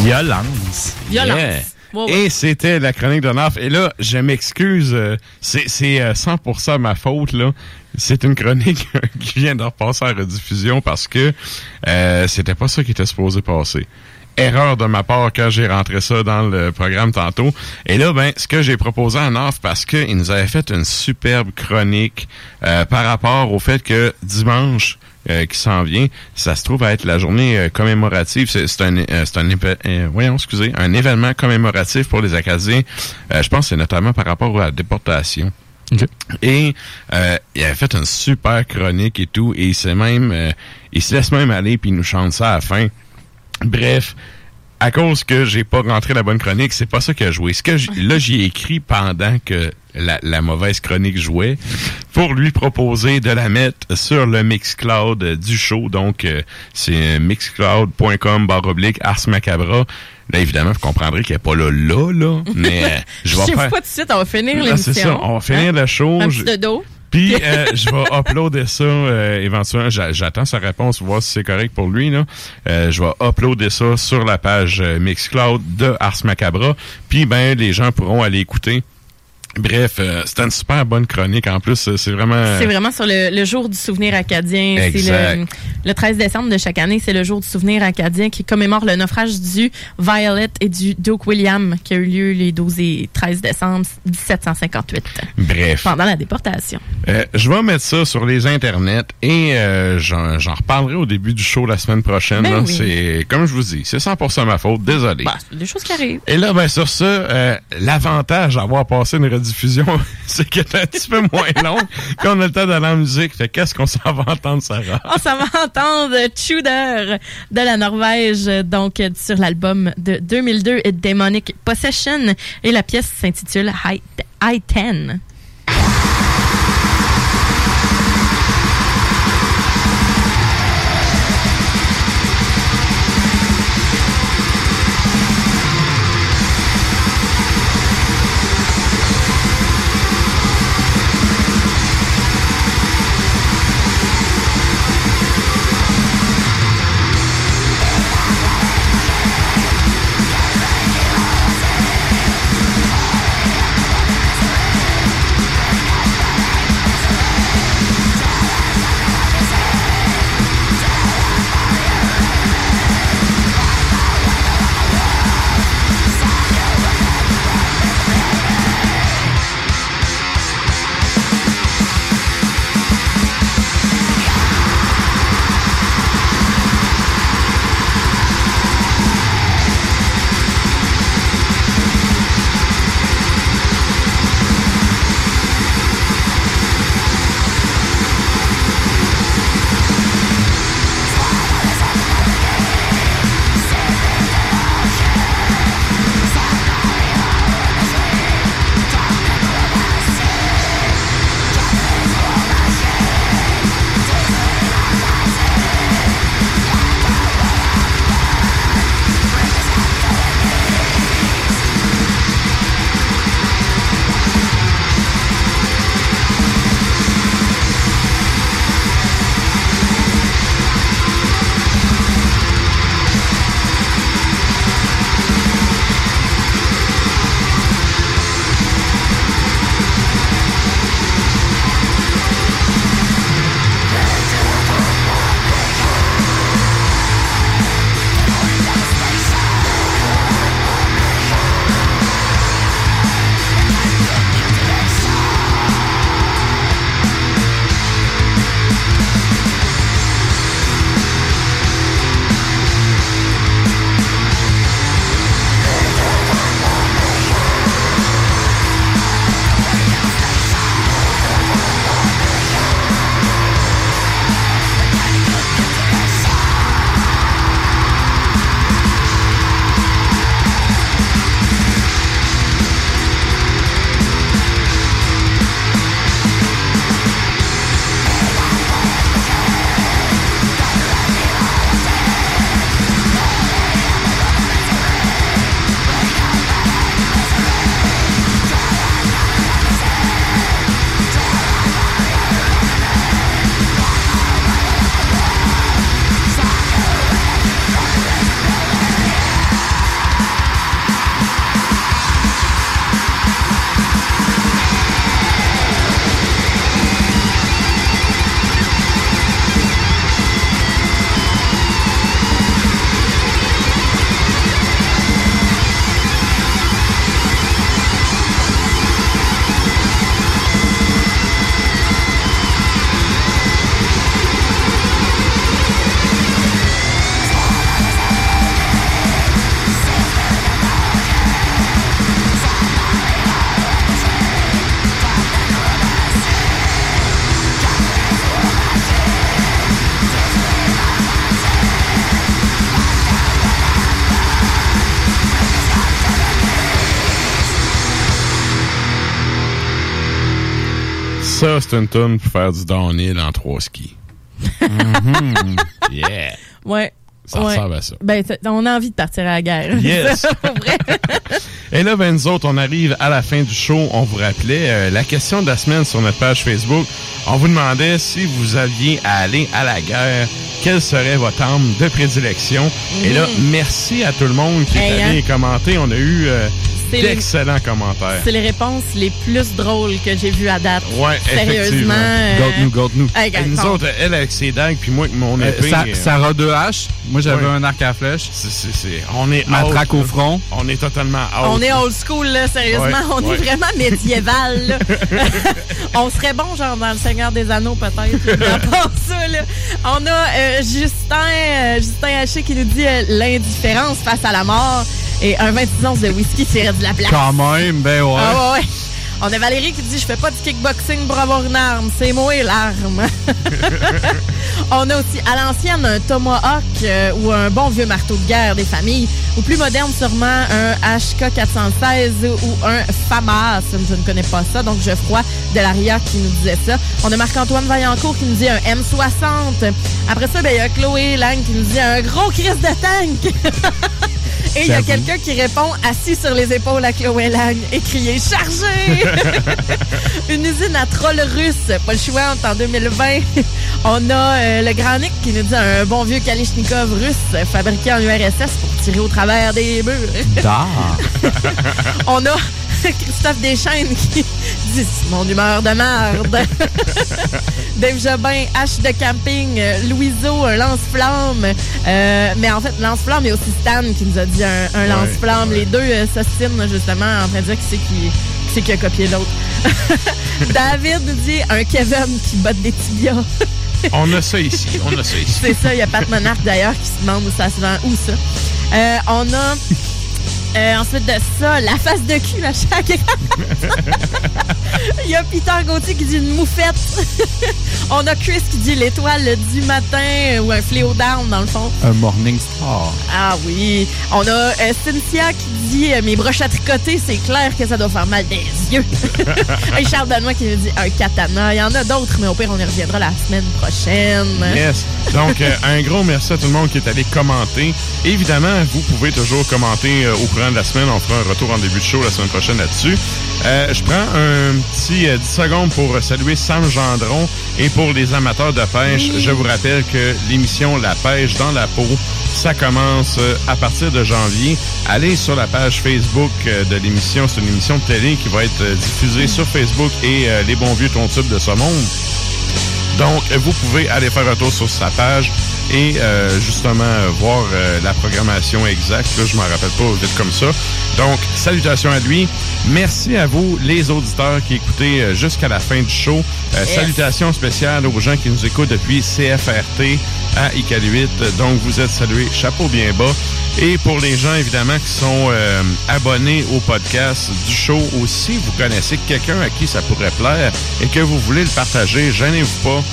Violence. Violence. Yeah. Ouais, ouais. Et c'était la chronique de Naf. Et là, je m'excuse, euh, c'est c'est, euh, 100% ma faute là. C'est une chronique qui vient de repasser à la rediffusion parce que euh, c'était pas ça qui était supposé passer. Erreur de ma part quand j'ai rentré ça dans le programme tantôt. Et là, ben, ce que j'ai proposé à Naf, parce qu'il nous avait fait une superbe chronique euh, par rapport au fait que dimanche, euh, qui s'en vient, ça se trouve à être la journée euh, commémorative. C'est un, euh, c'est un, euh, voyons, excusez, un événement commémoratif pour les Acadiens. Euh, je pense que c'est notamment par rapport à la déportation. Et euh, il avait fait une super chronique et tout, et il s'est même, euh, il se laisse même aller puis il nous chante ça à la fin. Bref, à cause que j'ai pas rentré la bonne chronique, c'est pas ça qui a joué. Ce que là j'ai écrit pendant que la, la mauvaise chronique jouait pour lui proposer de la mettre sur le Mixcloud du show. Donc euh, c'est mixcloud.com barre oblique Ars Macabra. Là évidemment vous comprendrez qu'il n'est pas là là là, mais euh, je vais faire. pas tout de suite, on va finir Là, l'émission. c'est ça, on va finir le show. Un Je- petit dodo. Puis euh, je vais uploader ça euh, éventuellement. J'a- J'attends sa réponse voir si c'est correct pour lui. Là. Euh, je vais uploader ça sur la page euh, Mixcloud de Ars Macabra. Puis ben les gens pourront aller écouter. Bref, euh, c'était une super bonne chronique. En plus, c'est vraiment... C'est vraiment sur le, le jour du souvenir acadien. C'est Exact. le, le 13 décembre de chaque année, c'est le jour du souvenir acadien qui commémore le naufrage du Violet et du Duke William qui a eu lieu les 12 et 13 décembre 1758. Bref. Pendant la déportation. Euh, je vais mettre ça sur les internets et euh, j'en reparlerai au début du show la semaine prochaine. Ben oui. C'est comme je vous dis, c'est 100% ma faute. Désolé. Bah, des choses qui arrivent. Et là, ben sur ça, euh, l'avantage d'avoir passé une rediffusion, c'est qu'elle est un petit peu moins longue, qu'on a le temps d'aller en musique. Fait qu'est-ce qu'on s'en va entendre, Sarah? On s'en va entendre Tudor de la Norvège, donc sur l'album de 2002 Demonic Possession. Et la pièce s'intitule High, High 10. Ça, c'est une tonne pour faire du downhill en trois skis. Mhm. Yeah. Ouais. Ça ouais. ressemble à ça. Ben, on a envie de partir à la guerre. Yes. Et là, ben, nous autres, on arrive à la fin du show. On vous rappelait euh, la question de la semaine sur notre page Facebook. On vous demandait si vous aviez à aller à la guerre, quelle serait votre arme de prédilection? Et là, merci à tout le monde qui est Hey, allé hein. commenter. On a eu euh, C'est les- d'excellents commentaires. C'est les réponses les plus drôles que j'ai vues à date. Ouais, Sérieusement. Hey, Et nous autres, elle avec ses dagues, puis moi avec mon Euh, épée. Euh, Sarah 2H, moi j'avais Ouais. un arc à flèche. c'est- c'est- c'est- on est Matraque au front. On est totalement out. On est old school, là, sérieusement. Ouais, on ouais. est vraiment médiéval, là. on serait bon, genre, dans le Seigneur des Anneaux, peut-être. ça, là. On a euh, Justin, euh, Justin Haché qui nous dit euh, l'indifférence face à la mort et un 26 onces de whisky tiré de la place. Quand même, ben ouais. Ah ouais, ouais. On a Valérie qui dit Je fais pas du kickboxing pour avoir une arme, c'est moi l'arme. On a aussi à l'ancienne un Tomahawk euh, ou un bon vieux marteau de guerre des familles, ou plus moderne sûrement un HK 416 ou un FAMAS. Je ne connais pas ça, donc Geoffroy Delaria qui nous disait ça. On a Marc-Antoine Vaillancourt qui nous dit un M60. Après ça, ben, il y a Chloé Lang qui nous dit un gros crise de tank. Et il y a quelqu'un qui répond assis sur les épaules à Chloé Lang et crier chargé. Une usine à trolls russes, pas le choix en 2020. On a euh, le Grand Nick qui nous dit un bon vieux Kalishnikov russe fabriqué en URSS pour tirer au travers des murs. On a Christophe Deschaines qui dit mon humeur de merde. Dave Jobin, H de camping, Louiseau, un lance-flamme. Euh, mais en fait, lance-flamme, il y a aussi Stan qui nous a dit un, un Ouais, lance-flamme. Les deux euh, s'ostinent justement en train de dire qui c'est qui, qui a copié l'autre. David nous dit un Kevin qui botte des tibias. On a ça ici. On a ça ici. C'est ça, il y a Pat Monarch d'ailleurs qui se demande où ça se vend, où ça. Euh, on a euh, ensuite de ça, la face de cul à chaque Il y a Peter Gauthier qui dit une moufette. on a Chris qui dit l'étoile du matin ou un fléau d'armes dans le fond. Un Morning Star. Ah oui. On a euh, Cynthia qui dit euh, mes broches à tricoter, c'est clair que ça doit faire mal des yeux. Et Charles Danois qui nous dit un katana. Il y en a d'autres, mais au pire, on y reviendra la semaine prochaine. Yes. Donc, euh, un gros merci à tout le monde qui est allé commenter. Évidemment, vous pouvez toujours commenter euh, au courant de la semaine. On fera un retour en début de show la semaine prochaine là-dessus. Euh, je prends un petit euh, 10 secondes pour saluer Sam Gendron. Et pour les amateurs de pêche, je vous rappelle que l'émission La pêche dans la peau, ça commence euh, à partir de janvier. Allez sur la page Facebook euh, de l'émission. C'est une émission de télé qui va être diffusée sur Facebook et euh, les bons vieux tontubes de ce monde. Donc, vous pouvez aller faire un tour sur sa page et euh, justement euh, voir euh, la programmation exacte. Là, je m'en rappelle pas vite comme ça. Donc, salutations à lui. Merci à vous, les auditeurs qui écoutez euh, jusqu'à la fin du show. Euh, Yes. Salutations spéciales aux gens qui nous écoutent depuis CFRT à ICAL8. Donc, vous êtes salués. Chapeau bien bas. Et pour les gens, évidemment, qui sont euh, abonnés au podcast du show aussi, vous connaissez quelqu'un à qui ça pourrait plaire et que vous voulez le partager, gênez-vous pas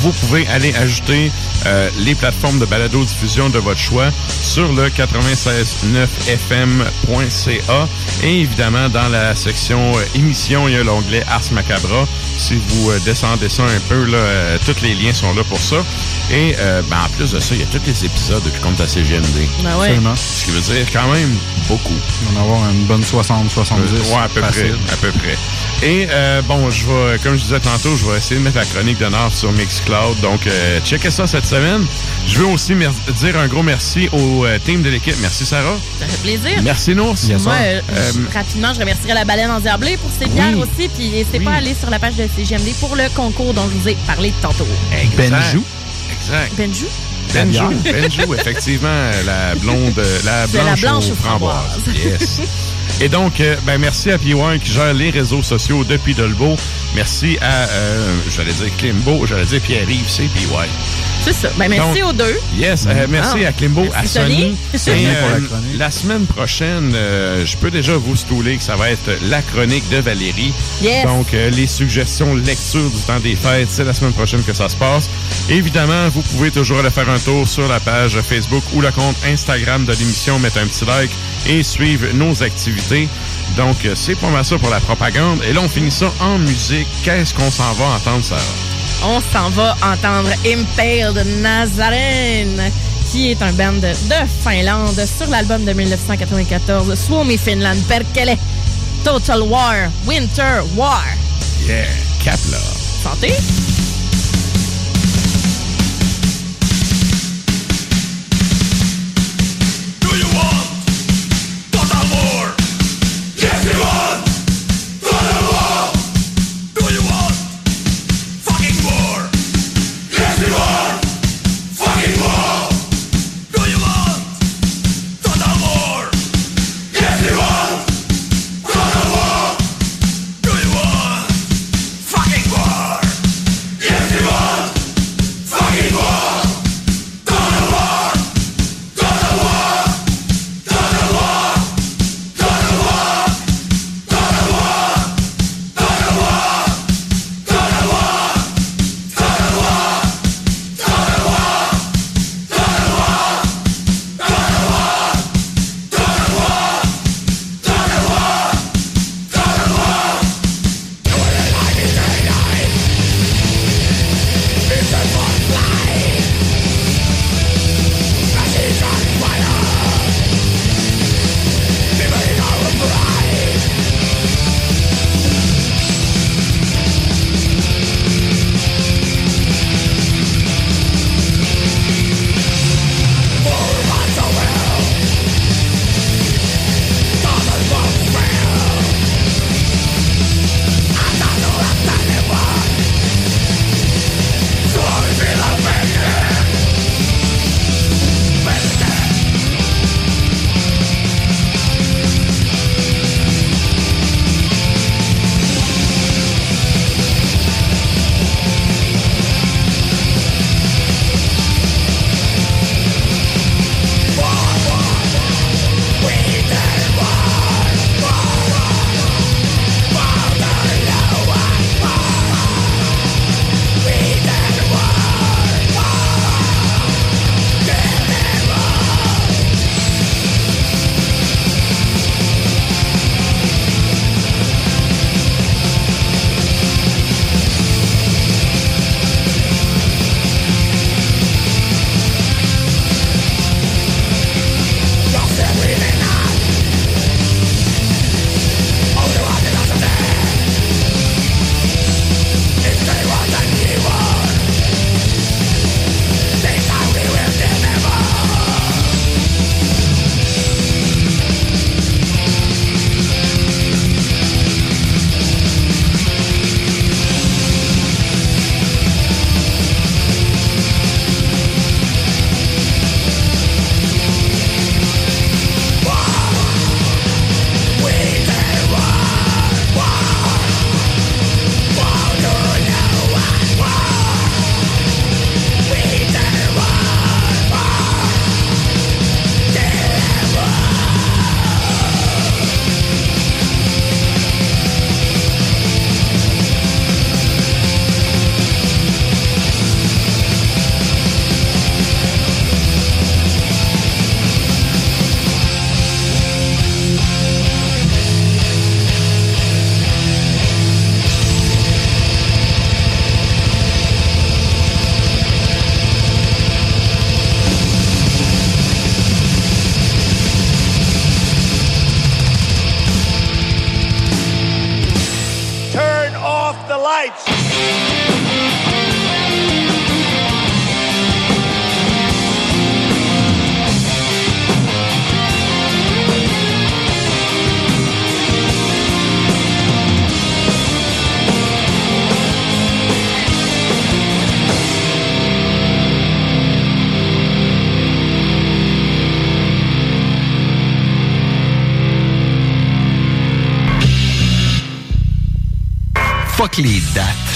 vous pouvez aller ajouter euh, les plateformes de balado-diffusion de votre choix sur le 969fm.ca et évidemment dans la section euh, émission, il y a l'onglet Ars Macabra. Si vous euh, descendez ça un peu, là, euh, tous les liens sont là pour ça. Et euh, ben, en plus de ça, il y a tous les épisodes depuis qu'on est à CGMD. Ben ouais. Absolument. Ce qui veut dire quand même beaucoup. On va avoir une bonne 60, 70. Ouais, à peu facile. près. À peu près. Et euh, bon, je vais, comme je disais tantôt, je vais essayer de mettre la chronique de Nord sur Donc, euh, checkez ça cette semaine. Je veux aussi dire un gros merci au euh, team de l'équipe. Merci Sarah. Ça fait plaisir. Merci Nours. Moi, euh, Euh, je- rapidement, je remercierai la baleine endiablée pour ses bières Oui. aussi. Puis n'hésitez Oui. pas à aller sur la page de CGMD pour le concours dont je vous ai parlé tantôt. Benjou. Exact. Benjou? Benjou, Benjou, effectivement, la blonde, la C'est la blanche, blanche aux aux framboises. framboises. Yes. Et donc, euh, ben merci à PY qui gère les réseaux sociaux depuis Dolbeau. Merci à, euh, j'allais dire Klimbo, j'allais dire Pierre-Yves, c'est PY. C'est ça. Ben, merci Donc, aux deux. Yes, euh, merci Ah. à Klimbo, à Merci, Sony. Sony. Et, la euh, semaine prochaine, euh, je peux déjà vous stouler que ça va être la chronique de Valérie. Yes. Donc, euh, les suggestions lecture du temps des fêtes, c'est la semaine prochaine que ça se passe. Évidemment, vous pouvez toujours aller faire un tour sur la page Facebook ou le compte Instagram de l'émission, mettre un petit like et suivre nos activités. Donc, euh, c'est pas mal ça pour la propagande. Et là, on finit ça en musique. Qu'est-ce qu'on s'en va entendre, Sarah? On s'en va entendre Impaled Nazarene, qui est un band de, Finlande sur l'album de 1994, Suomi Finland Perkele, Total War, Winter War. Yeah, Kapla. Santé!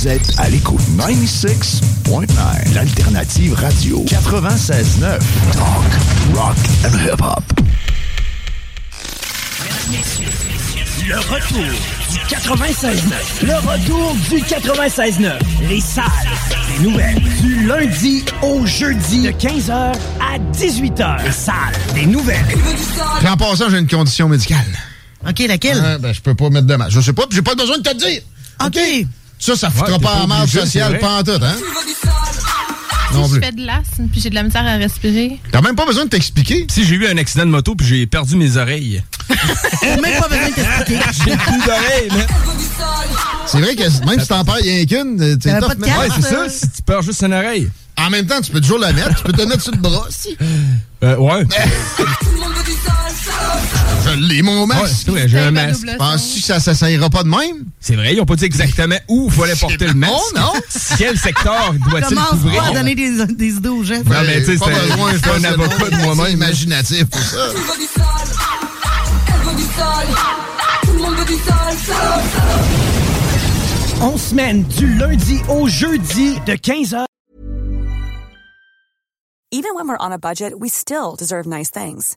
Vous êtes à l'écoute 96.9, l'alternative radio 96.9. Talk, rock and hip-hop. Le retour du 96.9. Le retour du 96.9. Les salles des nouvelles. Du lundi au jeudi de 15h à 18h. Les salles des nouvelles. Puis en passant, j'ai une condition médicale. OK, laquelle? Ah, ben, je peux pas mettre de masque. Je sais pas, puis j'ai pas besoin de te le dire. OK. Ça, ça foutra Ouais, t'es pas pas en marge sociale pantoute, hein? Si Non je plus. fais de l'asthme puis j'ai de la misère à respirer. T'as même pas besoin de t'expliquer. Si j'ai eu un accident de moto puis j'ai perdu mes oreilles. Même pas besoin de t'expliquer. J'ai plus d'oreilles, mais. C'est vrai que même si t'en perds rien qu'une, euh, c'est T'avais tough, pas de mais- Ouais, c'est ça, si tu perds juste une oreille. En même temps, tu peux toujours la mettre, tu peux te mettre sur le bras aussi. Euh, ouais. Je l'ai, mon masque. Ouais, j'ai un masque. Penses-tu que ça, ça ira pas de même? C'est vrai, ils ont pas dit exactement où il fallait porter le masque. Oh, non. Quel secteur doit-il Commence couvrir? pas à donner des, des idées aux gens? Non, mais tu sais, pas c'est un avocat de c'est moi-même. imaginatif pour ça. On semaine du lundi au jeudi de 15h. Even when we're on a budget, we still deserve nice things.